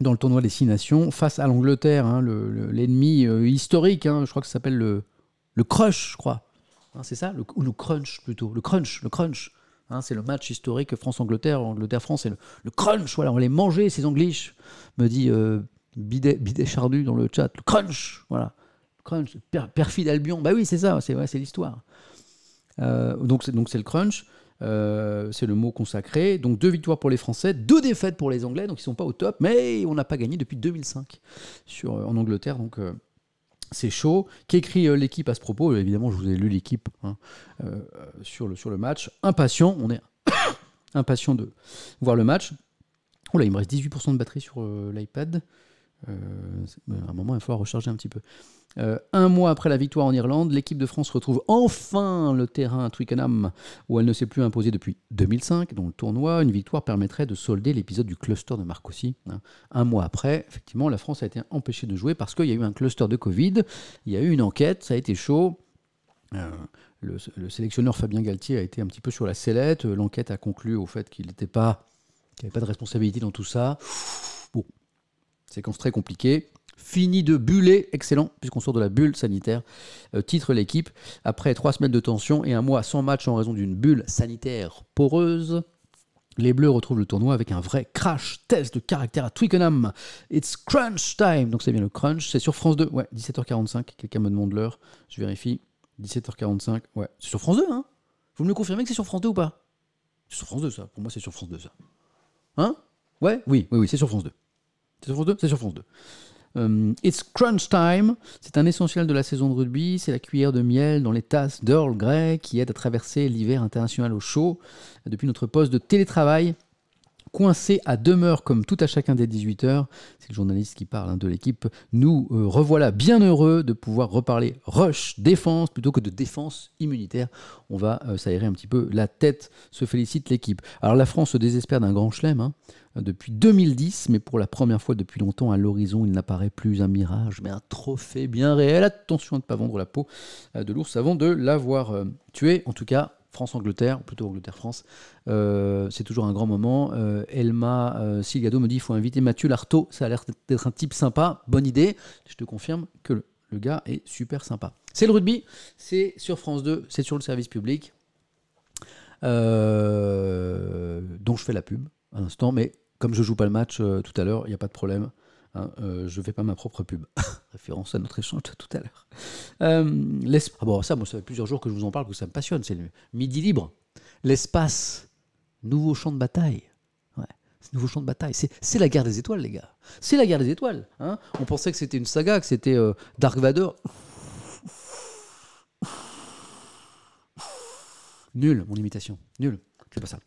dans le tournoi des Six Nations face à l'Angleterre, hein, le- le- l'ennemi euh, historique. hein, je crois que ça s'appelle le, le crush, je crois. Hein, c'est ça? Le, Ou le crunch plutôt. Le crunch, le crunch. C'est le match historique France-Angleterre. Angleterre-France, c'est le, crunch. Voilà, on les manger ces Anglish, me dit Bidet, Bidet Chardu dans le chat. Le crunch, voilà. Crunch, per- perfide Albion. Bah oui, c'est ça, c'est ouais, l'histoire. Euh, donc c'est donc le crunch. Euh, c'est le mot consacré. Donc deux victoires pour les Français, deux défaites pour les Anglais, donc ils sont pas au top, mais on n'a pas gagné depuis 2005 sur, euh, en Angleterre, donc c'est chaud. Qui écrit euh, l'équipe à ce propos? Évidemment, je vous ai lu l'équipe hein, sur, le, sur le match. Impatient, on est impatient de voir le match. Oh là, il me reste 18% de batterie sur l'iPad. Euh, c'est- ben, à un moment, il va falloir recharger un petit peu. Euh, un mois après la victoire en Irlande, l'équipe de France retrouve enfin le terrain à Twickenham, où elle ne s'est plus imposée depuis 2005. Dans le tournoi, une victoire permettrait de solder l'épisode du cluster de Marcoussis. hein. Un mois après, effectivement, la France a été empêchée de jouer parce qu'il y a eu un cluster de Covid. Il y a eu une enquête, ça a été chaud. Euh, le, le sélectionneur Fabien Galtier a été un petit peu sur la sellette. Euh, L'enquête a conclu au fait qu'il n'était pas, qu'il n'y avait pas de responsabilité dans tout ça. Bon, séquence très compliquée. Fini de buller, excellent, puisqu'on sort de la bulle sanitaire. Euh, titre l'équipe. Après trois semaines de tension et un mois sans match en raison d'une bulle sanitaire poreuse, les Bleus retrouvent le tournoi avec un vrai crash test de caractère à Twickenham. It's crunch time. Donc c'est bien le crunch. C'est sur France 2. Ouais, 17h45. Quelqu'un me demande l'heure. Je vérifie. 17h45. Ouais, c'est sur France 2, hein Vous me le confirmez que c'est sur France 2 ou pas? C'est sur France 2, ça. Pour moi, c'est sur France 2, ça. Hein? Ouais? Oui, oui, oui, c'est sur France 2. C'est sur France 2 C'est sur France 2. Euh, It's Crunch Time, c'est un essentiel de la saison de rugby, c'est la cuillère de miel dans les tasses d'Earl Grey qui aide à traverser l'hiver international au chaud. Depuis notre poste de télétravail, coincé à demeure comme tout à chacun des 18 heures, c'est le journaliste qui parle hein, de l'équipe, nous euh, revoilà bien heureux de pouvoir reparler rush, défense, plutôt que de défense immunitaire. On va euh, s'aérer un petit peu la tête, se félicite l'équipe. Alors la France se désespère d'un grand chelem, hein, depuis 2010, mais pour la première fois depuis longtemps, à l'horizon, il n'apparaît plus un mirage, mais un trophée bien réel. Attention à ne pas vendre la peau euh, de l'ours avant de l'avoir euh, tué. En tout cas, France-Angleterre, plutôt Angleterre-France, euh, c'est toujours un grand moment. Elma Silgado me dit il faut inviter Mathieu Lartaud, ça a l'air d'être un type sympa, bonne idée. Je te confirme que le, le gars est super sympa. C'est le rugby, c'est sur France 2, c'est sur le service public, dont je fais la pub à l'instant, mais comme je joue pas le match euh, tout à l'heure, il n'y a pas de problème. hein, euh, je fais pas ma propre pub. Référence à notre échange tout à l'heure. Euh, ah bon, ça, moi, ça fait plusieurs jours que je vous en parle, que ça me passionne. C'est le midi libre. L'espace. Nouveau champ de bataille. Nouveau champ de bataille. C'est, la guerre des étoiles, les gars. C'est la guerre des étoiles. hein. On pensait que c'était une saga, que c'était Dark Vador. Nul, mon imitation. Nul. C'est pas ça.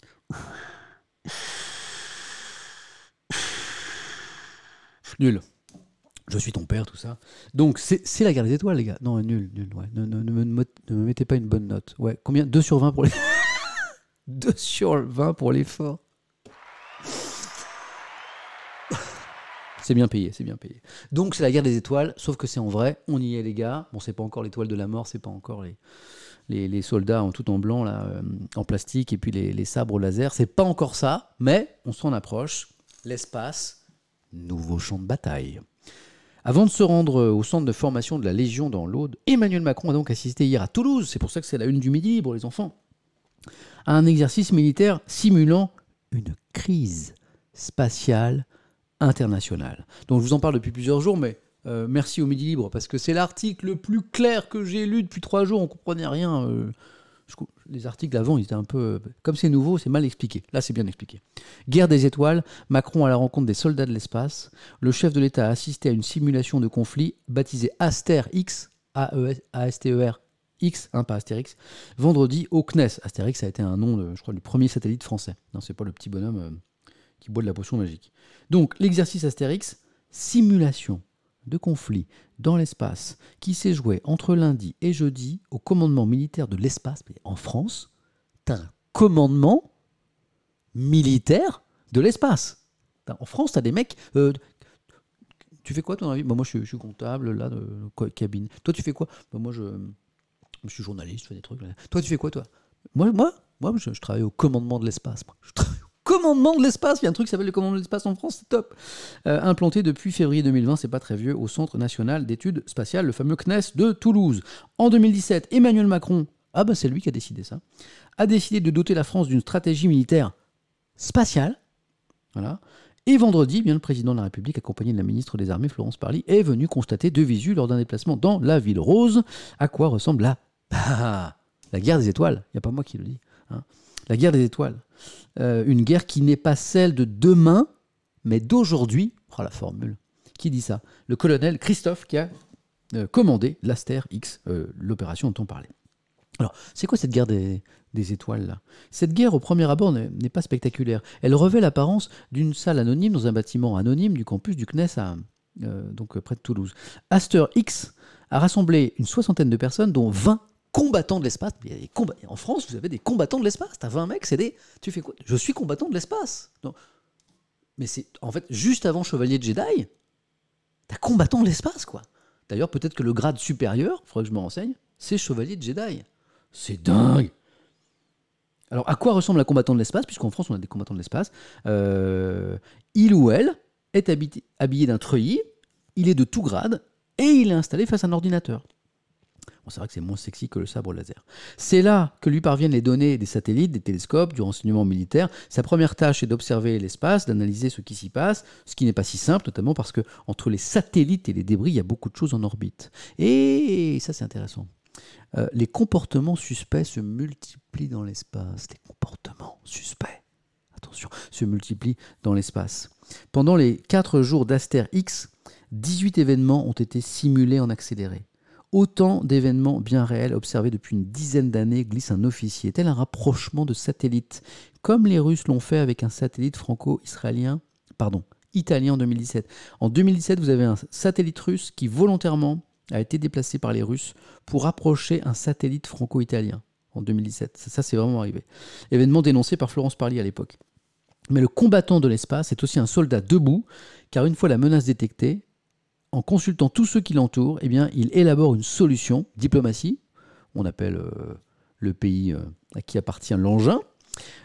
Nul. Je suis ton père, tout ça. Donc, c'est la guerre des étoiles, les gars. Non, nul, nul. Ouais. Ne, me, mettez pas une bonne note. Ouais. Combien? 2 sur 20 pour les. 2 sur 20 pour l'effort. C'est bien payé, c'est bien payé. Donc, c'est la guerre des étoiles, sauf que c'est en vrai. On y est, les gars. Bon, c'est pas encore l'étoile de la mort, c'est pas encore les, les, soldats en tout en blanc, là, euh, en plastique, et puis les, les sabres laser. C'est pas encore ça, mais on s'en approche. L'espace, nouveau champ de bataille. Avant de se rendre au centre de formation de la Légion dans l'Aude, Emmanuel Macron a donc assisté hier à Toulouse, c'est pour ça que c'est la une du midi pour les enfants, à un exercice militaire simulant une crise spatiale internationale. Donc je vous en parle depuis plusieurs jours, mais euh, merci au Midi Libre, parce que c'est l'article le plus clair que j'ai lu depuis trois jours, on comprenait rien. euh, les articles d'avant, ils étaient un peu... Comme c'est nouveau, c'est mal expliqué. Là, c'est bien expliqué. Guerre des étoiles, Macron à la rencontre des soldats de l'espace. Le chef de l'État a assisté à une simulation de conflit baptisée Aster X, A-S-T-E-R, X, hein, pas Astérix, vendredi au CNES. Astérix a été un nom, je crois, du premier satellite français. Non, c'est pas le petit bonhomme euh, qui boit de la potion magique. Donc, l'exercice Astérix, simulation de conflit dans l'espace qui s'est joué entre lundi et jeudi au commandement militaire de l'espace en France. T'as un commandement militaire de l'espace. En France, t'as des mecs. euh, tu fais quoi ton avis? Bah, Moi, je suis, comptable, là, de cabine. Toi, tu fais quoi? Bah, Moi, je, suis journaliste, je fais des trucs. Toi, tu fais quoi, toi? Moi, moi, moi je, travaille au commandement de l'espace. Commandement de l'espace. Il y a un truc qui s'appelle le commandement de l'espace en France, c'est top. Euh, implanté depuis février 2020, c'est pas très vieux, au Centre national d'études spatiales, le fameux CNES de Toulouse. En 2017, Emmanuel Macron, ah bah c'est lui qui a décidé ça, a décidé de doter la France d'une stratégie militaire spatiale. Voilà. Et vendredi, eh bien, le président de la République, accompagné de la ministre des Armées, Florence Parly, est venu constater de visu lors d'un déplacement dans la ville rose à quoi ressemble la, la guerre des étoiles. Il n'y a pas moi qui le dis. hein. La guerre des étoiles. Euh, une guerre qui n'est pas celle de demain, mais d'aujourd'hui. Oh la formule. Qui dit ça? Le colonel Christophe qui a euh, commandé l'Aster X, euh, l'opération dont on parlait. Alors, c'est quoi cette guerre des, étoiles là? Cette guerre, au premier abord, n'est pas spectaculaire. Elle revêt l'apparence d'une salle anonyme dans un bâtiment anonyme du campus du CNES donc près de Toulouse. Aster X a rassemblé une soixantaine de personnes, dont 20 combattants de l'espace. En France, vous avez des combattants de l'espace. T'as 20 mecs, c'est des. Tu fais quoi? Je suis combattant de l'espace. Mais c'est en fait juste avant Chevalier de Jedi. T'as combattant de l'espace, quoi. D'ailleurs, peut-être que le grade supérieur, il faudrait que je me renseigne, c'est Chevalier de Jedi. C'est dingue. Alors, à quoi ressemble un combattant de l'espace? Puisqu'en France, on a des combattants de l'espace. Euh, il ou elle est habillé d'un treuillis, il est de tout grade, et il est installé face à un ordinateur. Bon, c'est vrai que c'est moins sexy que le sabre laser. C'est là que lui parviennent les données des satellites, des télescopes, du renseignement militaire. Sa première tâche est d'observer l'espace, d'analyser ce qui s'y passe, ce qui n'est pas si simple, notamment parce que entre les satellites et les débris, il y a beaucoup de choses en orbite. Et ça, c'est intéressant. Euh, les comportements suspects se multiplient dans l'espace. Les comportements suspects, attention, se multiplient dans l'espace. Pendant les 4 jours d'Aster X, 18 événements ont été simulés en accéléré. Autant d'événements bien réels observés depuis une dizaine d'années, glisse un officier, tel un rapprochement de satellites, comme les Russes l'ont fait avec un satellite franco-israélien, pardon, italien en 2017. En 2017, vous avez un satellite russe qui volontairement a été déplacé par les Russes pour approcher un satellite franco-italien en 2017. Ça, ça, c'est vraiment arrivé. Événement dénoncé par Florence Parly à l'époque. Mais le combattant de l'espace est aussi un soldat debout, car une fois la menace détectée, en consultant tous ceux qui l'entourent, eh il élabore une solution, diplomatie, on appelle euh, le pays euh, à qui appartient l'engin,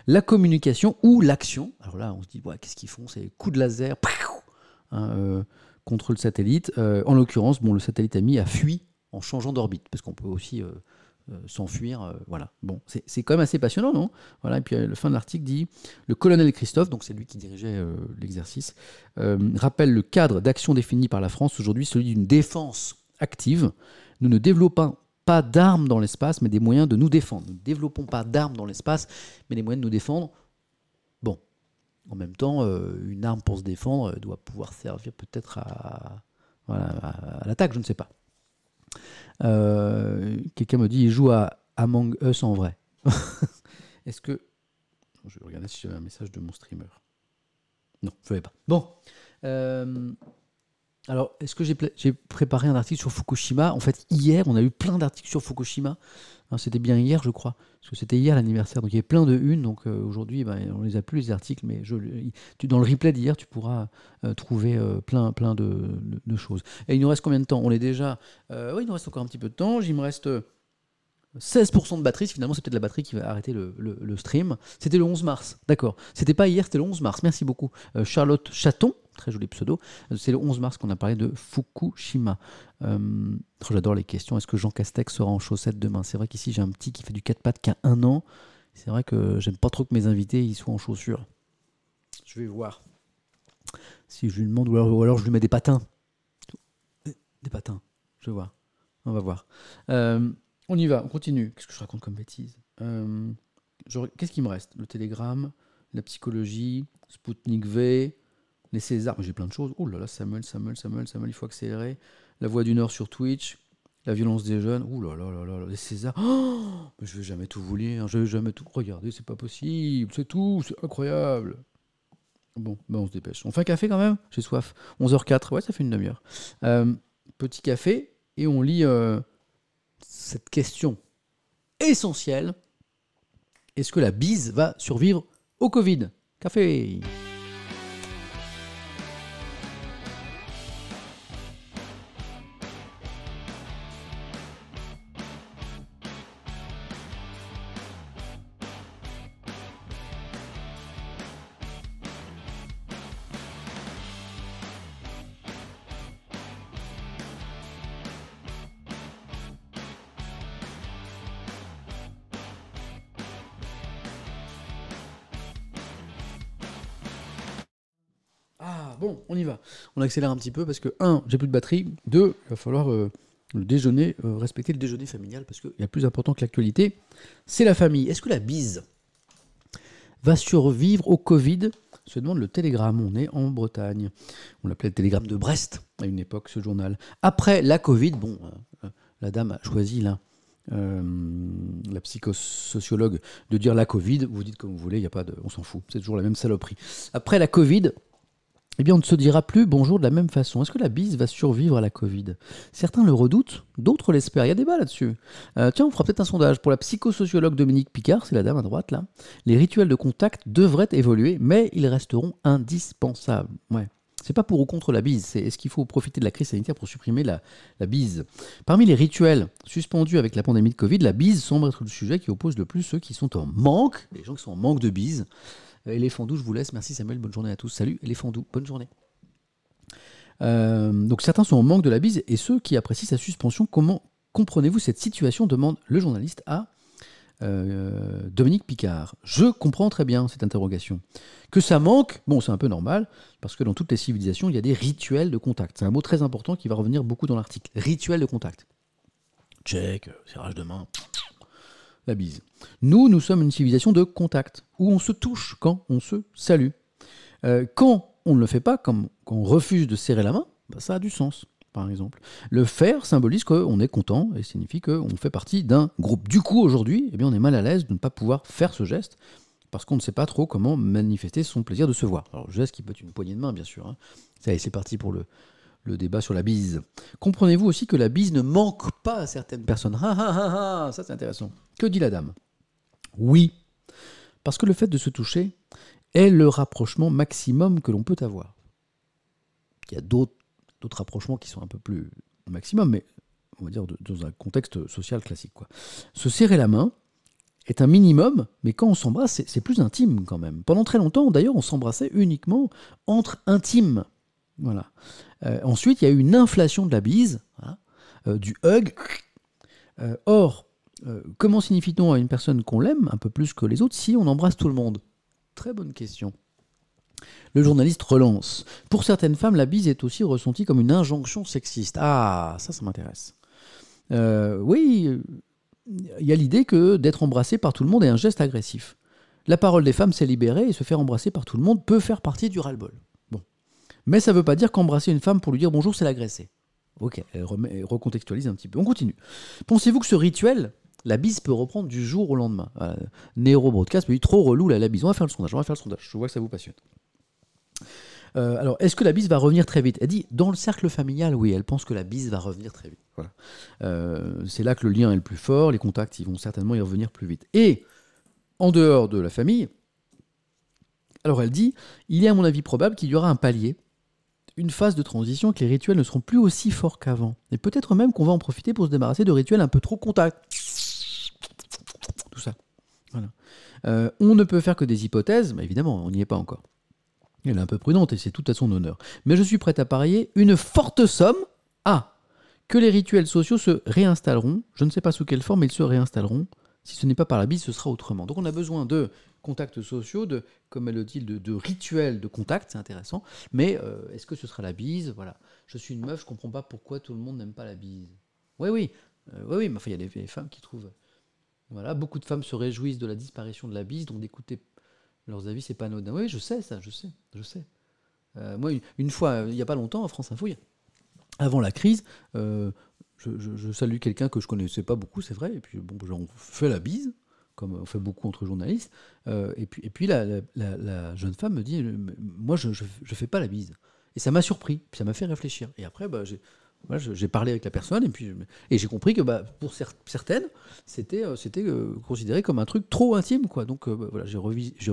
la communication ou l'action. Alors là, on se dit, qu'est-ce qu'ils font C'est coup de laser hein, euh, contre le satellite. En l'occurrence, le satellite ami a fui en changeant d'orbite, parce qu'on peut aussi s'enfuir. euh, voilà. Bon, c'est quand même assez passionnant, non? Voilà. Et puis euh, le fin de l'article dit le colonel Christophe, donc c'est lui qui dirigeait euh, l'exercice, euh, rappelle le cadre d'action défini par la France aujourd'hui, celui d'une défense active. Nous ne développons pas d'armes dans l'espace, mais des moyens de nous défendre. Nous ne développons pas d'armes dans l'espace, mais des moyens de nous défendre. Bon, en même temps, euh, une arme pour se défendre euh, doit pouvoir servir peut-être à, à- à l'attaque, je ne sais pas. Euh, Quelqu'un me dit il joue à Among Us en vrai. Est-ce que. Je vais regarder si j'avais un message de mon streamer. Non, je ne pas. Bon. Euh, alors, est-ce que j'ai préparé un article sur Fukushima? En fait, hier, on a eu plein d'articles sur Fukushima. Hein, c'était bien hier, je crois. Parce que c'était hier l'anniversaire. Donc, il y avait plein de unes. Donc, euh, aujourd'hui, ben, on les a plus, les articles. Mais je, tu, dans le replay d'hier, tu pourras euh, trouver euh, plein, plein de, choses. Et il nous reste combien de temps? On est déjà. oui, il nous reste encore un petit peu de temps. Il me reste. Euh, 16% de batterie, finalement c'est peut-être la batterie qui va arrêter le, stream. C'était le 11 mars, d'accord. C'était pas hier, c'était le 11 mars, merci beaucoup. Euh, Charlotte Chaton, très joli pseudo, c'est le 11 mars qu'on a parlé de Fukushima. Euh, oh, J'adore les questions, est-ce que Jean Castex sera en chaussettes demain? C'est vrai qu'ici j'ai un petit qui fait du 4 pattes qui a un an. C'est vrai que j'aime pas trop que mes invités soient en chaussures. Je vais voir. Si je lui demande, ou alors, ou alors je lui mets des patins. Des patins. Je vais voir. On va voir. Euh, on y va, on continue. Qu'est-ce que je raconte comme bêtise? Euh, Qu'est-ce qui me reste? Le télégramme, la psychologie, Spoutnik V, les Césars. J'ai plein de choses. Oh là là, Samuel, Samuel, Samuel, Samuel, il faut accélérer. La Voix du Nord sur Twitch. La violence des jeunes. Oh là là là là les Césars. Oh, mais je vais jamais tout vous lire. Je vais jamais tout regarder. C'est pas possible. C'est tout. C'est incroyable. Bon, ben on se dépêche. On fait un café quand même? J'ai soif. 11h04. Ouais, ça fait une demi-heure. Euh, petit café. Et on lit euh, cette question essentielle. Est-ce que la bise va survivre au Covid? Café accélère un petit peu parce que, un, j'ai plus de batterie. Deux, il va falloir euh, le déjeuner, euh, respecter le déjeuner familial parce qu'il y a plus important que l'actualité, c'est la famille. Est-ce que la bise va survivre au Covid? Se demande le Télégramme. On est en Bretagne. On l'appelait le Télégramme de Brest à une époque, ce journal. Après la Covid, bon, euh, la dame a choisi la psychosociologue de dire la Covid, vous dites comme vous voulez, y a pas de, on s'en fout, c'est toujours la même saloperie. Après la Covid, eh bien, on ne se dira plus bonjour de la même façon. Est-ce que la bise va survivre à la Covid? Certains le redoutent, d'autres l'espèrent. Il y a débat là-dessus. Euh, tiens, on fera peut-être un sondage. Pour la psychosociologue Dominique Picard, c'est la dame à droite là, les rituels de contact devraient évoluer, mais ils resteront indispensables. Ouais. C'est pas pour ou contre la bise, c'est est-ce qu'il faut profiter de la crise sanitaire pour supprimer la, la bise? Parmi les rituels suspendus avec la pandémie de Covid, la bise semble être le sujet qui oppose le plus ceux qui sont en manque, les gens qui sont en manque de bise. Éléphant doux, je vous laisse. Merci Samuel, bonne journée à tous. Salut Éléphant doux, bonne journée. Euh, donc certains sont en manque de la bise et ceux qui apprécient sa suspension, comment comprenez-vous cette situation demande le journaliste à euh, Dominique Picard. Je comprends très bien cette interrogation. Que ça manque, bon c'est un peu normal, parce que dans toutes les civilisations, il y a des rituels de contact. C'est un mot très important qui va revenir beaucoup dans l'article. Rituel de contact. Check, serrage de main, la bise. Nous, nous sommes une civilisation de contact, où on se touche quand on se salue. Euh, quand on ne le fait pas, comme quand on refuse de serrer la main, bah, ça a du sens, par exemple. Le faire symbolise qu'on est content et signifie qu'on fait partie d'un groupe. Du coup, aujourd'hui, eh bien, on est mal à l'aise de ne pas pouvoir faire ce geste, parce qu'on ne sait pas trop comment manifester son plaisir de se voir. Alors, le geste qui peut être une poignée de main, bien sûr. Hein. C'est parti pour le, le débat sur la bise. Comprenez-vous aussi que la bise ne manque pas à certaines personnes? Ah ah ah ça c'est intéressant. Que dit la dame? Oui, parce que le fait de se toucher est le rapprochement maximum que l'on peut avoir. Il y a d'autres rapprochements qui sont un peu plus maximum, mais on va dire dans un contexte social classique. Quoi. Se serrer la main est un minimum, mais quand on s'embrasse, c'est plus intime quand même. Pendant très longtemps, d'ailleurs, on s'embrassait uniquement entre intimes. Voilà. Euh, ensuite, il y a eu une inflation de la bise, hein, euh, du hug. Euh, or, comment signifie-t-on à une personne qu'on l'aime un peu plus que les autres si on embrasse tout le monde? Très bonne question. Le journaliste relance. Pour certaines femmes, la bise est aussi ressentie comme une injonction sexiste. Ah, ça, ça m'intéresse. Oui, il y a l'idée que d'être embrassé par tout le monde est un geste agressif. La parole des femmes s'est libérée et se faire embrasser par tout le monde peut faire partie du ras-le-bol. Mais ça ne veut pas dire qu'embrasser une femme pour lui dire bonjour, c'est l'agresser. Ok, elle, remet- elle recontextualise un petit peu. On continue. Pensez-vous que ce rituel, la bise peut reprendre du jour au lendemain? Voilà. Nero Broadcast me dit trop relou là, la bise. On va faire le sondage, on va faire le sondage. Je vois que ça vous passionne. Euh, alors, est-ce que la bise va revenir très vite? Elle dit, dans le cercle familial, oui, elle pense que la bise va revenir très vite. Voilà. Euh, c'est là que le lien est le plus fort, les contacts, ils vont certainement y revenir plus vite. Et, en dehors de la famille, alors elle dit, il est à mon avis probable qu'il y aura un palier, une phase de transition, que les rituels ne seront plus aussi forts qu'avant. Et peut-être même qu'on va en profiter pour se débarrasser de rituels un peu trop contact. Tout ça. Euh, on ne peut faire que des hypothèses, mais évidemment, on n'y est pas encore. Elle est un peu prudente et c'est tout à son honneur. Mais je suis prêt à parier une forte somme à que les rituels sociaux se réinstalleront. Je ne sais pas sous quelle forme ils se réinstalleront. Si ce n'est pas par la bise, ce sera autrement. Donc on a besoin de contacts sociaux, de, comme elle le dit, de, rituels de contact, c'est intéressant. Mais euh, est-ce que ce sera la bise? Voilà. Je suis une meuf, je comprends pas pourquoi tout le monde n'aime pas la bise. Oui, oui, euh, oui, oui, mais il y a des, des femmes qui trouvent. Voilà, beaucoup de femmes se réjouissent de la disparition de la bise, donc d'écouter leurs avis, c'est pas anodin. Oui, je sais ça, je sais, je sais. Euh, moi, une, fois, il n'y a pas longtemps, à France Info, avant la crise, je salue quelqu'un que je connaissais pas beaucoup, c'est vrai, et puis bon, on fait la bise, comme on fait beaucoup entre journalistes, euh, et puis, et puis la, jeune femme me dit, euh, moi, je, je fais pas la bise. Et ça m'a surpris, puis ça m'a fait réfléchir. Et après, bah, j'ai parlé avec la personne, et puis et j'ai compris que bah, pour cer- certaines, c'était euh, considéré comme un truc trop intime, quoi. Donc bah, voilà, j'ai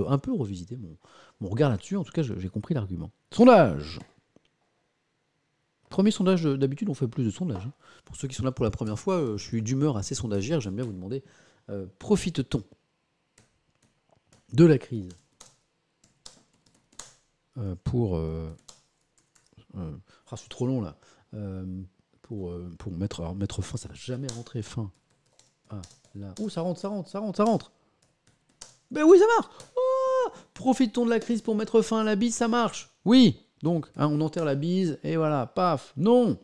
un peu revisité mon, mon regard là-dessus. En tout cas, j'ai compris l'argument. Sondage. Premier sondage, d'habitude, on fait plus de sondages. hein. Pour ceux qui sont là pour la première fois, je suis d'humeur assez sondagière. J'aime bien vous demander euh, profite-t-on de la crise euh, pour. euh, ah, c'est trop long là. Pour, mettre, fin, ça va jamais rentrer fin. Ah, là. Ouh, ça rentre, ça rentre, ça rentre, ça rentre. Ben oui, ça marche. Oh Profitons de la crise pour mettre fin à la bise, ça marche. Oui. Donc, hein, on enterre la bise et voilà, paf. Non.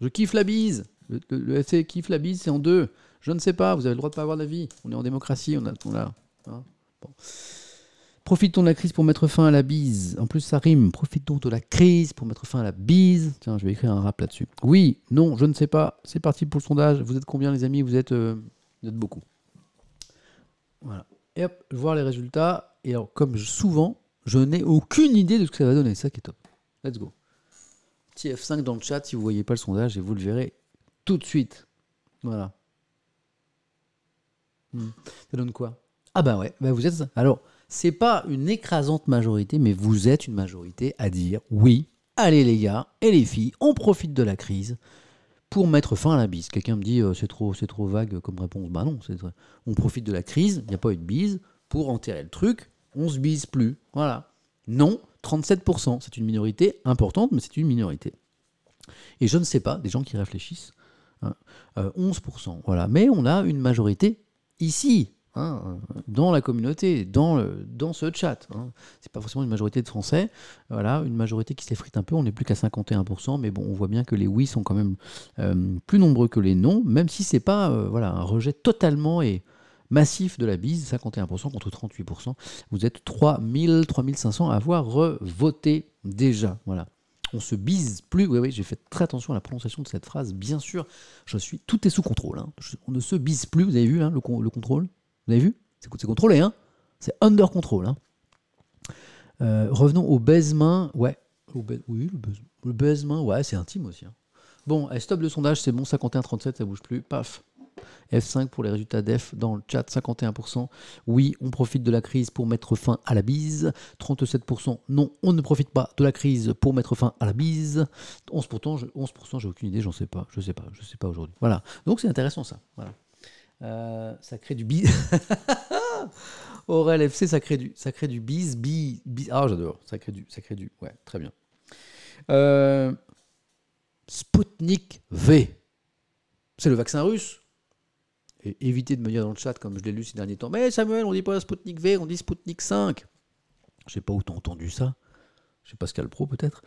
Je kiffe la bise. Le, le- kiffe la bise, c'est en deux. Je ne sais pas, vous avez le droit de pas avoir d'avis. On est en démocratie, on a. On a hein. Bon. Profitons de la crise pour mettre fin à la bise. En plus, ça rime. Profitons de la crise pour mettre fin à la bise. Tiens, je vais écrire un rap là-dessus. Oui, non, je ne sais pas. C'est parti pour le sondage. Vous êtes combien, les amis? Vous êtes, euh, beaucoup. Voilà. Et hop, voir les résultats. Et alors, comme souvent, je n'ai aucune idée de ce que ça va donner. Ça qui est top. Let's go. Petit F5 dans le chat si vous voyez pas le sondage et vous le verrez tout de suite. Voilà. Hmm. Ça donne quoi? Ah bah ouais, bah vous êtes. Alors, c'est pas une écrasante majorité, mais vous êtes une majorité à dire oui. Allez les gars et les filles, on profite de la crise pour mettre fin à la bise. Quelqu'un me dit euh, c'est trop, c'est trop vague comme réponse. Bah non, c'est. On profite de la crise, il n'y a pas eu de bise pour enterrer le truc. On se bise plus. Voilà. Non, 37%. C'est une minorité importante, mais c'est une minorité. Et je ne sais pas, des gens qui réfléchissent, hein, euh, 11%. Voilà. Mais on a une majorité ici, hein, dans la communauté, dans, le- dans ce chat. Hein. C'est pas forcément une majorité de Français. Voilà, une majorité qui s'effrite un peu. On n'est plus qu'à 51%, mais bon, on voit bien que les oui sont quand même euh, plus nombreux que les non, même si c'est pas euh, voilà, un rejet totalement et massif de la bise, 51% contre 38%. Vous êtes 3000, 3500 à avoir voté déjà. Voilà. On se bise plus. Oui, oui, j'ai fait très attention à la prononciation de cette phrase. Bien sûr, je suis. Tout est sous contrôle. hein. On ne se bise plus. Vous avez vu hein, le, le contrôle? Vous avez vu? C'est contrôlé, hein C'est under control. Hein Euh, revenons au baise-main. Ouais. Oui, le baise- le baise-main. Ouais, c'est intime aussi. Bon, stop le sondage. C'est bon. 51-37, ça bouge plus. Paf. F5 pour les résultats d'F dans le chat, 51%. Oui, on profite de la crise pour mettre fin à la bise. 37%. Non, on ne profite pas de la crise pour mettre fin à la bise. 11%, je- 11% j'ai aucune idée, j'en sais pas. Je sais pas, je sais pas aujourd'hui. Voilà. Donc c'est intéressant ça. Euh, ça crée du bise. Aurel FC, ça crée du, ça crée du bise, bi, bi- Ah, j'adore. Ça crée du, ça crée du. Ouais, très bien. Euh, Sputnik V. C'est le vaccin russe. Et évitez de me dire dans le chat, comme je l'ai lu ces derniers temps, mais Samuel, on dit pas Sputnik V, on dit Sputnik 5. Je sais pas où t'as entendu ça. Je sais Pascal Pro peut-être.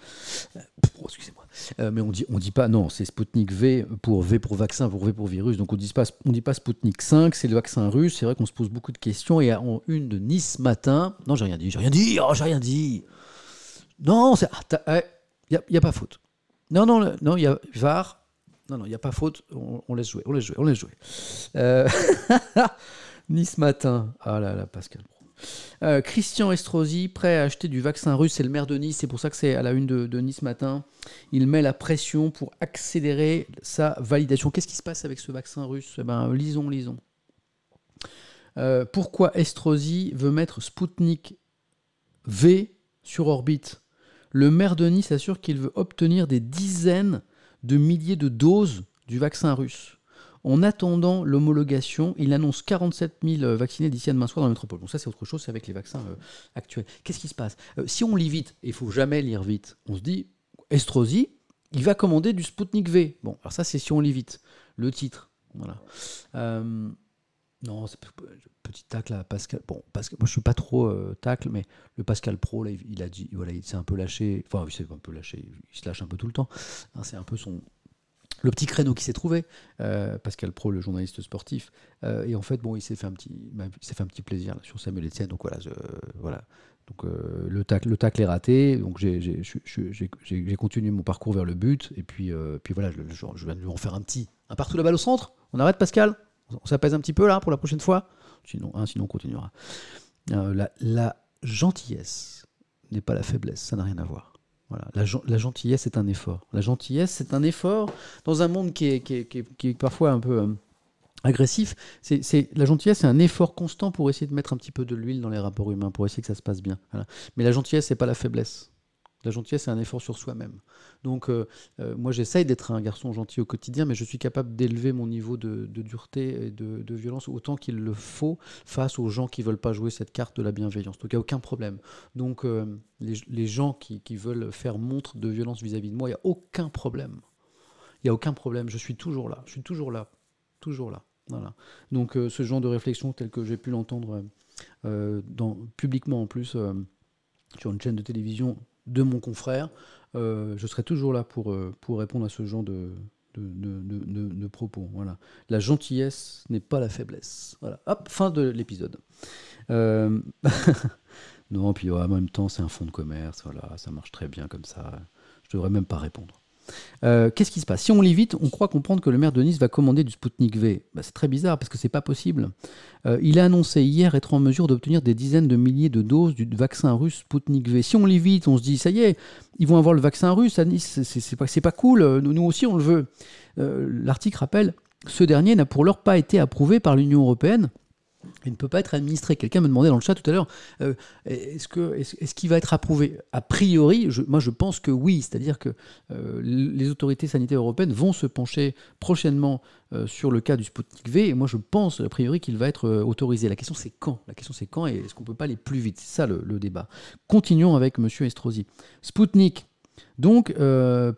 Euh, oh, excusez-moi. Euh, mais on dit, on dit pas, non, c'est Sputnik V pour V pour vaccin, pour V pour virus. Donc on dit pas, on dit pas Sputnik 5, c'est le vaccin russe. C'est vrai qu'on se pose beaucoup de questions. Et en une de Nice matin, non, j'ai rien dit, j'ai rien dit, oh, j'ai rien dit. Non, c'est, il n'y a, y a pas faute. Non, non, non, il y a VAR. Non, non, il n'y a pas faute. On, laisse jouer, on laisse jouer, on laisse jouer. Euh, nice matin. Ah là là, Pascal. Euh, Christian Estrosi, prêt à acheter du vaccin russe, c'est le maire de Nice, c'est pour ça que c'est à la une de, Nice matin. Il met la pression pour accélérer sa validation. Qu'est-ce qui se passe avec ce vaccin russe? Eh ben, lisons, lisons. Euh, pourquoi Estrosi veut mettre Sputnik V sur orbite? Le maire de Nice assure qu'il veut obtenir des dizaines de milliers de doses du vaccin russe. En attendant l'homologation, il annonce 47 000 vaccinés d'ici à demain soir dans la métropole. Bon, ça, c'est autre chose, c'est avec les vaccins euh, actuels. Qu'est-ce qui se passe? Euh, Si on lit vite, et il faut jamais lire vite, on se dit, Estrosi, il va commander du Sputnik V. Bon, alors ça, c'est si on lit vite. Le titre, voilà. Euh, Non, petit tacle à Pascal. Bon, Pascal, moi je suis pas trop euh, tacle, mais le Pascal Pro, il, a dit, voilà, il s'est un peu lâché. Enfin, il s'est un peu lâché. Il se lâche un peu tout le temps. Hein, c'est un peu son le petit créneau qui s'est trouvé. Euh, Pascal Pro, le journaliste sportif. Euh, et en fait, bon, il s'est fait un petit, il s'est fait un petit plaisir sur Samuel Etienne. Donc voilà, je- voilà. Donc euh, le tacle, le est raté. Donc j'ai, continué mon parcours vers le but. Et puis, puis voilà, je, je- je viens de lui en faire un petit, un partout la balle au centre. On arrête, Pascal? On s'apaise un petit peu là pour la prochaine fois? Sinon, hein, sinon on continuera. Euh, la, gentillesse n'est pas la faiblesse, ça n'a rien à voir. Voilà. La, gen- la gentillesse est un effort. La gentillesse, c'est un effort dans un monde qui est, qui est- qui est- parfois un peu euh, agressif. La gentillesse, c'est un effort constant pour essayer de mettre un petit peu de l'huile dans les rapports humains, pour essayer que ça se passe bien. Mais la gentillesse, c'est pas la faiblesse. La gentillesse, c'est un effort sur soi-même. Donc, euh, euh, moi, j'essaye d'être un garçon gentil au quotidien, mais je suis capable d'élever mon niveau de, dureté et de, violence autant qu'il le faut face aux gens qui veulent pas jouer cette carte de la bienveillance. Donc, il n'y a aucun problème. Donc, euh, les, gens qui, veulent faire montre de violence vis-à-vis de moi, il n'y a aucun problème. Il n'y a aucun problème. Je suis toujours là. Je suis toujours là. Toujours là. Voilà. Donc, ce genre de réflexion, tel que j'ai pu l'entendre publiquement en plus, sur une chaîne de télévision de mon confrère, euh, je serai toujours là pour, euh, pour répondre à ce genre de, de, de- propos. Voilà. La gentillesse n'est pas la faiblesse. Voilà. Hop, fin de l'épisode. Euh, non, puis en même temps, c'est un fonds de commerce. Voilà, ça marche très bien comme ça. Je devrais même pas répondre. Euh, Qu'est-ce qui se passe? Si on lit vite, on croit comprendre que le maire de Nice va commander du Sputnik V. Bah, c'est très bizarre parce que c'est pas possible. Euh, il a annoncé hier être en mesure d'obtenir des dizaines de milliers de doses du vaccin russe Sputnik V. Si on lit vite, on se dit ça y est, ils vont avoir le vaccin russe à Nice. C'est- pas, pas cool. Euh, Nous, aussi, on le veut. L'article rappelle ce dernier n'a pour l'heure pas été approuvé par l'Union européenne. Il ne peut pas être administré. Quelqu'un me demandait dans le chat tout à l'heure, euh, est-ce qu'il va être approuvé? A priori, moi je pense que oui, c'est-à-dire que euh, les autorités sanitaires européennes vont se pencher prochainement euh, sur le cas du Sputnik V, et moi je pense a priori qu'il va être autorisé. La question c'est quand? La question c'est quand et est-ce qu'on peut pas aller plus vite? C'est ça le, le débat. Continuons avec Monsieur Estrosi. Sputnik, donc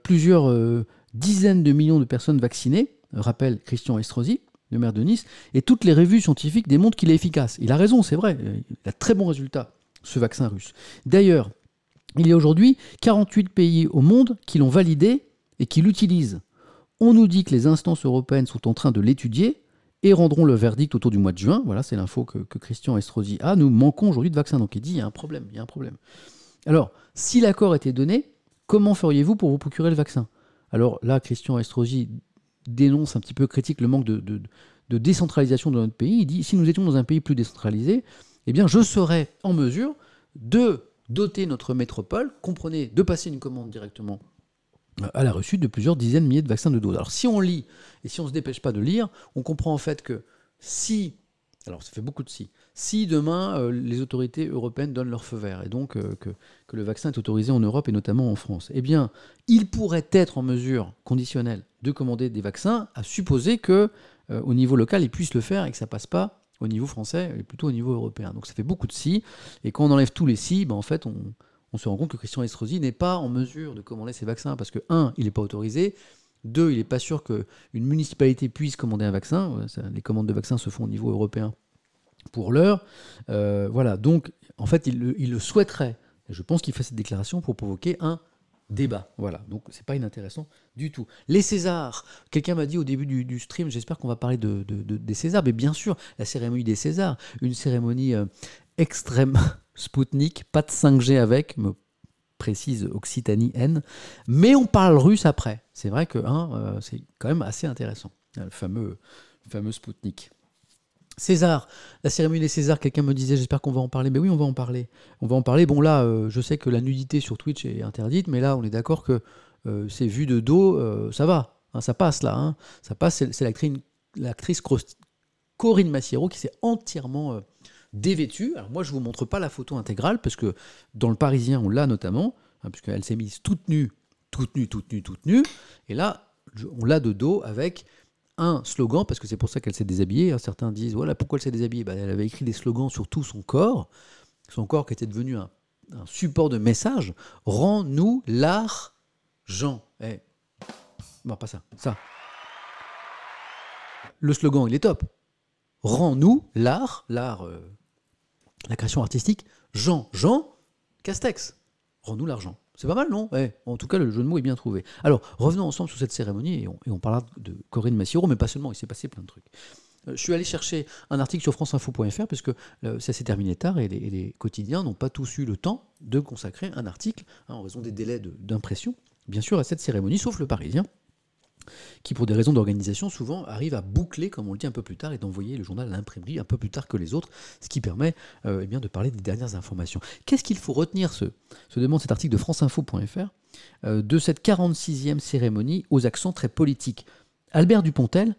plusieurs dizaines de millions de personnes vaccinées, rappelle Christian Estrosi, le maire de Nice, et toutes les revues scientifiques démontrent qu'il est efficace. Il a raison, c'est vrai, il a très bons résultats, ce vaccin russe. D'ailleurs, il y a aujourd'hui 48 pays au monde qui l'ont validé et qui l'utilisent. On nous dit que les instances européennes sont en train de l'étudier et rendront le verdict autour du mois de juin. Voilà, c'est l'info que, Christian Estrosi a. Nous manquons aujourd'hui de vaccins. Donc il dit il y a un problème, il y a un problème. Alors, si l'accord était donné, comment feriez-vous pour vous procurer le vaccin? Alors là, Christian Estrosi dénonce un petit peu, critique le manque de, décentralisation de notre pays. Il dit si nous étions dans un pays plus décentralisé, eh bien, je serais en mesure de doter notre métropole, comprenez, de passer une commande directement à la reçue de plusieurs dizaines de milliers de vaccins de doses. Alors si on lit et si on ne se dépêche pas de lire, on comprend en fait que si, alors ça fait beaucoup de si, si demain euh, les autorités européennes donnent leur feu vert et donc euh, que, le vaccin est autorisé en Europe et notamment en France, eh bien il pourrait être en mesure conditionnelle de commander des vaccins à supposer que euh, au niveau local ils puissent le faire et que ça passe pas au niveau français et plutôt au niveau européen. Donc ça fait beaucoup de si et quand on enlève tous les si, ben, en fait on, se rend compte que Christian Estrosi n'est pas en mesure de commander ces vaccins parce que, un, il n'est pas autorisé, deux, il n'est pas sûr qu'une municipalité puisse commander un vaccin. Les commandes de vaccins se font au niveau européen pour l'heure. Euh, voilà, donc en fait, il, le- souhaiterait. Je pense qu'il fait cette déclaration pour provoquer un débat. Voilà, donc c'est pas inintéressant du tout. Les Césars, quelqu'un m'a dit au début du, stream, j'espère qu'on va parler de, de- de- des Césars, mais bien sûr, la cérémonie des Césars, une cérémonie euh, extrême Spoutnik, pas de 5G avec, me précise Occitanie N, mais on parle russe après. C'est vrai que hein, euh, c'est quand même assez intéressant, le fameux, le fameux Spoutnik. César, la cérémonie des Césars, quelqu'un me disait, j'espère qu'on va en parler. Mais oui, on va en parler. On va en parler. Bon, là, euh, je sais que la nudité sur Twitch est interdite, mais là, on est d'accord que euh, c'est vu de dos, euh, ça va. Hein, ça passe là. hein. Ça passe. C'est l'actrice Corinne Massiero qui s'est entièrement euh, dévêtue. Alors, moi, je vous montre pas la photo intégrale parce que dans le Parisien, on l'a notamment, hein, puisqu'elle s'est mise toute nue, toute nue, toute nue, toute nue. Et là, on l'a de dos avec un slogan, parce que c'est pour ça qu'elle s'est déshabillée. hein. Certains disent, voilà, pourquoi elle s'est déshabillée? Ben, Elle avait écrit des slogans sur tout son corps, son corps qui était devenu un, support de message. Rends-nous l'argent. Eh. Non, pas ça, ça. Le slogan, il est top. rends-nous l'art, l'art, euh, la création artistique, Jean, Jean Castex. Rends-nous l'argent. C'est pas mal, non? Ouais. En tout cas, le jeu de mots est bien trouvé. Alors, revenons ensemble sur cette cérémonie et on, et parlera de Corinne Massiero, mais pas seulement, il s'est passé plein de trucs. Euh, je suis allé chercher un article sur franceinfo.fr parce que euh, ça s'est terminé tard et les, quotidiens n'ont pas tous eu le temps de consacrer un article, hein, en raison des délais d'impression, bien sûr, à cette cérémonie, sauf le Parisien, qui, pour des raisons d'organisation, souvent arrive à boucler, comme on le dit un peu plus tard, et d'envoyer le journal à l'imprimerie un peu plus tard que les autres, ce qui permet euh, eh bien, de parler des dernières informations. Qu'est-ce qu'il faut retenir, se, se demande cet article de franceinfo.fr, euh, de cette 46e cérémonie aux accents très politiques? Albert Dupontel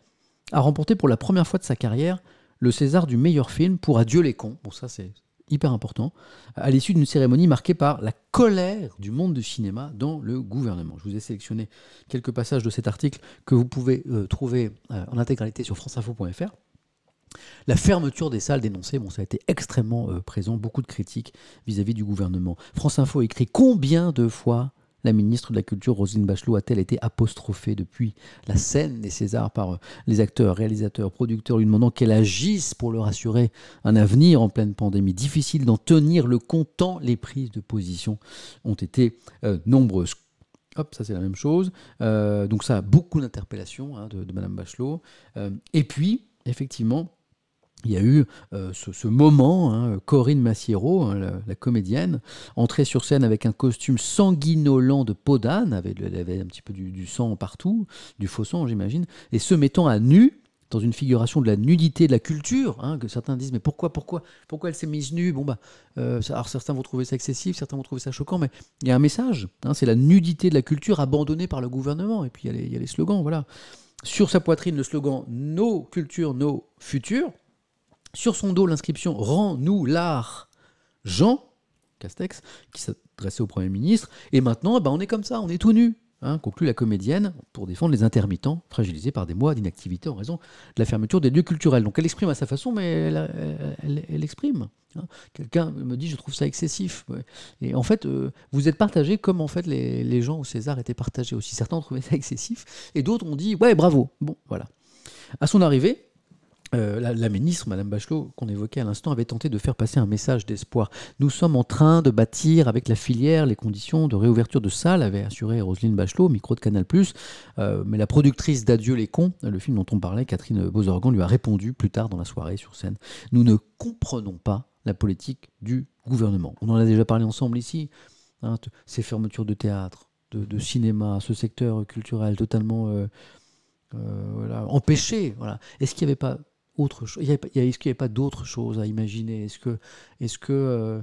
a remporté pour la première fois de sa carrière le César du meilleur film pour Adieu les cons. Bon, ça c'est hyper important, à l'issue d'une cérémonie marquée par la colère du monde du cinéma dans le gouvernement. Je vous ai sélectionné quelques passages de cet article que vous pouvez euh, trouver euh, en intégralité sur franceinfo.fr. La fermeture des salles dénoncée, bon, ça a été extrêmement euh, présent, beaucoup de critiques vis-à-vis du gouvernement. France Info écrit combien de fois la ministre de la Culture, Roselyne Bachelot, a-t-elle été apostrophée depuis la scène des Césars par euh, les acteurs, réalisateurs, producteurs, lui demandant qu'elle agisse pour leur assurer un avenir en pleine pandémie? Difficile d'en tenir le compte tant les prises de position ont été euh, nombreuses. Hop, ça c'est la même chose. Euh, donc ça a beaucoup d'interpellations hein, de, de Madame Bachelot. Et puis, effectivement, il y a eu euh, ce, moment, hein, Corinne Massiero, hein, la, comédienne, entrée sur scène avec un costume sanguinolent de peau d'âne, elle avait un petit peu du, sang partout, du faux sang j'imagine, et se mettant à nu dans une figuration de la nudité de la culture, hein, que certains disent mais pourquoi, pourquoi, pourquoi elle s'est mise nue? Bon bah, euh, alors certains vont trouver ça excessif, certains vont trouver ça choquant, mais il y a un message, c'est la nudité de la culture abandonnée par le gouvernement, et puis il y y a les slogans, voilà. Sur sa poitrine, le slogan Nos cultures, nos futurs. Sur son dos, l'inscription Rends-nous l'art, Jean Castex, qui s'adressait au Premier ministre. Et maintenant, eh ben, on est comme ça, on est tout nu. Hein, conclut la comédienne pour défendre les intermittents fragilisés par des mois d'inactivité en raison de la fermeture des lieux culturels. Donc elle exprime à sa façon, mais elle, exprime. hein. Quelqu'un me dit, je trouve ça excessif. Et en fait, euh, vous êtes partagés comme en fait les, les gens au César étaient partagés aussi. Certains ont trouvé ça excessif et d'autres ont dit, ouais, bravo. Bon, voilà. À son arrivée, euh, la, ministre, Madame Bachelot, qu'on évoquait à l'instant, avait tenté de faire passer un message d'espoir. Nous sommes en train de bâtir avec la filière les conditions de réouverture de salles, avait assuré Roselyne Bachelot, micro de Canal+. Euh, mais la productrice d'Adieu les cons, le film dont on parlait, Catherine Bozorgan, lui a répondu plus tard dans la soirée sur scène. Nous ne comprenons pas la politique du gouvernement. On en a déjà parlé ensemble ici. hein, ces fermetures de théâtre, de, cinéma, ce secteur culturel totalement euh, empêché. Est-ce qu'il n'y avait pas autre Est-ce qu'il n'y avait pas d'autres choses à imaginer? Est-ce que, euh,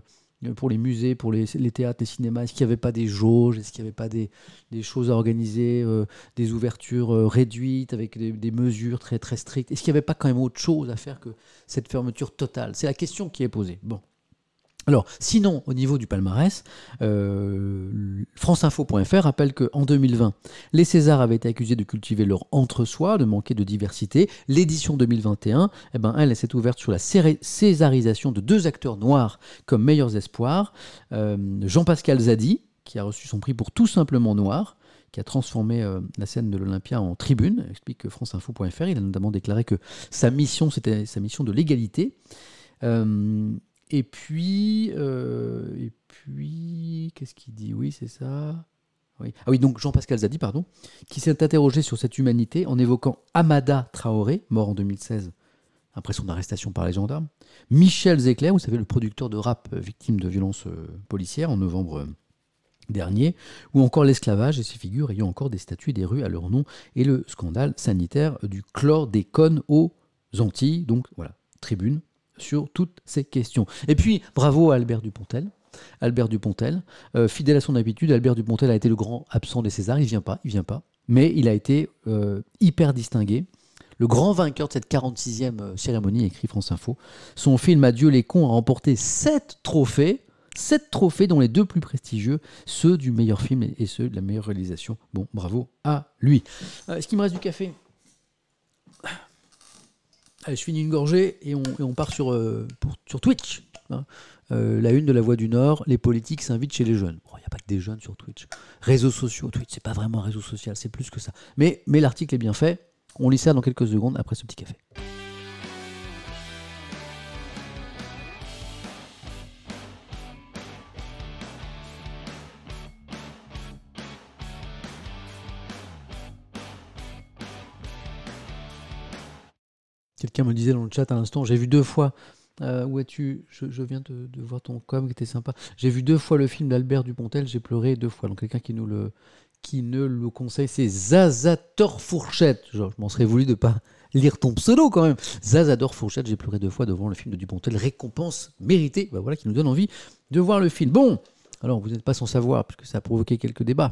pour les musées, pour les, théâtres, les cinémas, est-ce qu'il n'y avait pas des jauges? Est-ce qu'il n'y avait pas des, des choses à organiser, euh, des ouvertures euh, réduites avec des, des mesures très très strictes? Est-ce qu'il n'y avait pas quand même autre chose à faire que cette fermeture totale? C'est la question qui est posée. Bon. Alors, sinon, au niveau du palmarès, euh, franceinfo.fr rappelle qu'en 2020, les Césars avaient été accusés de cultiver leur entre-soi, de manquer de diversité. L'édition 2021, eh ben, elle, s'est ouverte sur la césarisation de deux acteurs noirs comme meilleurs espoirs. Euh, Jean-Pascal Zadi, qui a reçu son prix pour tout simplement noir, qui a transformé euh, la scène de l'Olympia en tribune, explique franceinfo.fr. Il a notamment déclaré que sa mission, c'était sa mission de l'égalité. Et puis, euh, et puis, qu'est-ce qu'il dit? Oui, c'est ça. Ah oui, donc Jean-Pascal Zadi, pardon, qui s'est interrogé sur cette humanité en évoquant Amada Traoré, mort en 2016 après son arrestation par les gendarmes, Michel Zecler, vous savez, le producteur de rap euh, victime de violences euh, policières en novembre dernier, ou encore l'esclavage et ses figures ayant encore des statues des rues à leur nom, et le scandale sanitaire du chlordécone aux Antilles. Donc voilà, tribune sur toutes ces questions. Et puis, bravo à Albert Dupontel. Albert Dupontel, euh, fidèle à son habitude, Albert Dupontel a été le grand absent des Césars. Il vient pas, il vient pas, mais il a été euh, hyper distingué. Le grand vainqueur de cette 46e euh, cérémonie, écrit France Info. Son film Adieu les cons a remporté 7 trophées. 7 trophées, dont les deux plus prestigieux, ceux du meilleur film et ceux de la meilleure réalisation. Bon, bravo à lui. Est-ce qu'il me reste du café Allez, je finis une gorgée et on, part sur, euh, Twitch. hein. Euh, la une de la Voix du Nord, les politiques s'invitent chez les jeunes. Il n'y a pas que des jeunes sur Twitch. Réseaux sociaux, Twitch, c'est pas vraiment un réseau social, c'est plus que ça. Mais, mais l'article est bien fait. On lit ça dans quelques secondes après ce petit café. Quelqu'un me disait dans le chat à l'instant, j'ai vu deux fois. euh, où es-tu? Je, viens de, de voir ton com qui était sympa. J'ai vu deux fois le film d'Albert Dupontel, j'ai pleuré deux fois. Donc quelqu'un qui nous le qui ne le conseille, c'est Zazator Fourchette. Genre, je m'en serais voulu de pas lire ton pseudo quand même. Zazador Fourchette, j'ai pleuré deux fois devant le film de Dupontel. Récompense méritée. Bah voilà qui nous donne envie de voir le film. Bon, alors vous n'êtes pas sans savoir, puisque ça a provoqué quelques débats,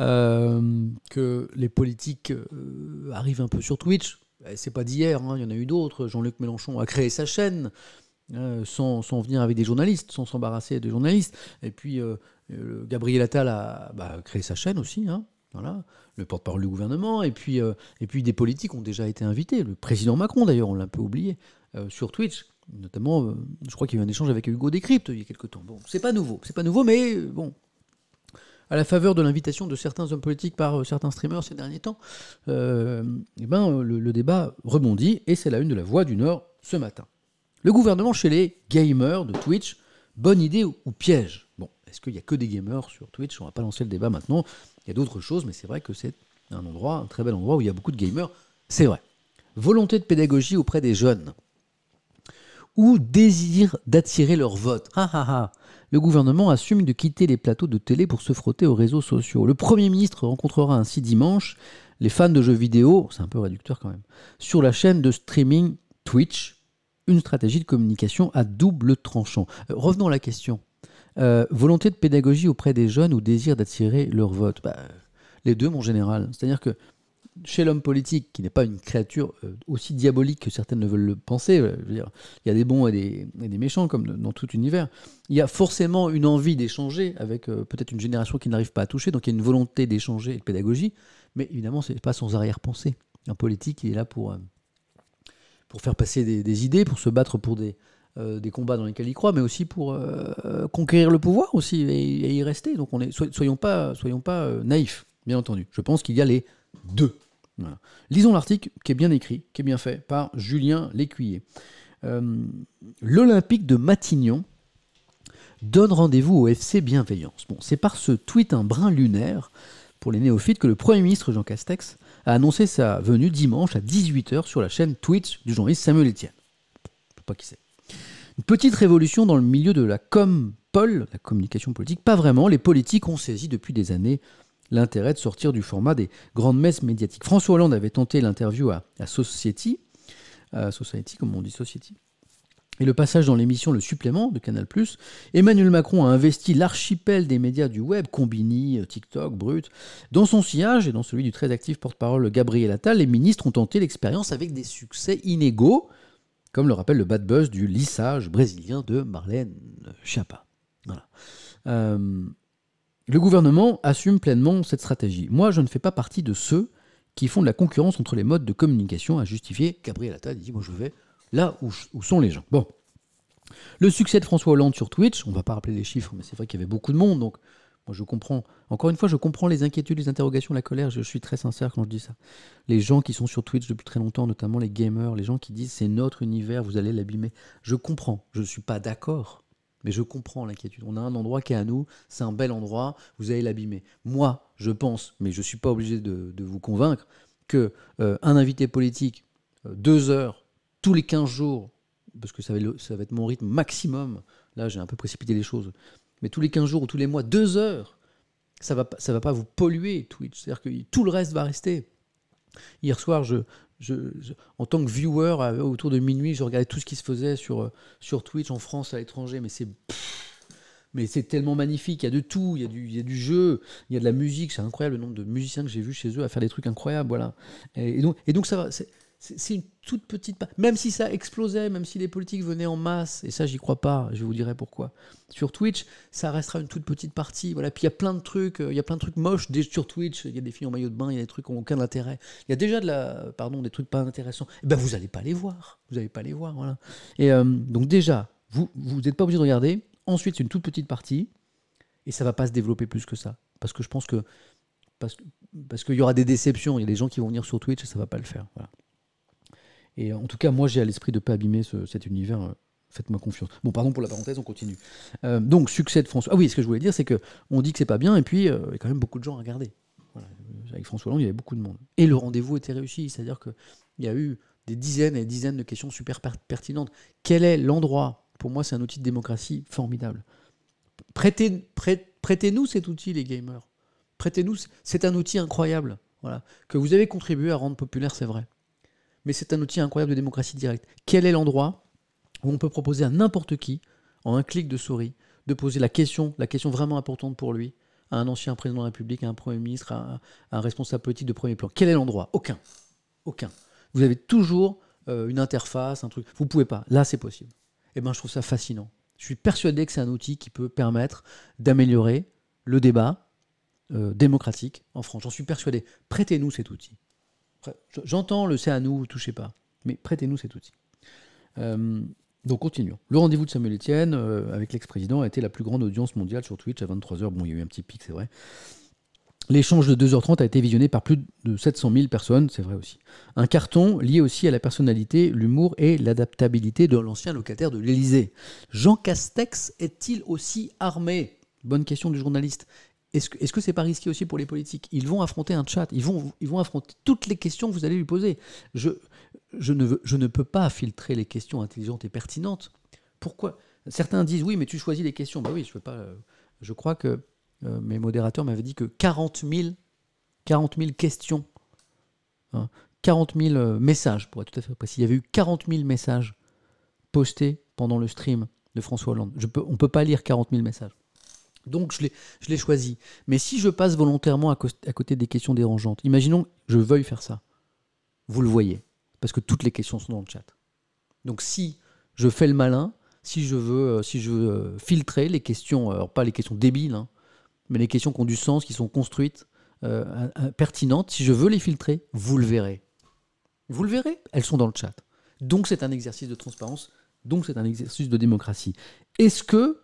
euh, que les politiques euh, arrivent un peu sur Twitch. Eh, C'est pas d'hier, hein, il y en a eu d'autres. Jean-Luc Mélenchon a créé sa chaîne. euh, sans, sans venir avec des journalistes, sans s'embarrasser des journalistes. Et puis, euh, Gabriel Attal a bah, créé sa chaîne aussi, hein, le porte-parole du gouvernement. Et puis, euh, et puis, des politiques ont déjà été invités. Le président Macron, d'ailleurs, on l'a un peu oublié, sur Twitch. Notamment, je crois qu'il y a eu un échange avec Hugo Décrypte il y a quelques temps. Bon, c'est pas nouveau, c'est pas nouveau, mais bon, à la faveur de l'invitation de certains hommes politiques par euh, certains streamers ces derniers temps, euh, eh ben, le, débat rebondit et c'est la une de la Voix du Nord ce matin. Le gouvernement chez les gamers de Twitch, bonne idée ou, piège? Bon, est-ce qu'il n'y a que des gamers sur Twitch? On va pas lancer le débat maintenant. Il y a d'autres choses, mais c'est vrai que c'est un endroit, un très bel endroit où il y a beaucoup de gamers. C'est vrai. Volonté de pédagogie auprès des jeunes ou désir d'attirer leur vote. Ha, ha, ha. Le gouvernement assume de quitter les plateaux de télé pour se frotter aux réseaux sociaux. Le Premier ministre rencontrera ainsi dimanche les fans de jeux vidéo, c'est un peu réducteur quand même, sur la chaîne de streaming Twitch, une stratégie de communication à double tranchant. Euh, revenons à la question. Euh, volonté de pédagogie auprès des jeunes ou désir d'attirer leur vote? Bah, Les deux, mon général. C'est-à-dire que chez l'homme politique, qui n'est pas une créature euh, aussi diabolique que certaines ne veulent le penser, euh, je veux dire, il y a des bons et des, méchants comme dans tout univers, il y a forcément une envie d'échanger avec euh, peut-être une génération qui n'arrive pas à toucher, donc il y a une volonté d'échanger et de pédagogie, mais évidemment, c'est pas sans arrière-pensée. Un politique, il est là pour, pour faire passer des, idées, pour se battre pour des, combats dans lesquels il croit, mais aussi pour conquérir le pouvoir aussi et, y rester. Donc on est, soy- soyons pas, soyons pas naïfs, bien entendu. Je pense qu'il y a les deux. Voilà. Lisons l'article qui est bien écrit, qui est bien fait par Julien Lécuyer. Euh, L'Olympique de Matignon donne rendez-vous au FC Bienveillance. Bon, c'est par ce tweet un brin lunaire pour les néophytes que le Premier ministre Jean Castex a annoncé sa venue dimanche à 18h sur la chaîne Twitch du journaliste Samuel Etienne. Je sais pas qui c'est. Une petite révolution dans le milieu de la com la communication politique, pas vraiment. Les politiques ont saisi depuis des années l'intérêt de sortir du format des grandes messes médiatiques. François Hollande avait tenté l'interview à, Society, Society, comme on dit Society, et le passage dans l'émission Le Supplément de Canal+, Emmanuel Macron a investi l'archipel des médias du web, Combini, TikTok, Brut. Dans son sillage et dans celui du très actif porte-parole Gabriel Attal, les ministres ont tenté l'expérience avec des succès inégaux, comme le rappelle le bad buzz du lissage brésilien de Marlène Schiappa. Voilà. Euh, le gouvernement assume pleinement cette stratégie. Moi, je ne fais pas partie de ceux qui font de la concurrence entre les modes de communication à justifier. Gabriel Attal dit, moi je vais là où, où sont les gens. Bon. Le succès de François Hollande sur Twitch, on ne va pas rappeler les chiffres, mais c'est vrai qu'il y avait beaucoup de monde, donc moi je comprends. Encore une fois, je comprends les inquiétudes, les interrogations, la colère, je suis très sincère quand je dis ça. Les gens qui sont sur Twitch depuis très longtemps, notamment les gamers, les gens qui disent c'est notre univers, vous allez l'abîmer. Je comprends, je ne suis pas d'accord, mais je comprends l'inquiétude. On a un endroit qui est à nous, c'est un bel endroit, vous allez l'abîmer. Moi, je pense, mais je ne suis pas obligé de, vous convaincre, que euh, un invité politique, euh, deux heures, tous les 15 jours, parce que ça va, être, va mon rythme maximum, là j'ai un peu précipité les choses, mais tous les 15 jours ou tous les mois, deux heures, ça va, pas- ça va pas vous polluer Twitch, c'est-à-dire que tout le reste va rester. Hier soir, je, je- en tant que viewer, autour de minuit, je regardais tout ce qui se faisait sur, euh, sur Twitch en France, à l'étranger, mais c'est mais c'est tellement magnifique, il y a de tout, il y a du, il y a du jeu, il y a de la musique, c'est incroyable le nombre de musiciens que j'ai vus chez eux à faire des trucs incroyables, voilà. Et, et donc, et donc ça va, c'est- une toute petite. Même si ça explosait, même si les politiques venaient en masse, et ça j'y crois pas, je vous dirai pourquoi. Sur Twitch, ça restera une toute petite partie. Voilà. Puis il y a plein de trucs, euh, il y a plein de trucs moches sur Twitch. Il y a des filles en maillot de bain, il y a des trucs qui n'ont aucun intérêt. Il y a déjà de la, pardon, des trucs pas intéressants. Eh ben vous n'allez pas les voir. Vous n'allez pas les voir, voilà. Et euh, donc déjà, vous n'êtes pas obligé de regarder. Ensuite, c'est une toute petite partie, et ça va pas se développer plus que ça, parce que je pense que parce parce qu'il y aura des déceptions. Il y a des gens qui vont venir sur Twitch et ça va pas le faire. Et en tout cas, moi, j'ai à l'esprit de ne pas abîmer ce- cet univers. euh, Faites-moi confiance. Bon, pardon pour la parenthèse, on continue. Euh, donc, succès de François. Ah oui, ce que je voulais dire, c'est que on dit que c'est pas bien, et puis euh, il y a quand même beaucoup de gens à regarder. Avec François Hollande, il y avait beaucoup de monde. Et le rendez-vous était réussi, c'est-à-dire qu'il y a eu des dizaines et des dizaines de questions super pertinentes. Quel est l'endroit? Pour moi, c'est un outil de démocratie formidable. Prêtez, prêtez-nous cet outil, les gamers. Prêtez-nous. C'est un outil incroyable. Voilà. Que vous avez contribué à rendre populaire, c'est vrai. Mais c'est un outil incroyable de démocratie directe. Quel est l'endroit où on peut proposer à n'importe qui, en un clic de souris, de poser la question, la question vraiment importante pour lui, à un ancien président de la République, à un Premier ministre, à un, responsable politique de premier plan? Quel est l'endroit? Aucun. Aucun. Vous avez toujours euh, une interface, un truc. Vous pouvez pas. Là, c'est possible. Et eh ben, je trouve ça fascinant. Je suis persuadé que c'est un outil qui peut permettre d'améliorer le débat euh, démocratique en France. J'en suis persuadé. Prêtez-nous cet outil. J'entends le c'est à nous, touchez pas. Mais prêtez-nous cet outil. Euh, donc continuons. Le rendez-vous de Samuel Etienne euh, avec l'ex-président a été la plus grande audience mondiale sur Twitch à 23h. Bon, il y a eu un petit pic, c'est vrai. L'échange de 2h30 a été visionné par plus de 700 000 personnes, c'est vrai aussi. Un carton lié aussi à la personnalité, l'humour et l'adaptabilité de l'ancien locataire de l'Élysée. Jean Castex est-il aussi armé? Bonne question du journaliste. Est-ce que ce n'est pas risqué aussi pour les politiques? Ils vont affronter un chat, ils vont, ils vont affronter toutes les questions que vous allez lui poser. Je, ne, peux pas filtrer les questions intelligentes et pertinentes. Pourquoi? Certains disent oui, mais tu choisis les questions. Bah oui, je pas. Euh, je crois que euh, mes modérateurs m'avaient dit que 40 000, 40 000 questions, 40 000 euh, messages, pour être tout à fait précis. Il y avait eu 40 000 messages postés pendant le stream de François Hollande. On ne peut pas lire 40 000 messages. Donc je l'ai choisi. Mais si je passe volontairement à, côté des questions dérangeantes, imaginons je veuille faire ça. Vous le voyez parce que toutes les questions sont dans le chat. Donc si je fais le malin, si je veux, euh, si je veux euh, filtrer les questions, alors pas les questions débiles, hein, mais les questions qui ont du sens, qui sont construites, euh, pertinentes, si je veux les filtrer, vous le verrez. Vous le verrez, elles sont dans le chat. Donc c'est un exercice de transparence, donc c'est un exercice de démocratie. Est-ce que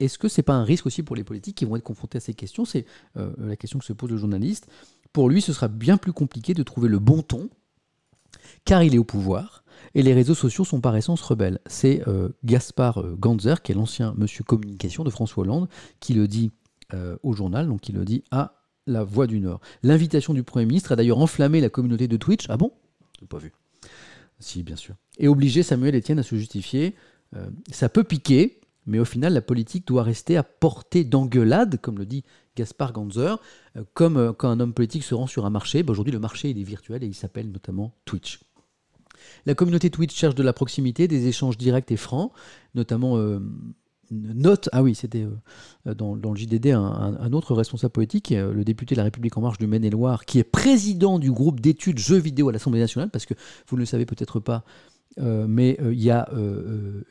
est-ce que c'est pas un risque aussi pour les politiques qui vont être confrontés à ces questions? C'est la question que se pose le journaliste. Pour lui, ce sera bien plus compliqué de trouver le bon ton car il est au pouvoir et les réseaux sociaux sont par essence rebelles. C'est euh, Gaspard euh, Ganzer, qui est l'ancien monsieur communication de François Hollande, qui le dit euh, au journal, donc il le dit à La Voix du Nord. L'invitation du Premier ministre a d'ailleurs enflammé la communauté de Twitch. Ah bon? Je pas vu. Si, bien sûr. Et obligé Samuel Etienne à se justifier. ça peut piquer, mais au final, la politique doit rester à portée d'engueulade, comme le dit Gaspard Ganzer, comme quand un homme politique se rend sur un marché. Bah, aujourd'hui, le marché est virtuel et il s'appelle notamment Twitch. La communauté Twitch cherche de la proximité, des échanges directs et francs, notamment euh, note, ah oui, c'était euh, dans, le JDD un, autre responsable politique, euh, le député de la République en marche du Maine-et-Loire, qui est président du groupe d'études jeux vidéo à l'Assemblée nationale, parce que vous ne le savez peut-être pas, mais il y a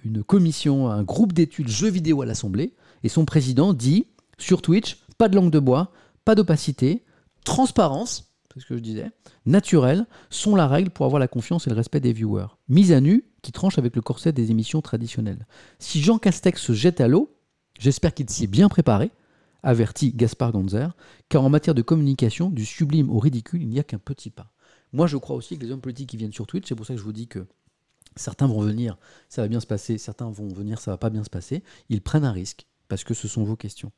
une commission, un groupe d'études jeux vidéo à l'Assemblée, et son président dit sur Twitch, pas de langue de bois, pas d'opacité, transparence, c'est ce que je disais, naturelles, sont la règle pour avoir la confiance et le respect des viewers. Mise à nu, qui tranche avec le corset des émissions traditionnelles. Si Jean Castex se jette à l'eau, j'espère qu'il s'y est bien préparé, avertit Gaspard Gonzer, car en matière de communication, du sublime au ridicule, il n'y a qu'un petit pas. Moi, je crois aussi que les hommes politiques qui viennent sur Twitch, c'est pour ça que je vous dis que certains vont venir, ça va bien se passer, certains vont venir, ça va pas bien se passer. Ils prennent un risque, parce que ce sont vos questions.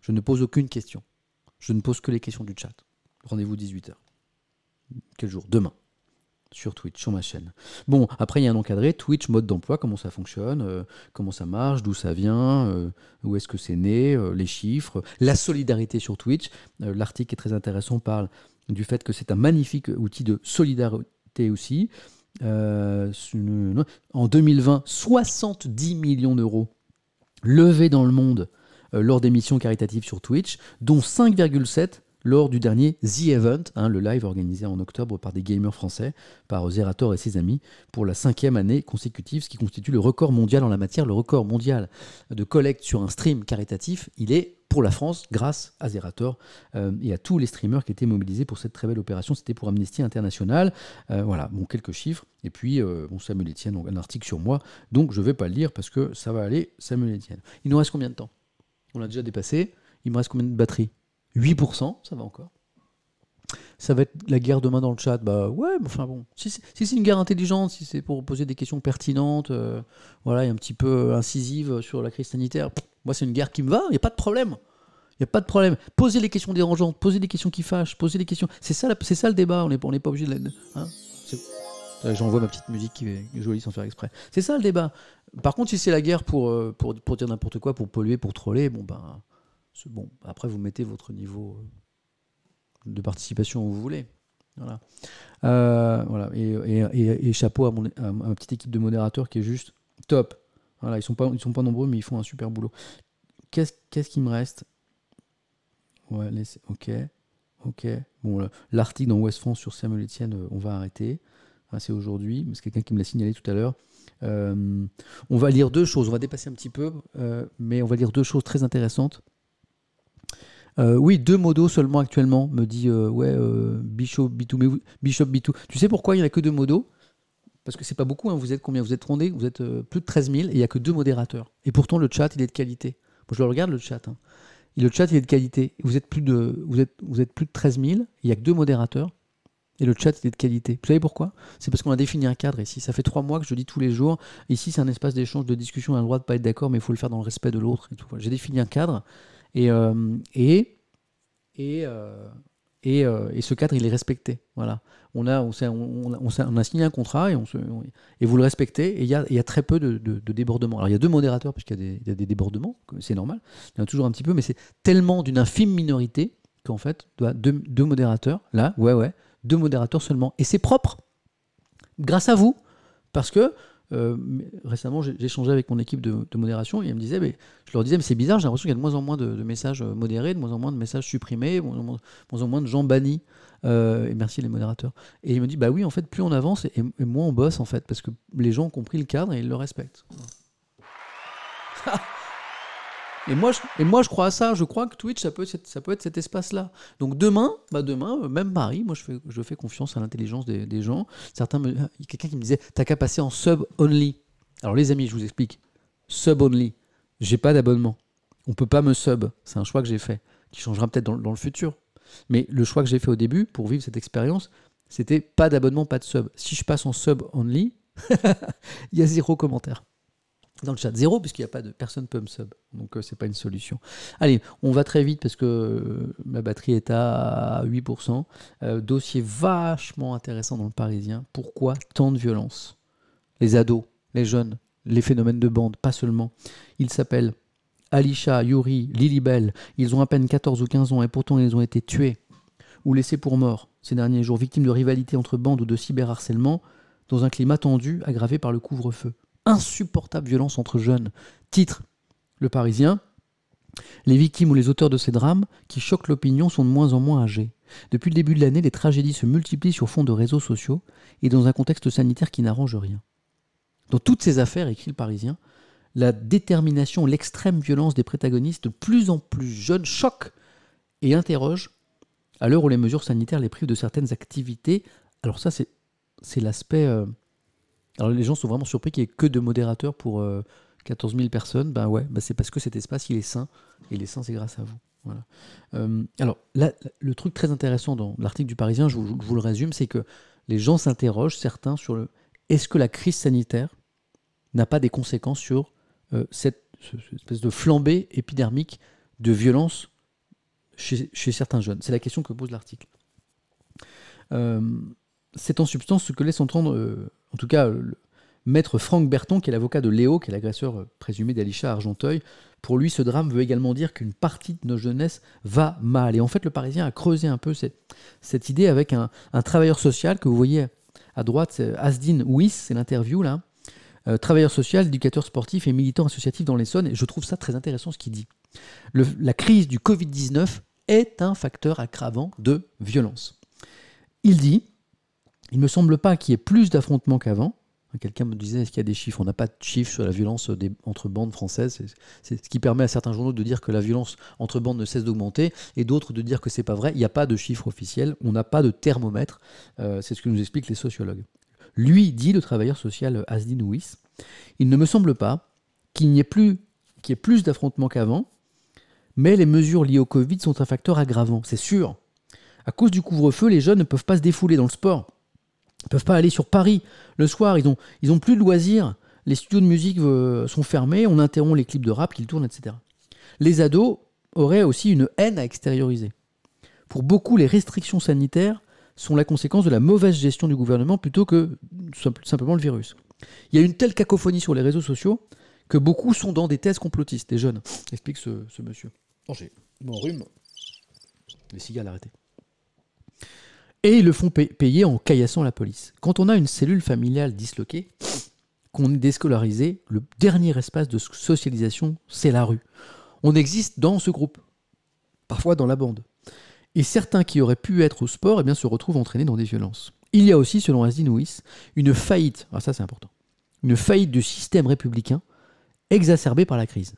Je ne pose aucune question. Je ne pose que les questions du chat. Rendez-vous 18h. Quel jour? Demain. Sur Twitch, sur ma chaîne. Bon, après, il y a un encadré. Twitch, mode d'emploi, comment ça fonctionne, euh, comment ça marche, d'où ça vient, euh, où est-ce que c'est né, euh, les chiffres, la solidarité sur Twitch. L'article est très intéressant, parle du fait que c'est un magnifique outil de solidarité aussi. En 2020, 70 millions d'euros levés dans le monde lors des missions caritatives sur Twitch, dont 5,7 lors du dernier The Event, hein, le live organisé en octobre par des gamers français, par Zerator et ses amis, pour la cinquième année consécutive, ce qui constitue le record mondial en la matière. Le record mondial de collecte sur un stream caritatif, il est pour la France grâce à Zerator euh, et à tous les streamers qui étaient mobilisés pour cette très belle opération. C'était pour Amnesty International. Euh, voilà, bon, quelques chiffres. Et puis, euh, bon, Samuel Etienne, donc un article sur moi. Donc, je ne vais pas le lire parce que ça va aller, Samuel Etienne. Il nous reste combien de temps? On l'a déjà dépassé. Il me reste combien de batterie 8%, ça va encore. Ça va être la guerre demain dans le chat. Bah ouais, mais enfin bon. Si, c'est une guerre intelligente, si c'est pour poser des questions pertinentes, euh, voilà, et un petit peu incisive sur la crise sanitaire, moi c'est une guerre qui me va, il n'y a pas de problème. Il n'y a pas de problème. Posez les questions dérangeantes, posez des questions qui fâchent, posez des questions. C'est ça, c'est ça le débat, on n'est on pas obligé de. Hein Euh, J'envoie ma petite musique qui est jolie sans faire exprès. C'est ça le débat. Par contre, si c'est la guerre pour, euh, pour, pour dire n'importe quoi, pour polluer, pour troller, bon ben, bon. Après, vous mettez votre niveau euh, de participation où vous voulez. Voilà. Euh, voilà. Et, chapeau à, mon, ma petite équipe de modérateurs qui est juste top. Voilà, ils sont sont pas nombreux, mais ils font un super boulot. Qu'est-ce qu'est-ce qui me reste? Ouais, laissez- ok, ok. Bon, le- l'article dans Ouest France sur Samuel Etienne, euh, on va arrêter. C'est aujourd'hui, mais c'est quelqu'un qui me l'a signalé tout à l'heure. On va lire deux choses. On va dépasser un petit peu, mais on va lire deux choses très intéressantes. Euh, oui, deux modos seulement actuellement, me dit euh, ouais, euh, Bishop B2. Mais Bishop B2. Tu sais pourquoi il n'y a que deux modos? Parce que c'est pas beaucoup. hein. Vous êtes combien? Vous êtes rondé Vous êtes plus de 13 000 et il n'y a que deux modérateurs. Et pourtant, le chat, il est de qualité. Je le regarde, le chat. hein. Le chat, il est de qualité. Vous êtes plus de, vous êtes, vous êtes plus de 13 000. Il n'y a que deux modérateurs. Et le chat, il est de qualité. Vous savez pourquoi? C'est parce qu'on a défini un cadre ici. Ça fait trois mois que je dis tous les jours. Ici, c'est un espace d'échange, de discussion. On a le droit de pas être d'accord, mais il faut le faire dans le respect de l'autre. J'ai défini un cadre. Et, euh, et, et, euh, et, euh, et ce cadre, il est respecté. Voilà. On a, on, a- signé un contrat et, on et vous le respectez. Et il y a, y a très peu de, de- de débordements. Alors, il y a deux modérateurs, puisqu'il y, y a des débordements. C'est normal. Il y en a toujours un petit peu, mais c'est tellement d'une infime minorité qu'en fait, deux, deux modérateurs, là, ouais, ouais, deux modérateurs seulement. Et c'est propre, grâce à vous, parce que euh, récemment, j'ai échangé avec mon équipe de, modération et ils me disaient, mais, je leur disais, mais c'est bizarre, j'ai l'impression qu'il y a de moins en moins de, messages euh, modérés, de moins en moins de messages supprimés, de moins en moins, de moins en moins de gens bannis. Euh, et merci les modérateurs. Et il me dit, bah oui, en fait, plus on avance et, et moins on bosse, en fait, parce que les gens ont compris le cadre et ils le respectent. Et moi, je, crois à ça. Je crois que Twitch, ça peut être, cet- espace-là. Donc demain, bah demain, euh, même Paris, moi, je fais, confiance à l'intelligence des, des gens. Certains me, il y a quelqu'un qui me disait, t'as qu'à passer en sub only. Alors les amis, je vous explique. Sub only. J'ai pas d'abonnement. On peut pas me sub. C'est un choix que j'ai fait, qui changera peut-être dans, dans le futur. Mais le choix que j'ai fait au début pour vivre cette expérience, c'était pas d'abonnement, pas de sub. Si je passe en sub only, il y a zéro commentaire dans le chat. Zéro, puisqu'il n'y a pas de personne peut me sub. Donc, euh, c'est pas une solution. Allez, on va très vite parce que euh, ma batterie est à 8%. Euh, dossier vachement intéressant dans le Parisien. Pourquoi tant de violence? Les ados, les jeunes, les phénomènes de bande, pas seulement. Ils s'appellent Alisha, Yuri, Lilibel. Ils ont à peine 14 ou 15 ans et pourtant ils ont été tués ou laissés pour morts ces derniers jours, victimes de rivalités entre bandes ou de cyberharcèlement dans un climat tendu aggravé par le couvre-feu insupportable violence entre jeunes. Titre Le Parisien. Les victimes ou les auteurs de ces drames qui choquent l'opinion sont de moins en moins âgés. Depuis le début de l'année, les tragédies se multiplient sur fond de réseaux sociaux et dans un contexte sanitaire qui n'arrange rien. Dans toutes ces affaires, écrit le Parisien, la détermination, l'extrême violence des protagonistes de plus en plus jeunes choque et interroge à l'heure où les mesures sanitaires les privent de certaines activités. Alors ça, c'est, c'est l'aspect... euh, alors les gens sont vraiment surpris qu'il n'y ait que de modérateurs pour euh, 14 000 personnes. Ben ouais, ben c'est parce que cet espace il est sain et il est sain c'est grâce à vous. Voilà. Euh, alors là, le truc très intéressant dans l'article du Parisien, je vous, le résume, c'est que les gens s'interrogent certains sur le est-ce que la crise sanitaire n'a pas des conséquences sur euh, cette, ce- cette espèce de flambée épidermique de violence chez, certains jeunes? C'est la question que pose l'article. Euh, c'est en substance ce que laisse entendre, euh, en tout cas, le maître Franck Berton, qui est l'avocat de Léo, qui est l'agresseur présumé d'Alisha Argenteuil. Pour lui, ce drame veut également dire qu'une partie de nos jeunesse va mal. Et en fait, le Parisien a creusé un peu cette, idée avec un, travailleur social que vous voyez à droite, Asdin Ouis, c'est l'interview là. Euh, travailleur social, éducateur sportif et militant associatif dans l'Essonne. Et je trouve ça très intéressant ce qu'il dit. La crise du Covid-19 est un facteur aggravant de violence. Il dit il me semble pas qu'il y ait plus d'affrontements qu'avant. Quelqu'un me disait est-ce qu'il y a des chiffres? On n'a pas de chiffres sur la violence entre bandes françaises. C'est- ce qui permet à certains journaux de dire que la violence entre bandes ne cesse d'augmenter et d'autres de dire que c'est pas vrai. Il n'y a pas de chiffres officiels. On n'a pas de thermomètre. Euh, c'est ce que nous expliquent les sociologues. Lui dit le travailleur social Asdin Ouis il ne me semble pas qu'il n'y ait plus qu'il y ait plus d'affrontements qu'avant, mais les mesures liées au Covid sont un facteur aggravant, c'est sûr. À cause du couvre-feu, les jeunes ne peuvent pas se défouler dans le sport. Ils ne peuvent pas aller sur Paris le soir, ils n'ont ils ont plus de loisirs. Les studios de musique euh, sont fermés, on interrompt les clips de rap qu'ils tournent, etc. Les ados auraient aussi une haine à extérioriser. Pour beaucoup, les restrictions sanitaires sont la conséquence de la mauvaise gestion du gouvernement plutôt que simplement le virus. Il y a une telle cacophonie sur les réseaux sociaux que beaucoup sont dans des thèses complotistes, des jeunes, explique ce, monsieur. Oh, j'ai mon rhume. Les cigales arrêtez. Et ils le font payer en caillassant la police. Quand on a une cellule familiale disloquée, qu'on est déscolarisé, le dernier espace de socialisation, c'est la rue. On existe dans ce groupe, parfois dans la bande. Et certains qui auraient pu être au sport eh bien, se retrouvent entraînés dans des violences. Il y a aussi, selon Asdin Ouis, une faillite, ah ça c'est important, une faillite du système républicain exacerbée par la crise.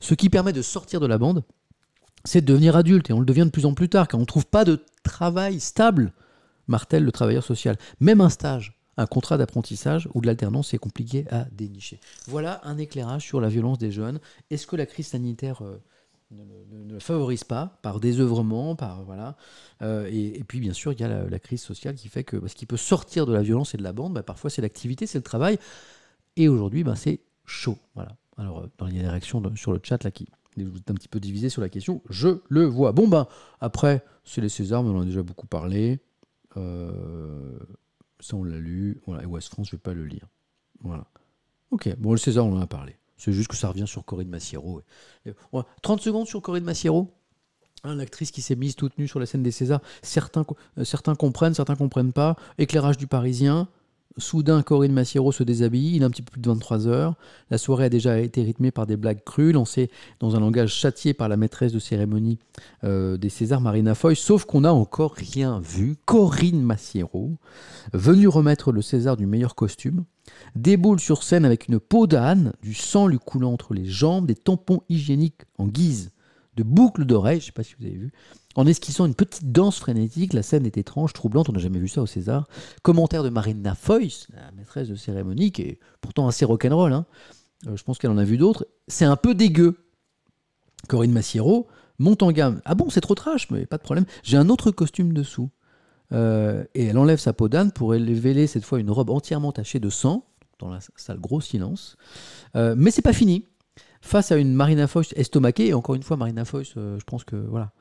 Ce qui permet de sortir de la bande, c'est de devenir adulte, et on le devient de plus en plus tard, car on ne trouve pas de travail stable, martèle le travailleur social. Même un stage, un contrat d'apprentissage ou de l'alternance, c'est compliqué à dénicher. Voilà un éclairage sur la violence des jeunes. Est-ce que la crise sanitaire euh, ne, favorise pas par désœuvrement, par voilà. Euh, et, puis bien sûr, il y a la, crise sociale qui fait que ce qui peut sortir de la violence et de la bande, bah, parfois c'est l'activité, c'est le travail. Et aujourd'hui, bah, c'est chaud. Voilà. Alors, euh, a des réactions sur le chat là qui vous êtes un petit peu divisé sur la question. Je le vois. Bon ben après, c'est les Césars, mais on en a déjà beaucoup parlé. Ça, on l'a lu. Voilà. Et West France, je ne vais pas le lire. Voilà. Ok, bon, le César, on en a parlé. C'est juste que ça revient sur Corinne Massiero. 30 secondes sur Corinne Massiero? Hein, l'actrice qui s'est mise toute nue sur la scène des Césars. Certains, euh, certains comprennent, certains comprennent pas. Éclairage du Parisien. Soudain, Corinne Massiero se déshabille, il est un petit peu plus de 23 heures. La soirée a déjà été rythmée par des blagues crues, lancées dans un langage châtié par la maîtresse de cérémonie euh, des Césars, Marina Foy, sauf qu'on n'a encore rien vu. Corinne Massiero, venue remettre le César du meilleur costume, déboule sur scène avec une peau d'âne, du sang lui coulant entre les jambes, des tampons hygiéniques en guise de boucles d'oreilles, je ne sais pas si vous avez vu, en esquissant une petite danse frénétique. La scène est étrange, troublante, on n'a jamais vu ça au César. Commentaire de Marina Foyce, la maîtresse de cérémonie, qui pourtant assez rock'n'roll, hein. Euh, je pense qu'elle en a vu d'autres. C'est un peu dégueu. Corinne Massiero monte en gamme. Ah bon, c'est trop trash, mais pas de problème. J'ai un autre costume dessous. Euh, et elle enlève sa peau d'âne pour révéler cette fois une robe entièrement tachée de sang. Dans la salle, gros silence. Euh, mais c'est pas fini. Face à une Marina Foyce estomaquée, et encore une fois, Marina Foyce, je pense que voilà,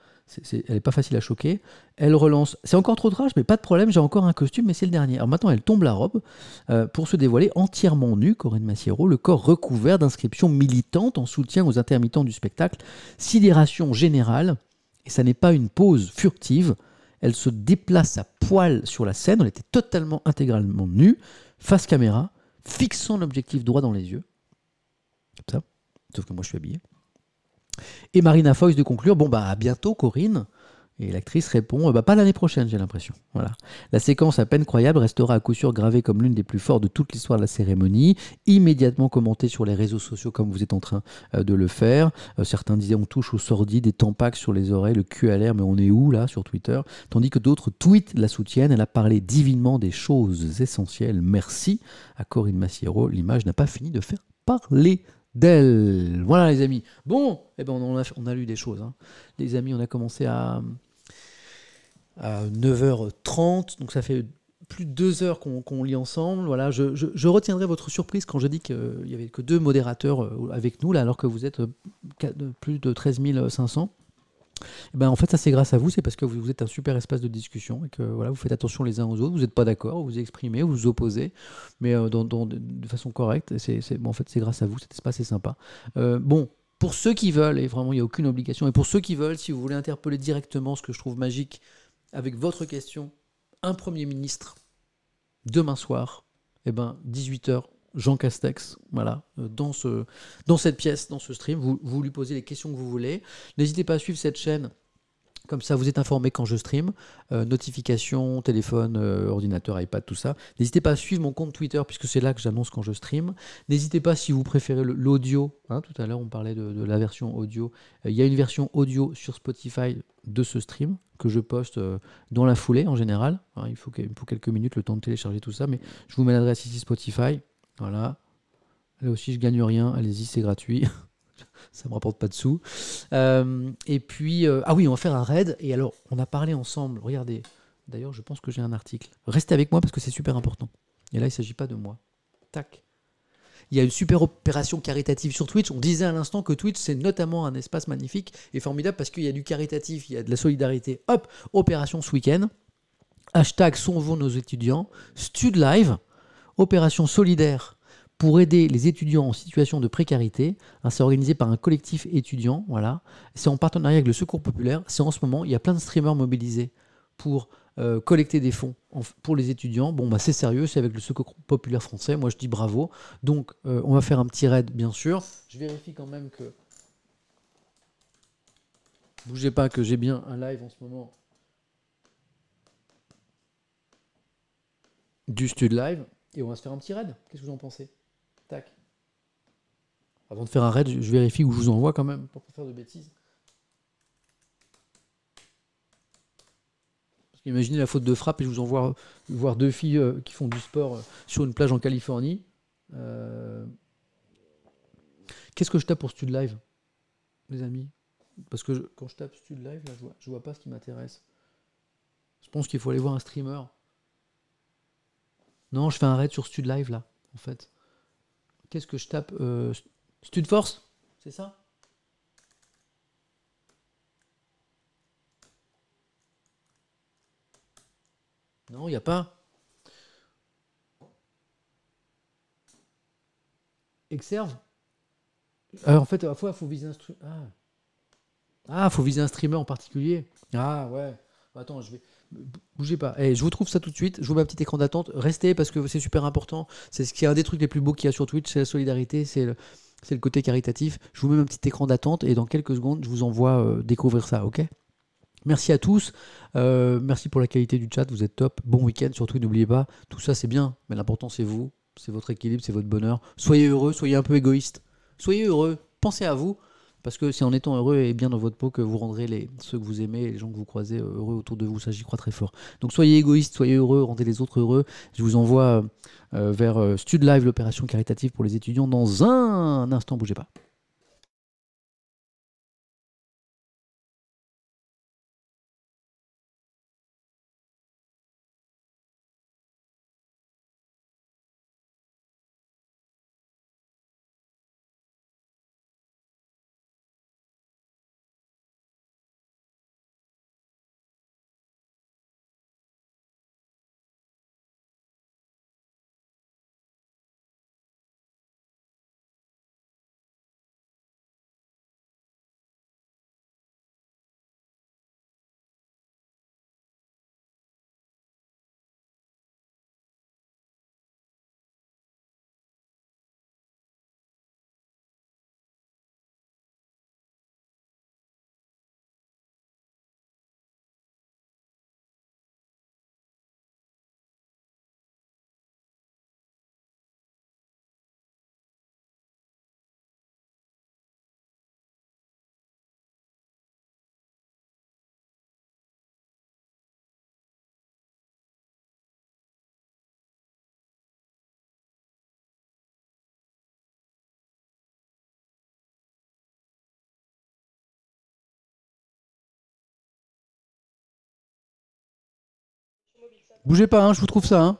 elle n'est pas facile à choquer. Elle relance. C'est encore trop trash, mais pas de problème, j'ai encore un costume, mais c'est le dernier. Alors maintenant, elle tombe la robe euh, pour se dévoiler entièrement nue, Corinne Massiero, le corps recouvert d'inscriptions militantes en soutien aux intermittents du spectacle. Sidération générale, et ça n'est pas une pause furtive. Elle se déplace à poil sur la scène, elle était totalement intégralement nue, face caméra, fixant l'objectif droit dans les yeux. Comme ça. Sauf que moi, je suis habillé. Et Marina Foïs de conclure Bon, bah, à bientôt, Corinne. Et l'actrice répond bah, Pas l'année prochaine, j'ai l'impression. Voilà. La séquence à peine croyable restera à coup sûr gravée comme l'une des plus fortes de toute l'histoire de la cérémonie, immédiatement commentée sur les réseaux sociaux comme vous êtes en train euh, de le faire. Euh, certains disaient On touche au sordide, des tampacs sur les oreilles, le cul à l'air, mais on est où là sur Twitter? Tandis que d'autres tweets la soutiennent. Elle a parlé divinement des choses essentielles. Merci à Corinne Massiero. L'image n'a pas fini de faire parler d'elle. Voilà les amis. Bon, eh ben on, a, on a lu des choses. Hein. Les amis, on a commencé à, 9h30, donc ça fait plus de deux heures qu'on lit ensemble. Voilà, je, retiendrai votre surprise quand je dis qu'il n'y avait que deux modérateurs euh, avec nous, alors que vous êtes euh, plus de 13 500. Eh ben, en fait, ça c'est grâce à vous, c'est parce que vous, êtes un super espace de discussion et que voilà, vous faites attention les uns aux autres, vous n'êtes pas d'accord, vous vous exprimez, vous vous opposez, mais euh, de façon correcte. En fait, c'est grâce à vous, cet espace est sympa. Euh, bon, pour ceux qui veulent, et vraiment il n'y a aucune obligation, et pour ceux qui veulent, si vous voulez interpeller directement ce que je trouve magique avec votre question, un Premier ministre, demain soir, eh ben, 18h, Jean Castex, voilà, euh, dans, ce, dans cette pièce, dans ce stream. Vous, vous lui posez les questions que vous voulez. N'hésitez pas à suivre cette chaîne. Comme ça, vous êtes informé quand je stream. Euh, notifications, téléphone, euh, ordinateur, iPad, tout ça. N'hésitez pas à suivre mon compte Twitter, puisque c'est là que j'annonce quand je stream. N'hésitez pas, si vous préférez l'audio, hein, tout à l'heure on parlait de, la version audio. Il y a une version audio sur Spotify de ce stream que je poste dans la foulée en général. Hein, il, faut, il faut quelques minutes, le temps de télécharger tout ça. Mais je vous mets l'adresse ici Spotify. Voilà. Là aussi, je gagne rien. Allez-y, c'est gratuit. ça me rapporte pas de sous. Euh, et puis, euh, ah oui, on va faire un raid. Et alors, on a parlé ensemble. Regardez. D'ailleurs, je pense que j'ai un article. Restez avec moi parce que c'est super important. Et là, il ne s'agit pas de moi. Tac. Il y a une super opération caritative sur Twitch. On disait à l'instant que Twitch, c'est notamment un espace magnifique et formidable parce qu'il y a du caritatif, il y a de la solidarité. Hop, opération ce week-end. Hashtag sauvons nos étudiants? Stud Live, opération solidaire pour aider les étudiants en situation de précarité. Hein, c'est organisé par un collectif étudiant. Voilà. C'est en partenariat avec le Secours Populaire. C'est en ce moment, il y a plein de streamers mobilisés pour euh, collecter des fonds pour les étudiants. Bon, bah, c'est sérieux, c'est avec le Secours Populaire français. Moi, je dis bravo. Donc, euh, on va faire un petit raid, bien sûr. Je vérifie quand même que. Bougez pas, que j'ai bien un live en ce moment. Du Stud Live. Et on va se faire un petit raid. Qu'est-ce que vous en pensez? Tac. Avant de faire un raid, je vérifie où je vous envoie quand même, pour pas faire de bêtises. Parce qu'imaginez la faute de frappe et je vous envoie voir deux filles euh, qui font du sport euh, sur une plage en Californie. Euh, Qu'est-ce que je tape pour Stud Live, les amis? Parce que quand je tape Stud Live, je vois, je vois pas ce qui m'intéresse. Je pense qu'il faut aller voir un streamer. Non, je fais un raid sur Stud Live là, en fait. Qu'est-ce que je tape euh, C'est ça? Non, il n'y a pas. Exerve? Euh, En fait, à la fois, il faut viser un Ah, ah, faut viser un streamer en particulier. Ah, ouais. Attends, je vais. Bougez pas. Eh, je vous trouve ça tout de suite. Je vous mets un petit écran d'attente. Restez parce que c'est super important. C'est ce qui est un des trucs les plus beaux qu'il y a sur Twitch, c'est la solidarité, c'est le, côté caritatif. Je vous mets un petit écran d'attente et dans quelques secondes, je vous envoie euh, découvrir ça, ok? Merci à tous. Euh, merci pour la qualité du chat. Vous êtes top. Bon week-end. Surtout, n'oubliez pas, tout ça c'est bien, mais l'important c'est vous, c'est votre équilibre, c'est votre bonheur. Soyez heureux, soyez un peu égoïste. Soyez heureux. Pensez à vous. Parce que c'est en étant heureux et bien dans votre peau que vous rendrez les, ceux que vous aimez et les gens que vous croisez euh, heureux autour de vous. Ça, j'y crois très fort. Donc soyez égoïste, soyez heureux, rendez les autres heureux. Je vous envoie euh, vers euh, Stud Live, l'opération caritative pour les étudiants, dans un instant. Bougez pas. Bougez pas, hein, je vous trouve ça. Hein.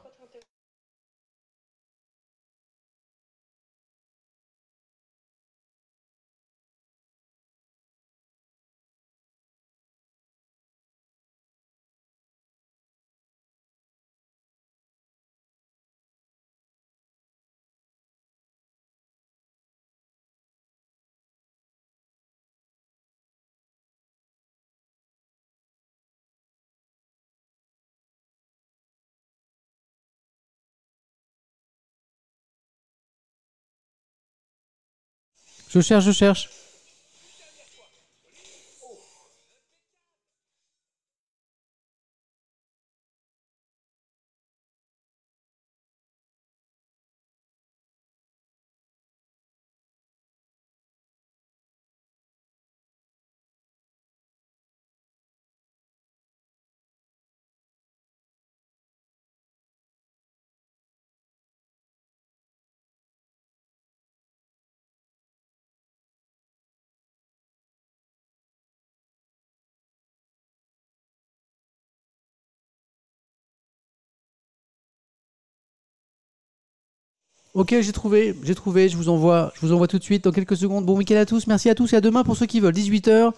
Je cherche, je cherche. Ok, j'ai trouvé, j'ai trouvé, je vous envoie, je vous envoie tout de suite dans quelques secondes. Bon week-end à tous, merci à tous et à demain pour ceux qui veulent. 18h,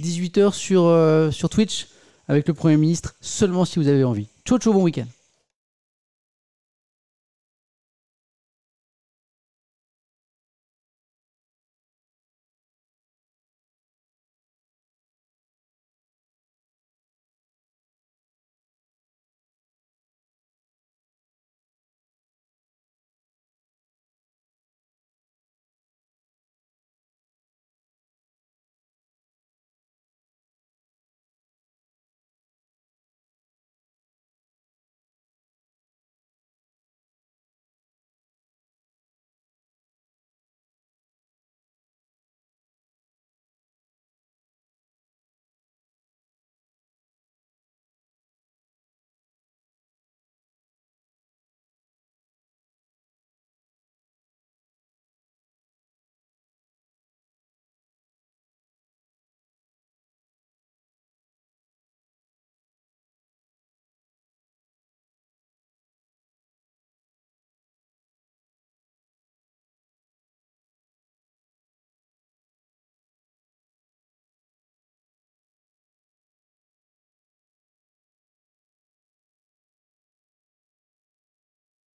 18h sur, euh, sur Twitch avec le Premier ministre, seulement si vous avez envie. Ciao, ciao, bon week-end.